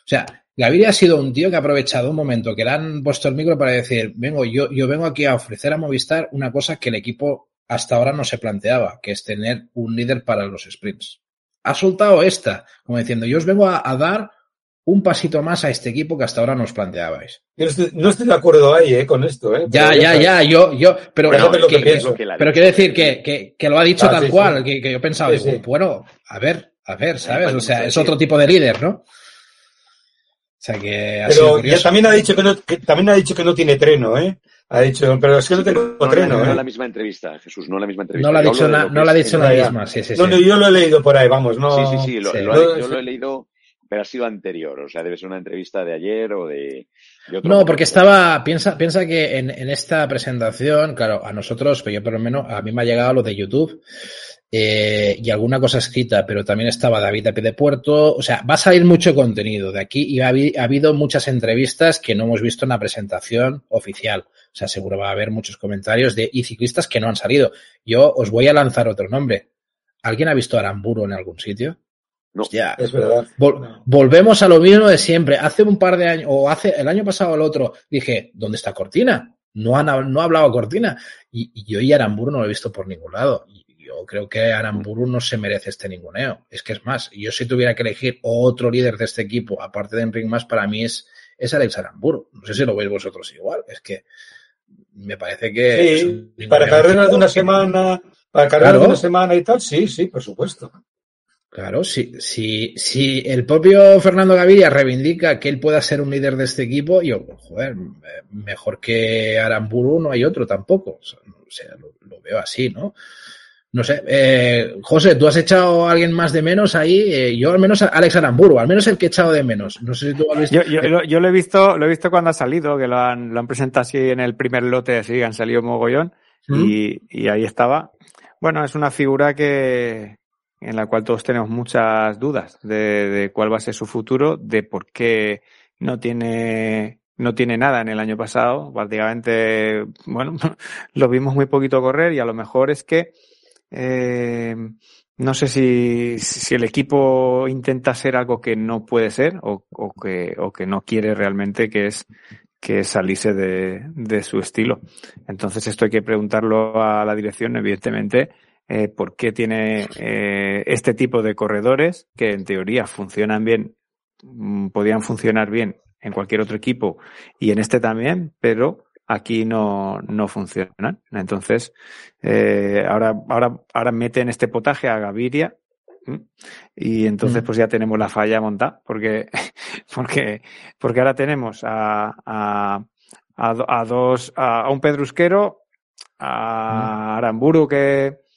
o sea, Gaviria ha sido un tío que ha aprovechado un momento que le han puesto el micro para decir, vengo, yo, yo vengo aquí a ofrecer a Movistar una cosa que el equipo hasta ahora no se planteaba, que es tener un líder para los sprints. Ha soltado esta, como diciendo, yo os vengo a, dar un pasito más a este equipo que hasta ahora nos planteabais. no estoy de acuerdo ahí, eh, con esto, eh. Ya, ya, ya, yo, yo, pero, pero, quiero decir que, que, lo ha dicho tal cual, que, yo pensaba, bueno, a ver, a ver, ¿sabes? O sea, es otro tipo de líder, ¿no? O sea que pero ya también ha dicho que no, también ha dicho que no tiene treno, ¿eh? Ha dicho, pero es que no tengo treno, no, ¿eh? No la misma entrevista, Jesús, no la misma entrevista. No la ha dicho, la, no la, ha dicho la misma, sí, sí, No, no, yo lo he leído por ahí, vamos, no. Sí, sí, sí, lo, lo, yo lo he leído, pero ha sido anterior, o sea, debe ser una entrevista de ayer o de, otro No, porque estaba, piensa, piensa que en, en esta presentación, claro, a nosotros, pues yo por lo menos, a mí me ha llegado lo de YouTube, eh, y alguna cosa escrita, pero también estaba David a pie de puerto. O sea, va a salir mucho contenido de aquí y ha, habido muchas entrevistas que no hemos visto en la presentación oficial. O sea, seguro va a haber muchos comentarios de y ciclistas que no han salido. Yo os voy a lanzar otro nombre. ¿Alguien ha visto Aramburo en algún sitio? No, ya. es verdad. volvemos a lo mismo de siempre. Hace un par de años, o hace el año pasado o el otro, dije, ¿dónde está Cortina? No, han, no ha hablado Cortina. Y, y yo y Aramburu no lo he visto por ningún lado yo creo que Aramburu no se merece este ninguneo. Es que es más, yo si tuviera que elegir otro líder de este equipo, aparte de Enric Más, para mí es, es Alex Aramburu. No sé si lo veis vosotros igual. Es que me parece que. Sí, para carreras de una semana, para carreras de una semana y tal, sí, sí, por supuesto. Claro, si, si, si el propio Fernando Gaviria reivindica que él pueda ser un líder de este equipo, yo, joder, mejor que Aramburu no hay otro tampoco. O sea, lo veo así, ¿no? No sé, eh, José, ¿tú has echado a alguien más de menos ahí? Eh, yo al menos a Alex Aramburu, al menos el que he echado de menos. No sé si tú has visto. Yo, yo, lo, he visto, lo he visto cuando ha salido, que lo han, lo han presentado así en el primer lote, así han salido mogollón, ¿Mm? y, y ahí estaba. Bueno, es una figura que, en la cual todos tenemos muchas dudas de, cuál va a ser su futuro, de por qué no tiene no tiene nada en el año pasado. Prácticamente, bueno, lo vimos muy poquito correr y a lo mejor es que eh, no sé si, si, el equipo intenta hacer algo que no puede ser o, o, que, o que no quiere realmente, que es que saliese de, de, su estilo. Entonces esto hay que preguntarlo a la dirección, evidentemente, eh, por qué tiene eh, este tipo de corredores que en teoría funcionan bien, mm, podían funcionar bien en cualquier otro equipo y en este también, pero aquí no, no funcionan. Entonces, eh, ahora, ahora, ahora mete en este potaje a Gaviria y entonces mm. pues ya tenemos la falla montada porque, porque, porque ahora tenemos a, a, a, dos, a, un pedrusquero, a mm. Aramburu que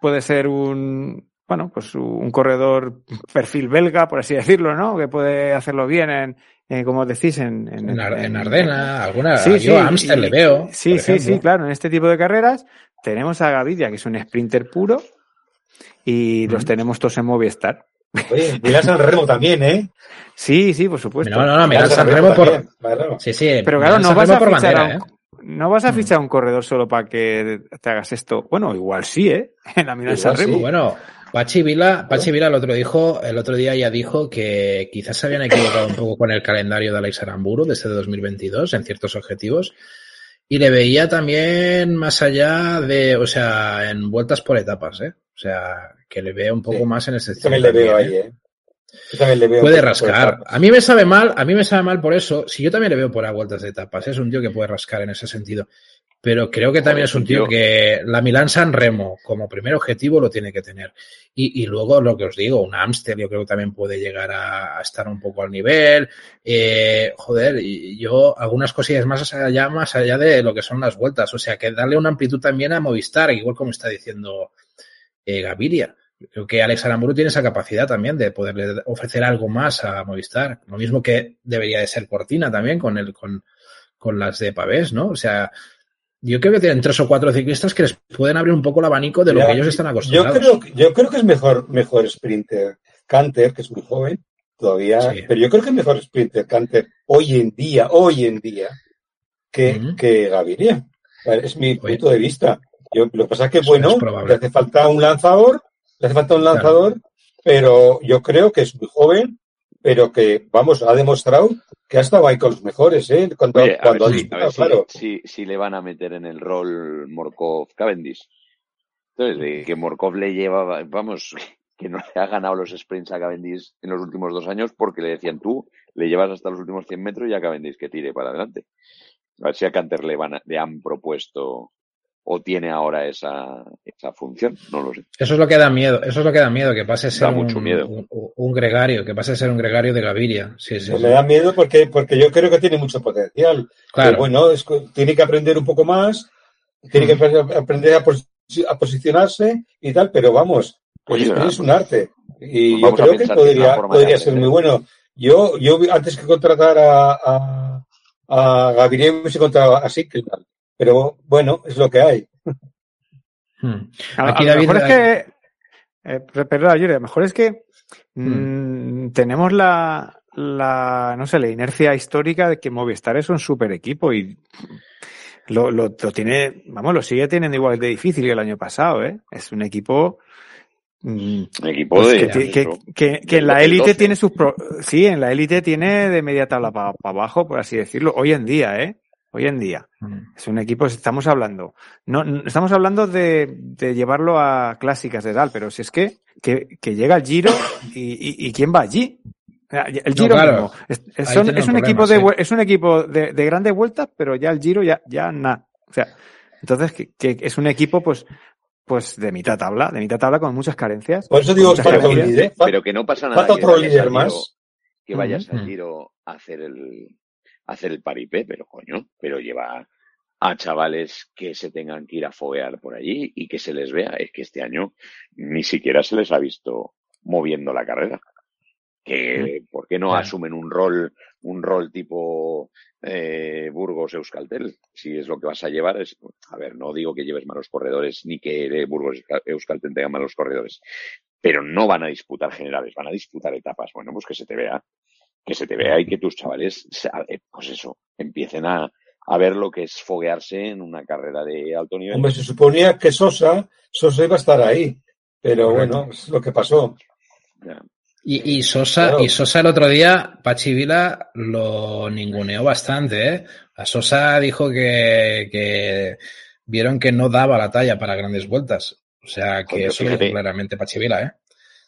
puede ser un, bueno, pues un corredor perfil belga, por así decirlo, ¿no? Que puede hacerlo bien en, eh, como decís, en, en, en, Ardena, alguna, sí, yo a Amster le veo. Sí, sí, sí, claro, en este tipo de carreras tenemos a Gavidia, que es un sprinter puro, y los tenemos todos en Movistar. Oye, mira San Remo también, ¿eh? Sí, sí, por supuesto. No, no, no, mira San Remo por... Sí, sí. Pero claro, no vas, a fichar a un, ¿eh? No vas a fichar un corredor solo para que te hagas esto. Bueno, igual sí, ¿eh? En la San Remo. Bueno, Pachi Vila, Pachi Vila el otro dijo, el otro día ya dijo que quizás se habían equivocado un poco con el calendario de Alex Aramburu desde 2022 en ciertos objetivos y le veía también más allá de, o sea, en vueltas por etapas, ¿eh? O sea, que le veo un poco más en ese También le veo ahí, ¿eh? Le veo puede rascar. A mí me sabe mal, a mí me sabe mal por eso. Si yo también le veo por a vueltas de etapas, es un tío que puede rascar en ese sentido. Pero creo que también es un tío que la Milán San Remo como primer objetivo lo tiene que tener. Y, y luego lo que os digo, un Amstel yo creo que también puede llegar a, estar un poco al nivel. Eh, joder, y yo algunas cosillas más allá, más allá de lo que son las vueltas. O sea, que darle una amplitud también a Movistar, igual como está diciendo eh, Gaviria. Creo que Alex Aramburu tiene esa capacidad también de poderle ofrecer algo más a Movistar. Lo mismo que debería de ser Cortina también con el, con, con las de Pavés, ¿no? O sea, yo creo que tienen tres o cuatro ciclistas que les pueden abrir un poco el abanico de lo que ellos están acostumbrados. Yo creo, yo creo que es mejor, mejor sprinter Canter, que es muy joven todavía, pero yo creo que es mejor sprinter Canter hoy en día, hoy en día, que, que Gaviria. Es mi punto de vista. Yo, lo que pasa es que, bueno, le hace falta un lanzador, le hace falta un lanzador, pero yo creo que es muy joven, pero que, vamos, ha demostrado que ha estado ahí con los mejores, ¿eh? Cuando, cuando si, claro. Si, si, le van a meter en el rol Morkov Cavendish. Entonces, de que Morkov le llevaba, vamos, que no le ha ganado los sprints a Cavendish en los últimos dos años porque le decían tú, le llevas hasta los últimos 100 metros y a Cavendish que tire para adelante. A ver si a Canter le, van le han propuesto o tiene ahora esa, esa función, no lo sé. Eso es lo que da miedo, eso es lo que da miedo, que pase a ser un, miedo. Un, gregario, que pase a ser un gregario de Gaviria. Sí, sí, pues Me da miedo porque, porque yo creo que tiene mucho potencial. Claro. bueno, tiene que aprender un poco más, tiene que aprender a, posicionarse y tal, pero vamos, pues es un arte. Y yo creo que podría, podría ser muy bueno. Yo, yo antes que contratar a, a, a Gaviria, me hubiese contratado a tal pero bueno, es lo que hay. Hmm. Aquí, a, lo mejor es que, eh, perdón, a lo mejor es que hmm. mm, tenemos la, la, no sé, la inercia histórica de que Movistar es un super equipo y lo, lo, lo, tiene, vamos, lo sigue teniendo igual de difícil que el año pasado, ¿eh? Es un equipo mm, un equipo pues de, que, que, que, en la élite tiene sus pro, sí, en la élite tiene de media tabla para abajo, por así decirlo, hoy en día, ¿eh? Hoy en día. Mm. Es un equipo, estamos hablando, no, estamos hablando de, de, llevarlo a clásicas de tal, pero si es que, que, que llega el Giro y, y, ¿quién va allí? El Giro mismo. Es, es, un equipo de, es un equipo de, de grandes vueltas, pero ya el Giro ya, ya nada. O sea, entonces que, que, es un equipo, pues, pues de mitad tabla, de mitad tabla con muchas carencias. Por eso digo, para líder, pero que no pasa nada. Falta otro líder más. Que vayas al Giro a hacer el, hacer el paripé, pero coño, pero lleva a chavales que se tengan que ir a foguear por allí y que se les vea. Es que este año ni siquiera se les ha visto moviendo la carrera. Que, ¿por qué no asumen un rol, un rol tipo eh, Burgos Euskaltel? Si es lo que vas a llevar, es, a ver, no digo que lleves malos corredores ni que Burgos Euskaltel tenga malos corredores, pero no van a disputar generales, van a disputar etapas. Bueno, pues que se te vea que se te vea y que tus chavales, eh, pues eso, empiecen a, a ver lo que es foguearse en una carrera de alto nivel. Hombre, se suponía que Sosa, Sosa iba a estar ahí, pero bueno, es lo que pasó. Y, Sosa, y Sosa el otro día, Pachi Vila lo ninguneó bastante, ¿eh? A Sosa dijo que, que vieron que no daba la talla para grandes vueltas. O sea que eso lo dijo claramente Pachi Vila, ¿eh?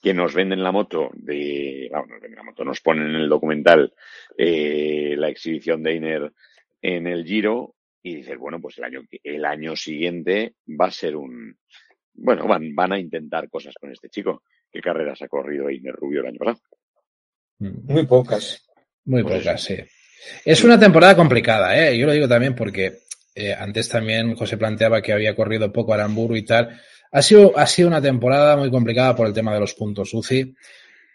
Que nos venden la moto de, vamos, nos venden la moto, nos ponen en el documental eh, la exhibición de Iner en el Giro y dices, bueno, pues el año, el año siguiente va a ser un, bueno, van, van a intentar cosas con este chico. ¿Qué carreras ha corrido Iner Rubio el año pasado? Muy pocas. Muy pues pocas, sí. Es una temporada complicada, ¿eh? Yo lo digo también porque eh, antes también José planteaba que había corrido poco Aramburu y tal. Ha sido, ha sido una temporada muy complicada por el tema de los puntos UCI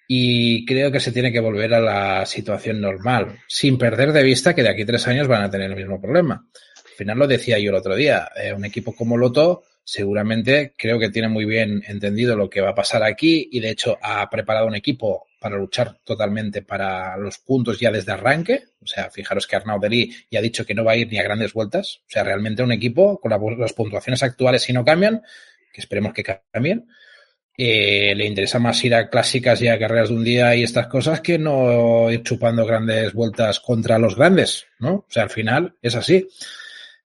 y creo que se tiene que volver a la situación normal, sin perder de vista que de aquí tres años van a tener el mismo problema. Al final lo decía yo el otro día, eh, un equipo como Loto seguramente creo que tiene muy bien entendido lo que va a pasar aquí y de hecho ha preparado un equipo para luchar totalmente para los puntos ya desde arranque. O sea, fijaros que Arnaud Delí ya ha dicho que no va a ir ni a grandes vueltas. O sea, realmente un equipo con las puntuaciones actuales si no cambian, esperemos que cambien, eh, le interesa más ir a clásicas y a carreras de un día y estas cosas que no ir chupando grandes vueltas contra los grandes, ¿no? O sea, al final es así.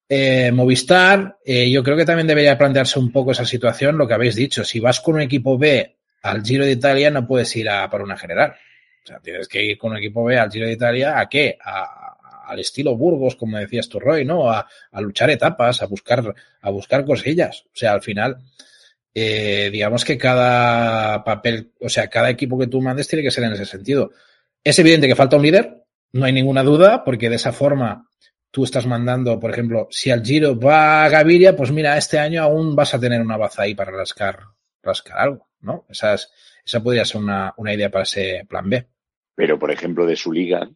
Eh, Movistar, eh, yo creo que también debería plantearse un poco esa situación, lo que habéis dicho. Si vas con un equipo B al Giro de Italia, no puedes ir a por una general. O sea, tienes que ir con un equipo B al Giro de Italia, ¿a qué? Al estilo Burgos, como decías tú, Roy, ¿no? A, luchar etapas, a buscar, a buscar cosillas. O sea, al final, eh, digamos que cada papel, o sea, cada equipo que tú mandes tiene que ser en ese sentido. Es evidente que falta un líder, no hay ninguna duda, porque de esa forma tú estás mandando, por ejemplo, si al Giro va a Gaviria, pues mira, este año aún vas a tener una baza ahí para rascar, rascar algo, ¿no? Esa, esa podría ser una, una idea para ese plan B. Pero, por ejemplo, de su liga,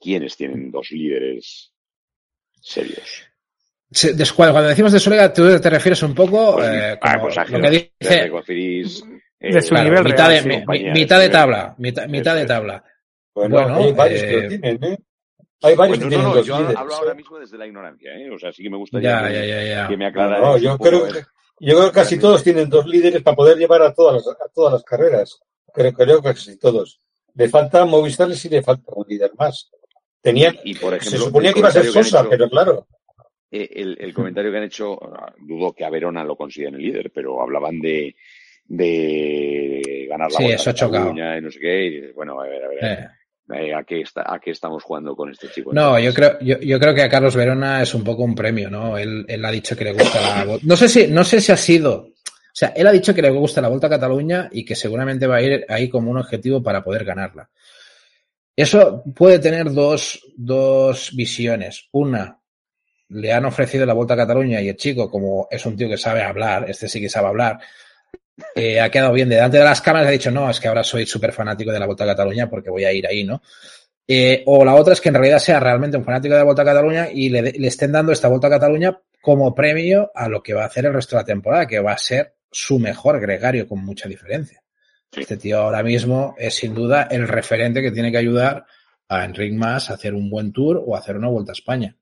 ¿quiénes tienen dos líderes serios? cuando decimos de su liga, tú te refieres un poco pues, eh, ah, pues lo que dice de, su nivel mitad, de, mitad de tabla, mitad, mitad de tabla. Bueno, hay varios que lo eh, tienen, ¿eh? Hay varios pues no, no, yo hablo ahora mismo desde la ignorancia, ¿eh? O sea, sí que me gustaría que, me aclarara. No, yo creo que, yo creo que casi todos tienen dos líderes para poder llevar a todas las, a todas las carreras. Creo, creo que casi todos. Le falta Movistar y le falta un líder más. Tenían, y, por ejemplo, se suponía que iba a ser Sosa, pero claro. Eh, el, el, comentario que han hecho, dudo que a Verona lo consideren el líder, pero hablaban de, de ganar la sí, eso y no sé qué, y bueno, a ver, a ver. Eh, ¿a, qué está, ¿A qué estamos jugando con este chico? No, yo creo, yo, yo, creo que a Carlos Verona es un poco un premio, ¿no? Él, él ha dicho que le gusta la No sé si, no sé si ha sido. O sea, él ha dicho que le gusta la Vuelta a Cataluña y que seguramente va a ir ahí como un objetivo para poder ganarla. Eso puede tener dos, dos visiones. Una, le han ofrecido la Vuelta a Cataluña y el chico, como es un tío que sabe hablar, este sí que sabe hablar, eh, ha quedado bien. Delante de las cámaras ha dicho, no, es que ahora soy súper fanático de la Vuelta a Cataluña porque voy a ir ahí, ¿no? Eh, o la otra es que en realidad sea realmente un fanático de la Vuelta a Cataluña y le, estén dando esta Vuelta a Cataluña como premio a lo que va a hacer el resto de la temporada, que va a ser su mejor gregario con mucha diferencia. Este tío ahora mismo es sin duda el referente que tiene que ayudar a Enric Mas a hacer un buen tour o a hacer una Vuelta a España.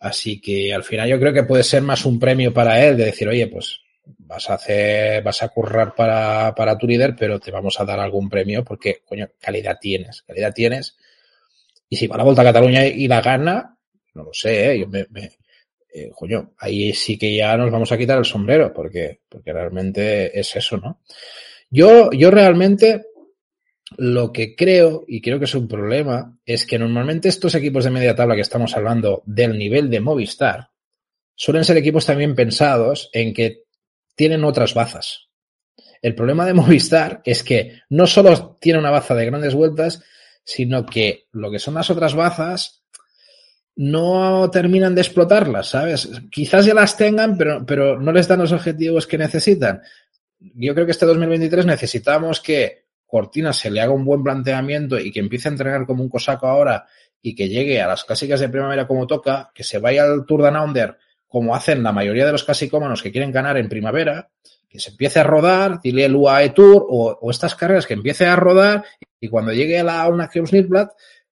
Así que al final yo creo que puede ser más un premio para él de decir, oye, pues vas a hacer, vas a currar para, para tu líder, pero te vamos a dar algún premio porque, coño, calidad tienes, calidad tienes. Y si va la Vuelta a Cataluña y la gana, no lo sé, ¿eh? yo me, eh, coño, ahí sí que ya nos vamos a quitar el sombrero porque, porque realmente es eso, ¿no? Yo, yo realmente lo que creo, y creo que es un problema, es que normalmente estos equipos de media tabla que estamos hablando del nivel de Movistar, suelen ser equipos también pensados en que tienen otras bazas. El problema de Movistar es que no solo tiene una baza de grandes vueltas, sino que lo que son las otras bazas no terminan de explotarlas, ¿sabes? Quizás ya las tengan, pero, pero no les dan los objetivos que necesitan. Yo creo que este 2023 necesitamos que Cortina se le haga un buen planteamiento y que empiece a entrenar como un cosaco ahora y que llegue a las clásicas de primavera como toca, que se vaya al Tour de Naunder como hacen la mayoría de los casicómanos que quieren ganar en primavera, que se empiece a rodar, dile el UAE Tour o, estas carreras que empiece a rodar y cuando llegue a la una Nilblad,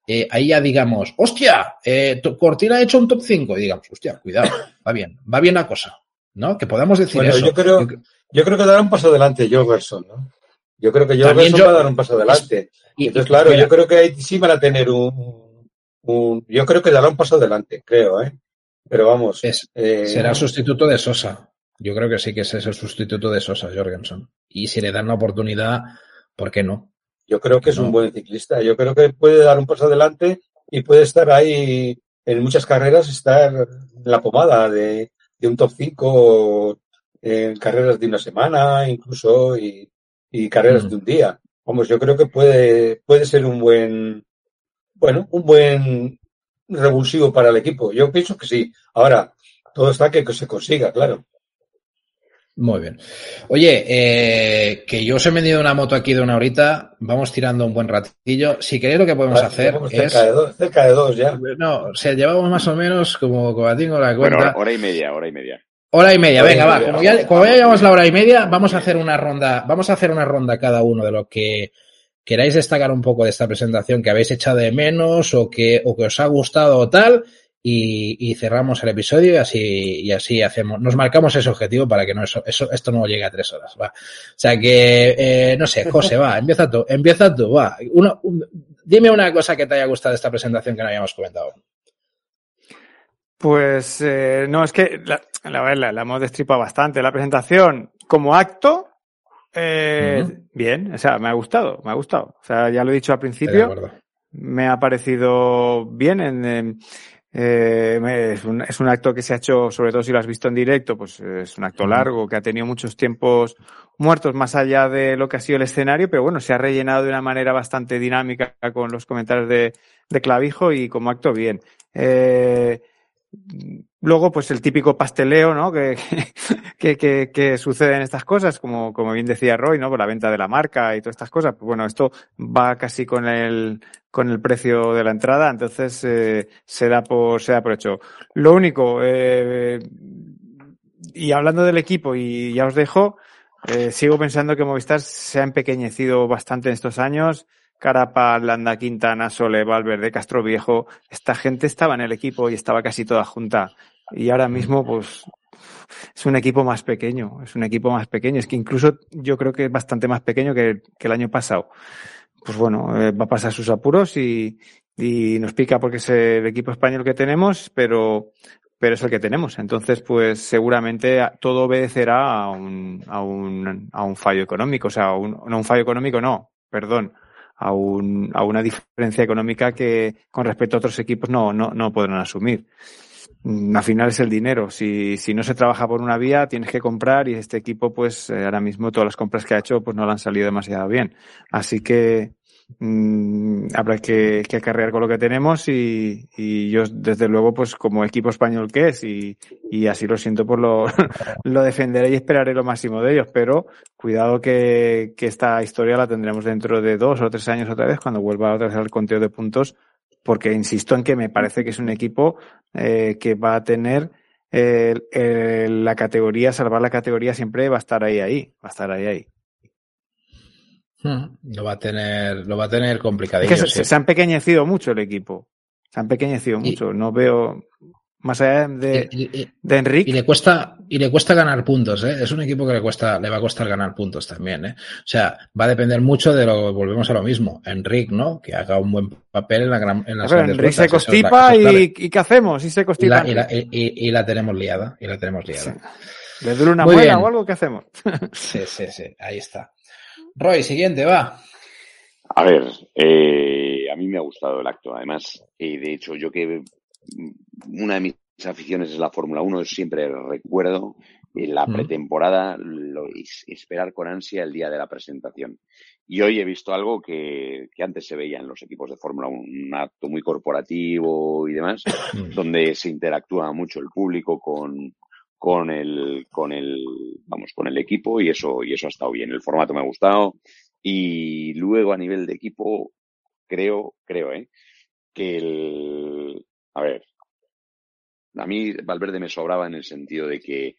eh, ahí ya digamos, hostia, eh, Cortina ha hecho un top 5 y digamos, hostia, cuidado, va bien, va bien la cosa, ¿no? Que podamos decir eso. Yo creo, yo creo que dará un paso adelante Joe ¿no? Yo creo que yo va a dar un paso adelante. Y, Entonces, claro, yo creo que sí van a tener un, un, Yo creo que dará un paso adelante, creo, ¿eh? Pero vamos. Eh, será sustituto de Sosa. Yo creo que sí que es el sustituto de Sosa, Jorgensen. Y si le dan la oportunidad, ¿por qué no? Yo creo que es un buen ciclista. Yo creo que puede dar un paso adelante y puede estar ahí en muchas carreras, estar en la pomada de, un top 5 en carreras de una semana, incluso, y, carreras mm. de un día. Vamos, yo creo que puede, puede ser un buen, bueno, un buen revulsivo para el equipo. Yo pienso que sí. Ahora, todo está que se consiga, claro. Muy bien. Oye, eh, que yo os he vendido una moto aquí de una horita, vamos tirando un buen ratillo. Si queréis lo que podemos hacer es... Cerca de, dos, cerca de dos ya. No, o sea, llevamos más o menos como, como tengo la cuenta. Bueno, hora y media, hora y media. Hora y media, venga, va. Como ya, como ya llevamos la hora y media, vamos a hacer una ronda, vamos a hacer una ronda cada uno de lo que queráis destacar un poco de esta presentación que habéis echado de menos o que, o que os ha gustado o tal y, cerramos el episodio y así, y así hacemos, nos marcamos ese objetivo para que no eso, eso esto no llegue a tres horas, va. O sea que, eh, no sé, José, va, empieza tú, empieza tú, va. Uno, dime una cosa que te haya gustado de esta presentación que no habíamos comentado. Pues eh, no, es que la, la, la, la hemos destripado bastante. La presentación como acto, eh, bien, o sea, me ha gustado, me ha gustado. O sea, ya lo he dicho al principio, me ha parecido bien en eh, es, un, es, un, acto que se ha hecho, sobre todo si lo has visto en directo, pues es un acto largo que ha tenido muchos tiempos muertos más allá de lo que ha sido el escenario, pero bueno, se ha rellenado de una manera bastante dinámica con los comentarios de, de Clavijo y como acto bien. Eh, Luego, pues el típico pasteleo, ¿no? Que, que, que, sucede en estas cosas, como, como bien decía Roy, ¿no? Por la venta de la marca y todas estas cosas. Pues bueno, esto va casi con el, con el precio de la entrada, entonces eh, se da por, se da por hecho. Lo único, eh, y hablando del equipo, y ya os dejo, eh, sigo pensando que Movistar se ha empequeñecido bastante en estos años. Carapa, Landa, Quintana, Sole, Valverde, Castro Viejo, esta gente estaba en el equipo y estaba casi toda junta. Y ahora mismo, pues, es un equipo más pequeño, es un equipo más pequeño. Es que incluso yo creo que es bastante más pequeño que, el año pasado. Pues bueno, eh, va a pasar sus apuros y, nos pica porque es el equipo español que tenemos, pero, pero es el que tenemos. Entonces, pues seguramente todo obedecerá a un, a un, a un fallo económico. O sea, un, no un fallo económico, no, perdón, a, un, a una diferencia económica que con respecto a otros equipos no, no, no podrán asumir. Mm, al final es el dinero. Si, si no se trabaja por una vía, tienes que comprar y este equipo, pues eh, ahora mismo todas las compras que ha hecho, pues no le han salido demasiado bien. Así que mmm, habrá que, que, acarrear con lo que tenemos y, y, yo, desde luego, pues como equipo español que es, y, y así lo siento, por lo, lo defenderé y esperaré lo máximo de ellos. Pero cuidado que, que esta historia la tendremos dentro de dos o tres años otra vez, cuando vuelva otra vez al conteo de puntos porque insisto en que me parece que es un equipo eh, que va a tener eh, la categoría, salvar la categoría siempre va a estar ahí, ahí, va a estar ahí, ahí. Hmm, lo va a tener, lo va a tener complicado. se, ha empequeñecido mucho el equipo. Se ha empeñecido mucho. No veo, más allá de, de Enrique. Y le cuesta, y le cuesta ganar puntos, ¿eh? Es un equipo que le cuesta, le va a costar ganar puntos también, ¿eh? O sea, va a depender mucho de lo, volvemos a lo mismo. Enrique, ¿no? Que haga un buen papel en la gran, en las Enrique se constipa y, ¿qué hacemos? ¿Y se constipa? Y la, y, la, tenemos liada, y la tenemos liada. ¿Le duele una muela o algo? ¿Qué hacemos? sí, sí, sí, ahí está. Roy, siguiente, va. A ver, eh, a mí me ha gustado el acto, además, y de hecho yo que una de mis aficiones es la Fórmula 1, siempre recuerdo en la pretemporada lo, esperar con ansia el día de la presentación. Y hoy he visto algo que, que antes se veía en los equipos de Fórmula 1, un acto muy corporativo y demás, donde se interactúa mucho el público con, con el, con el, vamos, con el equipo y eso, y eso ha estado bien. El formato me ha gustado. Y luego a nivel de equipo, creo, creo, eh, que el, a ver, a mí Valverde me sobraba en el sentido de que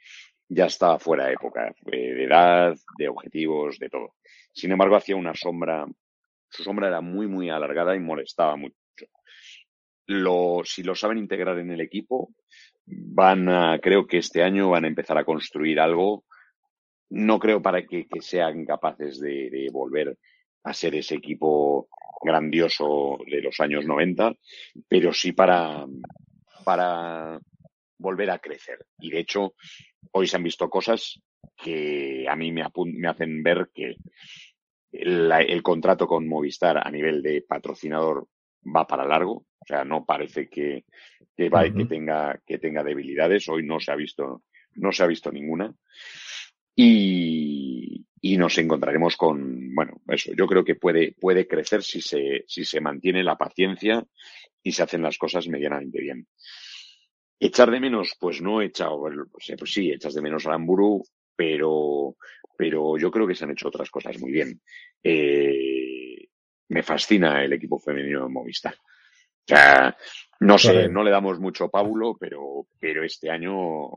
ya estaba fuera de época, de edad, de objetivos, de todo. Sin embargo, hacía una sombra, su sombra era muy, muy alargada y molestaba mucho. Lo, si lo saben integrar en el equipo, van a, creo que este año van a empezar a construir algo no creo para que, sean capaces de, volver a ser ese equipo grandioso de los años 90, pero sí para, para volver a crecer. Y de hecho, hoy se han visto cosas que a mí me, me hacen ver que el, contrato con Movistar a nivel de patrocinador va para largo. O sea, no parece que, que, que, tenga, que tenga debilidades. Hoy no se ha visto, no se ha visto ninguna. Y, y, nos encontraremos con, bueno, eso, yo creo que puede, puede crecer si se, si se mantiene la paciencia y se hacen las cosas medianamente bien. Echar de menos, pues no he echado, pues sí, echas de menos a Amburu, pero, pero yo creo que se han hecho otras cosas muy bien. Eh, me fascina el equipo femenino de Movistar. O sea, no sé, no le damos mucho pábulo, pero, pero este año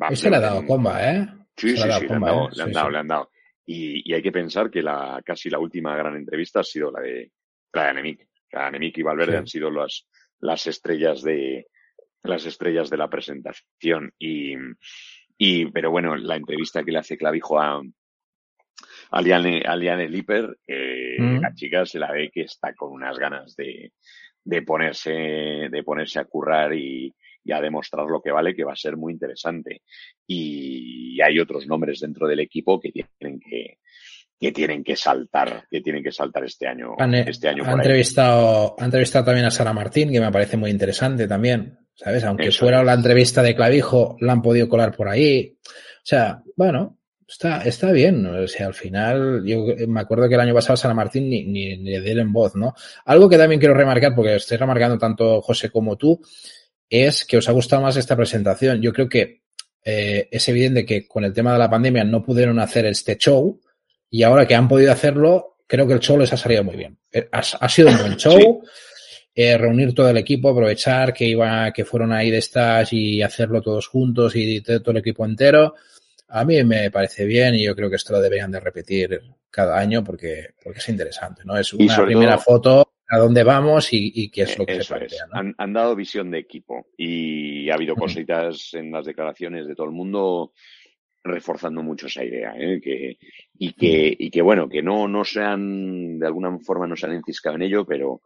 va Ese le ha dado comba, ¿eh? Sí, sí, sí, le han dado, le han dado, le han dado. Y, y, hay que pensar que la casi la última gran entrevista ha sido la de, la de Anemic. Anemic y Valverde han sido las, las estrellas de, las estrellas de la presentación. Y, y, pero bueno, la entrevista que le hace Clavijo a, a Liane, a Lipper, eh, mm. la chica se la ve que está con unas ganas de, de ponerse, de ponerse a currar y, y, a demostrar lo que vale, que va a ser muy interesante. Y hay otros nombres dentro del equipo que tienen que, que tienen que saltar, que tienen que saltar este año. este año ha entrevistado, ha entrevistado también a Sara Martín, que me parece muy interesante también. ¿sabes? Aunque fuera la entrevista de Clavijo, la han podido colar por ahí. O sea, bueno, está, está bien. O sea, al final, yo me acuerdo que el año pasado San Martín ni, ni, ni él en voz, ¿no? Algo que también quiero remarcar, porque estoy remarcando tanto José como tú, es que os ha gustado más esta presentación. Yo creo que eh, es evidente que con el tema de la pandemia no pudieron hacer este show y ahora que han podido hacerlo, creo que el show les ha salido muy bien. Eh, ha, ha sido un buen show. Eh, reunir todo el equipo, aprovechar que iba, que fueron ahí de estas y hacerlo todos juntos y todo el equipo entero. A mí me parece bien y yo creo que esto lo deberían de repetir cada año porque, porque es interesante, ¿no? Es una primera foto a dónde vamos y, qué es lo que se plantea. Han, dado visión de equipo y ha habido cositas en las declaraciones de todo el mundo reforzando mucho esa idea, ¿eh? que, y que, y que bueno, que no, no sean, de alguna forma no se han enciscado en ello, pero,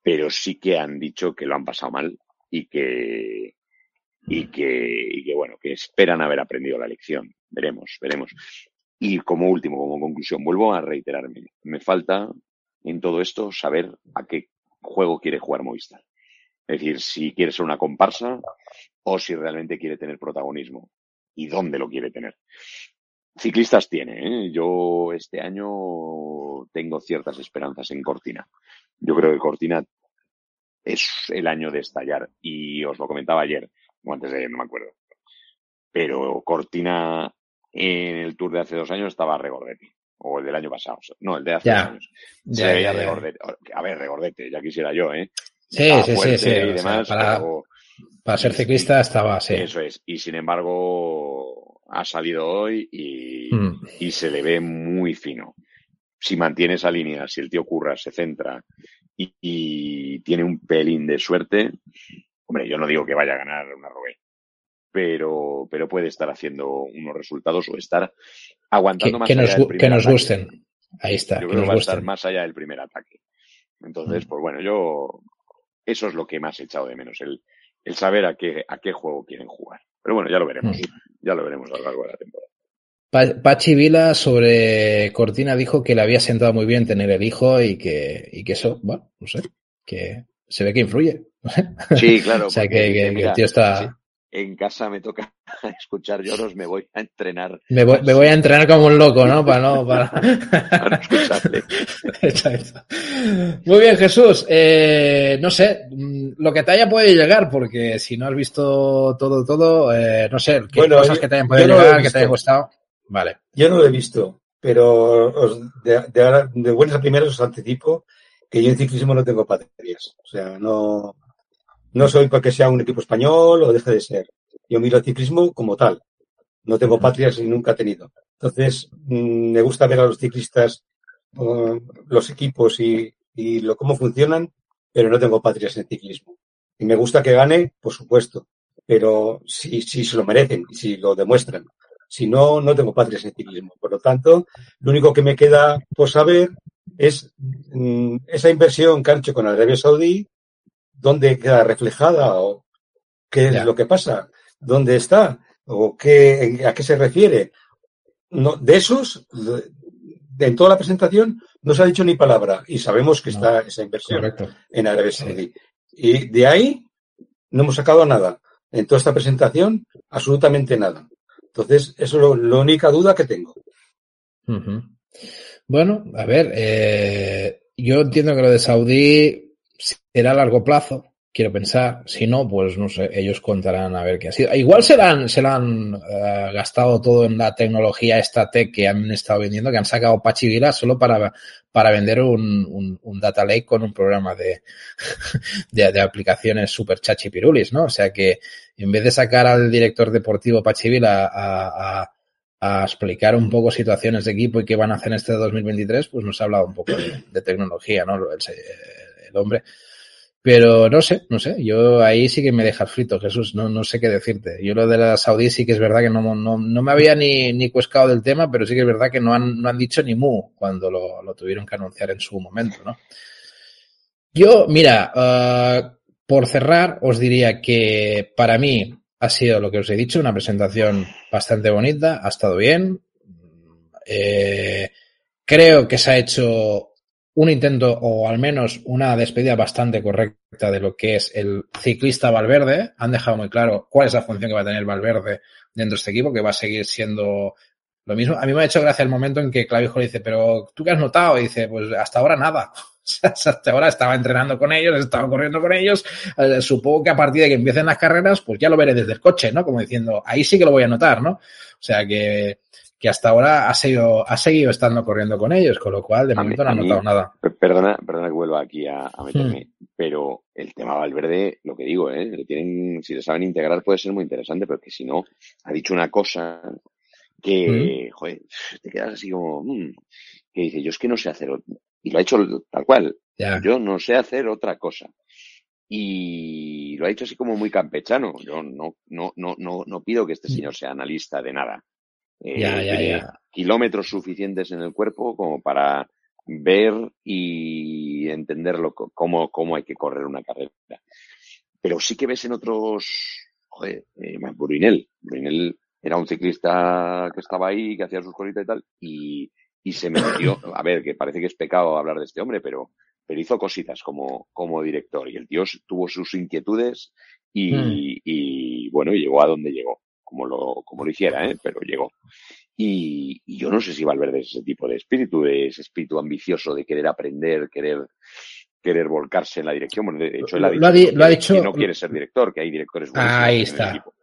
pero sí que han dicho que lo han pasado mal y que, y que bueno, que esperan haber aprendido la lección. Veremos, veremos. Y como último, como conclusión, vuelvo a reiterarme. Me falta en todo esto saber a qué juego quiere jugar Movistar. Es decir, si quiere ser una comparsa o si realmente quiere tener protagonismo y dónde lo quiere tener. Ciclistas tiene, ¿eh? yo este año tengo ciertas esperanzas en Cortina. Yo creo que Cortina es el año de estallar. Y os lo comentaba ayer, o antes de ayer, no me acuerdo. Pero Cortina en el Tour de hace dos años estaba Regordete. O el del año pasado. No, el de hace dos años. Se veía Regordete. A ver, Regordete, ya quisiera yo, ¿eh? Sí, sí, sí, sí. Y demás, para, para, ser ciclista estaba, sí. Eso es. Y sin embargo, ha salido hoy y, mm. y se le ve muy fino si mantiene esa línea, si el tío Curra se centra y, tiene un pelín de suerte, hombre, yo no digo que vaya a ganar una Robé, pero, pero puede estar haciendo unos resultados o estar aguantando más que allá nos, del primer Que nos gusten. Ahí está. Yo creo que va a estar más allá del primer ataque. Entonces, mm. pues bueno, yo eso es lo que más he echado de menos, el, el saber a qué, a qué juego quieren jugar. Pero bueno, ya lo veremos. Mm. Ya lo veremos a lo largo de la temporada. Pachi Vila sobre Cortina dijo que le había sentado muy bien tener el hijo y que, y que eso, bueno, no sé, que se ve que influye. Sí, claro. o sea, que, el tío está... En casa me toca escuchar lloros, me voy a entrenar. Me voy, me voy a entrenar como un loco, ¿no? Para no, para... para escucharle. Muy bien, Jesús. Eh, no sé, mm, lo que te haya podido llegar, porque si no has visto todo, todo, eh, no sé, qué cosas que te hayan podido llegar, que te hayan gustado. Vale. Yo no lo he visto, pero de, de, de buenas a primeras os anticipo que yo en ciclismo no tengo patrias. O sea, no, no soy porque sea un equipo español o deje de ser. Yo miro el ciclismo como tal. No tengo patrias y nunca he tenido. Entonces, mm, me gusta ver a los ciclistas, los equipos y, y lo, cómo funcionan, pero no tengo patrias en ciclismo. Y me gusta que gane, por supuesto, pero si, si se lo merecen, si lo demuestran Si no, no tengo padres en ciclismo. Por lo tanto, lo único que me queda por saber es mm, esa inversión que han hecho con Arabia Saudí, dónde queda reflejada o qué es lo que pasa, dónde está o qué, a qué se refiere. No, de esos, en toda la presentación, no se ha dicho ni palabra y sabemos que está esa inversión en Arabia Saudí. Y de ahí no hemos sacado nada. En toda esta presentación, absolutamente nada. Entonces, eso es la única duda que tengo. Bueno, a ver, eh, yo entiendo que lo de Saudí será a largo plazo, quiero pensar. Si no, pues no sé, ellos contarán a ver qué ha sido. Igual se la han, se han uh, gastado todo en la tecnología esta tech que han estado vendiendo, que han sacado Pachivila solo para, para vender un, un, data lake con un programa de, de, aplicaciones super chachipirulis, ¿no? O sea que en vez de sacar al director deportivo Pachivila a a explicar un poco situaciones de equipo y qué van a hacer en este 2023, pues nos ha hablado un poco de, tecnología, ¿no? El, el, hombre. Pero no sé, no sé, yo ahí sí que me dejas frito, Jesús, no, no sé qué decirte. Yo lo de la Saudí sí que es verdad que no, no, no me había ni, ni cuescado del tema, pero sí que es verdad que no han, no han dicho ni mu cuando lo, lo tuvieron que anunciar en su momento, ¿no? Yo, mira, uh, por cerrar, os diría que para mí ha sido lo que os he dicho, una presentación bastante bonita, ha estado bien. Eh, creo que se ha hecho un intento o al menos una despedida bastante correcta de lo que es el ciclista Valverde. Han dejado muy claro cuál es la función que va a tener Valverde dentro de este equipo, que va a seguir siendo lo mismo. A mí me ha hecho gracia el momento en que Clavijo le dice, pero ¿tú qué has notado? Y dice, pues hasta ahora nada. Hasta ahora estaba entrenando con ellos, estaba corriendo con ellos. Eh, supongo que a partir de que empiecen las carreras, pues ya lo veré desde el coche, ¿no? Como diciendo, ahí sí que lo voy a notar, ¿no? O sea que que hasta ahora ha seguido, ha seguido estando corriendo con ellos, con lo cual de momento no ha notado nada. Perdona, perdona que vuelva aquí a, a meterme, hmm. pero el tema Valverde, lo que digo, ¿eh? Le tienen, si le saben integrar puede ser muy interesante, pero que si no, ha dicho una cosa que, hmm. joder, te quedas así como, mmm, que dice, yo es que no sé hacer, y lo ha hecho tal cual, yo no sé hacer otra cosa. Y lo ha dicho así como muy campechano. Yo no, no, no, no, no pido que este hmm. señor sea analista de nada eh, kilómetros suficientes en el cuerpo como para ver y entenderlo cómo, cómo hay que correr una carrera. Pero sí que ves en otros, joder, eh, Bruinel. Bruinel era un ciclista que estaba ahí, que hacía sus cositas y tal, y, y se metió, a ver, que parece que es pecado hablar de este hombre, pero, pero hizo cositas como, como director y el tío tuvo sus inquietudes y, mm. y bueno, llegó a donde llegó como lo, como lo hiciera, ¿eh? pero llegó. Y, y, yo no sé si Valverde es ese tipo de espíritu, de ese espíritu ambicioso de querer aprender, querer querer volcarse en la dirección. Bueno, de hecho, él ha dicho, lo ha, di, lo ha dicho que no quiere ser director, que hay directores buenos Ahí está. En, el equipo.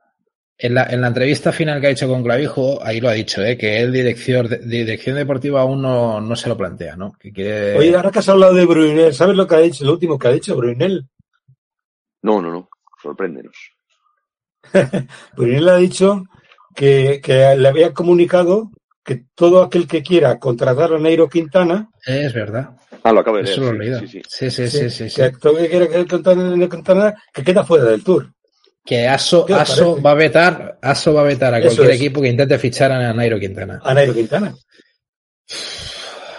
En, la, en la entrevista final que ha hecho con Clavijo, ahí lo ha dicho, ¿eh? que él dirección, de, dirección deportiva aún no, no, se lo plantea, ¿no? Que quiere... Oye, ahora que has hablado de Brunel, ¿sabes lo que ha dicho, lo último que ha dicho Brunel? No, no, no, sorpréndenos. él ha dicho que, que, le había comunicado que todo aquel que quiera contratar a Nairo Quintana. Es verdad. Ah, lo acabo de leer. Eso lo sí, sí, sí. Sí, sí, sí, sí, Que todo el que quiera contratar a Nairo Quintana, que queda fuera del Tour. Que Aso, Aso va a vetar, Aso va a vetar a cualquier equipo que intente fichar a Nairo Quintana. A Nairo Quintana.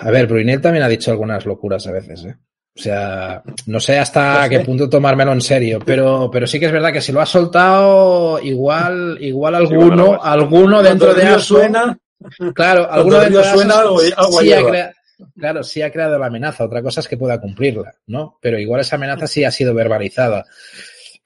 A ver, Brunel también ha dicho algunas locuras a veces, ¿eh? O sea, no sé hasta qué punto tomármelo en serio, pero, pero sí que es verdad que si lo ha soltado, igual, igual alguno, sí, bueno, alguno dentro de ASO, suena, claro, alguno dentro de ASO ha creado, claro, sí ha creado la amenaza. Otra cosa es que pueda cumplirla, ¿no? Pero igual esa amenaza sí ha sido verbalizada.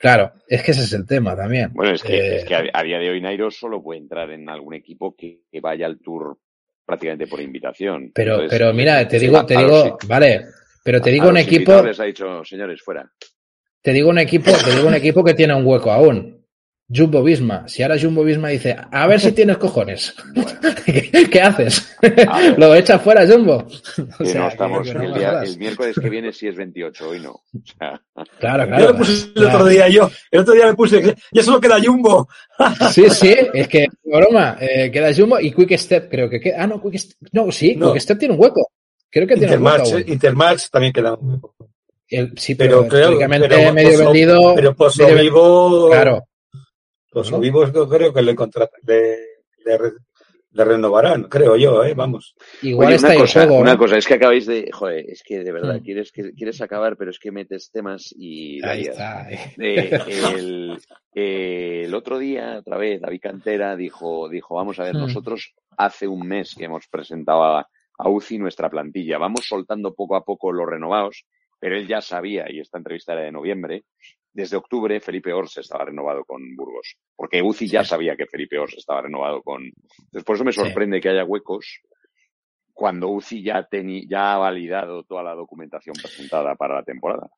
Claro, es que ese es el tema también. Bueno, es que, eh, es que a, a, día de hoy Nairo solo puede entrar en algún equipo que, que vaya al Tour prácticamente por invitación. Pero, Entonces, pero mira, te digo, te digo, vale, pero te digo a un equipo. Les ha dicho, señores, fuera. Te digo un equipo, te digo un equipo que tiene un hueco aún. Jumbo Visma. Si ahora Jumbo Visma dice, a ver si tienes cojones. ¿Qué, ¿Qué, haces? Lo echas fuera, Jumbo. O sea, no estamos el, no día, el, miércoles que viene sí es 28, hoy no. O sea, claro, claro. Yo lo puse el otro día, yo. El otro día le puse, ya solo queda Jumbo. sí, sí, es que, broma, eh, queda Jumbo y Quick Step, creo que queda. Ah, no, Quick Step. No, sí, no. Quick Step tiene un hueco. Creo que tiene Intermatch, un Intermatch también queda un hueco. El, sí, pero, pero creo, pero medio vendido. Pero Pozo Vivo. Claro. Pozo ¿no? Vivo creo que le contrata. Le, le, le renovarán, creo yo, ¿eh? Vamos. Igual está una, cosa, una cosa, es que acabáis de, joder, es que de verdad, mm. quieres, quieres acabar, pero es que metes temas y... Ahí está. el, el, otro día, otra vez, David Cantera dijo, dijo, vamos a ver, mm. nosotros hace un mes que hemos presentado a, a UCI nuestra plantilla, vamos soltando poco a poco los renovados, pero él ya sabía, y esta entrevista era de noviembre, desde octubre Felipe Ors estaba renovado con Burgos, porque UCI ya sabía que Felipe Ors estaba renovado con... Entonces, por eso me sorprende que haya huecos cuando UCI ya, ya ha validado toda la documentación presentada para la temporada.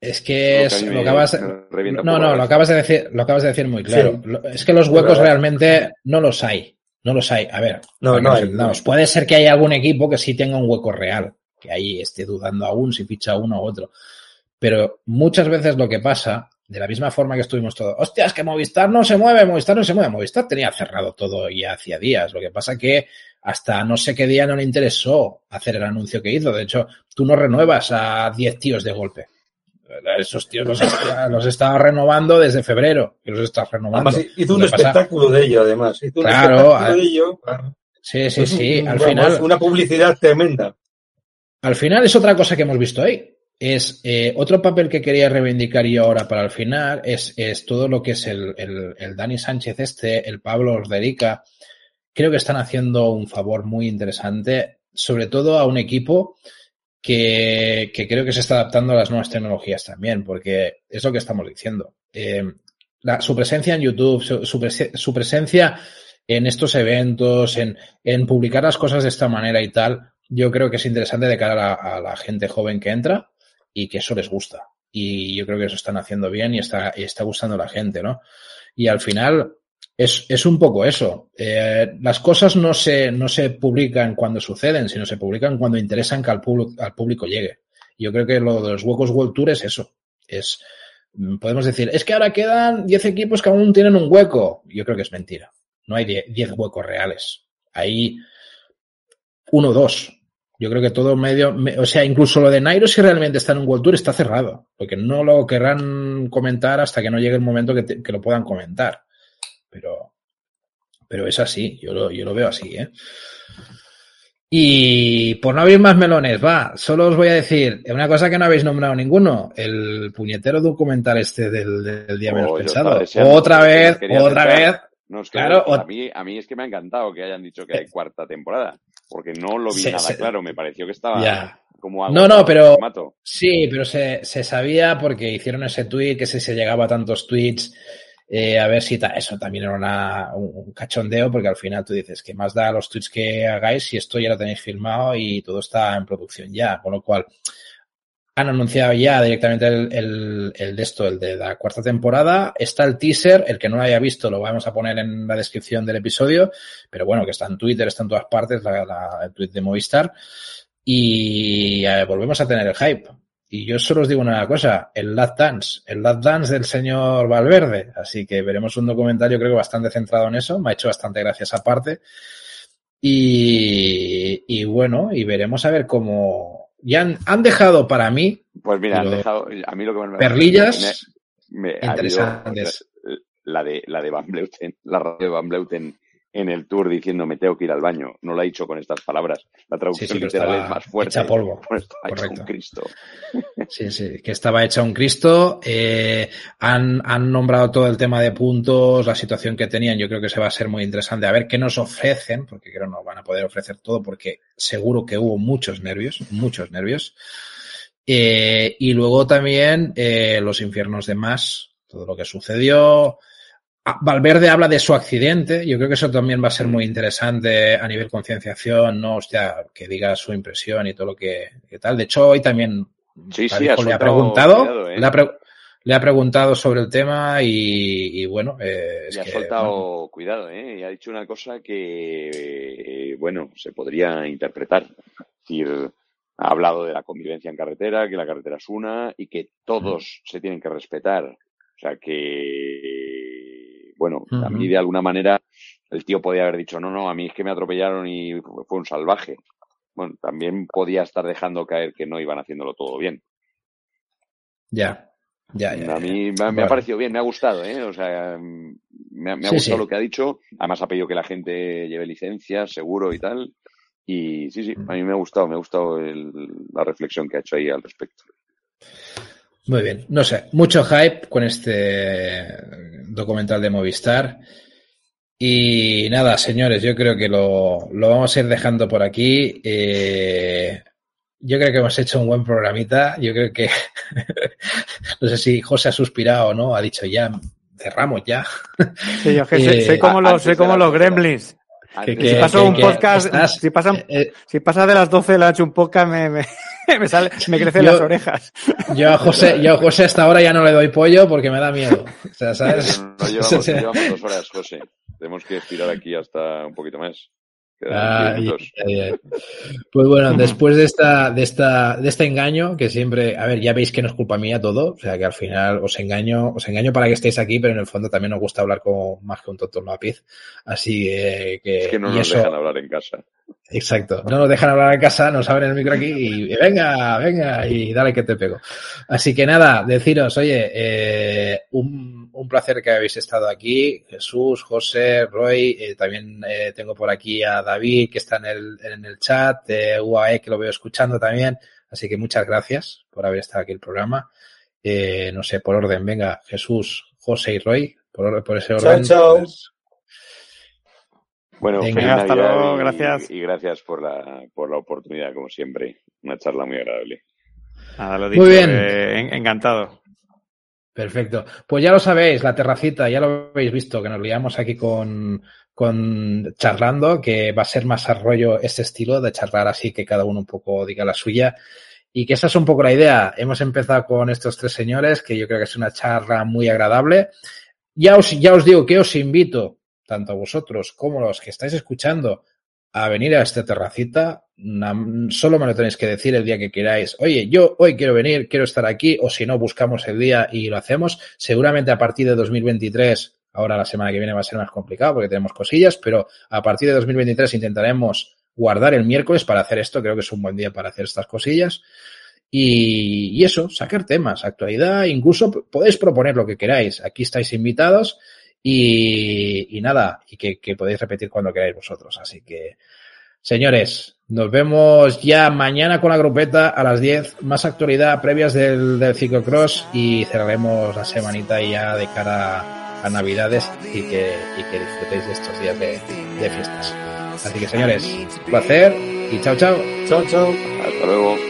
Es que, es, lo acabas, no, no, lo acabas de decir, lo acabas de decir muy claro. Es que los huecos realmente no los hay. No los hay. A ver, no, no puede ser que haya algún equipo que sí tenga un hueco real, que ahí esté dudando aún si ficha uno u otro. Pero muchas veces lo que pasa, de la misma forma que estuvimos todos, hostia, es que Movistar no se mueve, Movistar no se mueve. Movistar tenía cerrado todo ya hacía días. Lo que pasa que hasta no sé qué día no le interesó hacer el anuncio que hizo. De hecho, tú no renuevas a 10 tíos de golpe. Esos tíos los, los estaba renovando desde febrero y los estás renovando. Además, hizo un espectáculo de ello, además. Hizo un claro, de ello. Sí, sí, sí. Al final. Una publicidad tremenda. Al final es otra cosa que hemos visto ahí es eh, otro papel que quería reivindicar yo ahora para el final es, es todo lo que es el, el, el, Dani Sánchez este, el Pablo Orderica. Creo que están haciendo un favor muy interesante, sobre todo a un equipo que, que creo que se está adaptando a las nuevas tecnologías también, porque es lo que estamos diciendo. Eh, su presencia en YouTube, su, su, presencia en estos eventos, en, en publicar las cosas de esta manera y tal, yo creo que es interesante de cara a la gente joven que entra y que eso les gusta. Y yo creo que eso están haciendo bien y está, y está gustando a la gente, ¿no? Y al final es, es un poco eso. Eh, las cosas no se, no se publican cuando suceden, sino se publican cuando interesan que al, público, al público llegue. Yo creo que lo de los huecos World Tour es eso. Es, mm, podemos decir, es que ahora quedan 10 equipos que aún tienen un hueco. Yo creo que es mentira. No hay 10 huecos reales. Hay uno o dos. Yo creo que todo medio, o sea, incluso lo de Nairo, si realmente está en un World Tour, está cerrado, porque no lo querrán comentar hasta que no llegue el momento que, te, que lo puedan comentar. Pero, pero es así, yo lo, yo lo veo así, ¿eh? Y por no abrir más melones, va, solo os voy a decir una cosa que no habéis nombrado ninguno, el puñetero documental este del, del día menos oh, pensado. Otra vez, otra vez. No, es que claro, a, mí, a mí es que me ha encantado que hayan dicho que hay cuarta temporada porque no lo vi nada claro, me pareció que estaba como algo No, no, pero sí, pero se, se, sabía porque hicieron ese tweet, que si se llegaba a tantos tweets, eh, a ver si ta, eso también era una, un cachondeo, porque al final tú dices que más da los tweets que hagáis si esto ya lo tenéis filmado y todo está en producción ya, con lo cual han anunciado ya directamente el, el, el, de esto, el de la cuarta temporada. Está el teaser, el que no lo haya visto lo vamos a poner en la descripción del episodio, pero bueno, que está en Twitter, está en todas partes, la, la, el tweet de Movistar. Y eh, volvemos a tener el hype. Y yo solo os digo una cosa, el Last Dance, el Last Dance del señor Valverde. Así que veremos un documentario creo que bastante centrado en eso. Me ha hecho bastante gracia esa parte. Y, y bueno, y veremos a ver cómo, ya han, han dejado para mí. Pues mira, han dejado. A mí lo que me Perlillas. Me, me interesantes. La de, la de Van Bleuten, la radio de Van Bleuten en el tour diciendo me tengo que ir al baño. No lo ha dicho con estas palabras. La traducción sí, sí, literal es más fuerte. Hecha polvo. Hecha un Cristo. Sí, sí, que estaba hecha un Cristo. Eh, han, han nombrado todo el tema de puntos, la situación que tenían. Yo creo que se va a ser muy interesante. A ver qué nos ofrecen, porque creo que no van a poder ofrecer todo, porque seguro que hubo muchos nervios, muchos nervios. Eh, y luego también eh, los infiernos de más, todo lo que sucedió, Valverde habla de su accidente. Yo creo que eso también va a ser muy interesante a nivel concienciación, ¿no? Hostia, que diga su impresión y todo lo que, que tal. De hecho, hoy también sí, sí, ha le ha preguntado, cuidado, ¿eh? le, ha pre le, ha preguntado sobre el tema y, y bueno, eh, es le ha que, soltado bueno. cuidado, ¿eh? Y ha dicho una cosa que, eh, bueno, se podría interpretar. Es decir, ha hablado de la convivencia en carretera, que la carretera es una y que todos se tienen que respetar. O sea que bueno, uh -huh. a mí de alguna manera el tío podía haber dicho, no, no, a mí es que me atropellaron y fue un salvaje. Bueno, también podía estar dejando caer que no iban haciéndolo todo bien. Ya. Ya, a mí me, ha parecido bien, me ha gustado, ¿eh? O sea, me, ha gustado lo que ha dicho. Además ha pedido que la gente lleve licencias, seguro y tal. Y sí, sí, a mí me ha gustado, me ha gustado la reflexión que ha hecho ahí al respecto. Muy bien, no sé, mucho hype con este documental de Movistar. Y nada, señores, yo creo que lo, vamos a ir dejando por aquí. Eh, yo creo que hemos hecho un buen programita. Yo creo que, no sé si José ha suspirado o no, ha dicho ya, cerramos ya. Sí, yo que sé, como los, sé como los gremlins. Que, si paso un podcast, si, pasan, eh, eh, si pasa de las 12 la hecho un podcast, me, me, me, sale, me crecen las orejas. Yo a José, yo a José hasta ahora ya no le doy pollo porque me da miedo. O sea, ¿sabes? No, llevamos, llevamos dos horas, José. Tenemos que estirar aquí hasta un poquito más. Ah, pues bueno, después de esta, de esta, de este engaño, que siempre, a ver, ya veis que no es culpa mía todo, o sea que al final os engaño, os engaño para que estéis aquí, pero en el fondo también os gusta hablar con más que un tonto lápiz. Así que. Es que no nos dejan hablar en casa. Exacto. No nos dejan hablar en casa, nos abren el micro aquí y, venga, venga, y dale que te pego. Así que nada, deciros, oye, eh, un, un, placer que habéis estado aquí. Jesús, José, Roy, eh, también eh, tengo por aquí a David que está en el, en el chat, de UAE que lo veo escuchando también. Así que muchas gracias por haber estado aquí el programa. Eh, no sé, por orden, venga, Jesús, José y Roy, por, por ese orden. Chao, chao. Pues, bueno, hasta luego, gracias. Y, gracias por la, por la oportunidad, como siempre. Una charla muy agradable. Nada, lo dicho, muy bien. encantado. Perfecto. Pues ya lo sabéis, la terracita, ya lo habéis visto, que nos liamos aquí con, con charlando, que va a ser más arroyo este estilo de charlar así, que cada uno un poco diga la suya. Y que esa es un poco la idea. Hemos empezado con estos tres señores, que yo creo que es una charla muy agradable. Ya os, ya os digo que os invito tanto a vosotros como a los que estáis escuchando, a venir a esta terracita, solo me lo tenéis que decir el día que queráis. Oye, yo hoy quiero venir, quiero estar aquí, o si no, buscamos el día y lo hacemos. Seguramente a partir de 2023, ahora la semana que viene va a ser más complicado porque tenemos cosillas, pero a partir de 2023 intentaremos guardar el miércoles para hacer esto. Creo que es un buen día para hacer estas cosillas. Y, y eso, sacar temas, actualidad, incluso podéis proponer lo que queráis. Aquí estáis invitados y, nada, y que, podéis repetir cuando queráis vosotros. Así que, señores, nos vemos ya mañana con la grupeta a las 10. Más actualidad previas del, del ciclocross y cerraremos la semanita ya de cara a Navidades y que, y que disfrutéis de estos días de, de fiestas. Así que, señores, placer y chao, chao. Chao, chao. Hasta luego.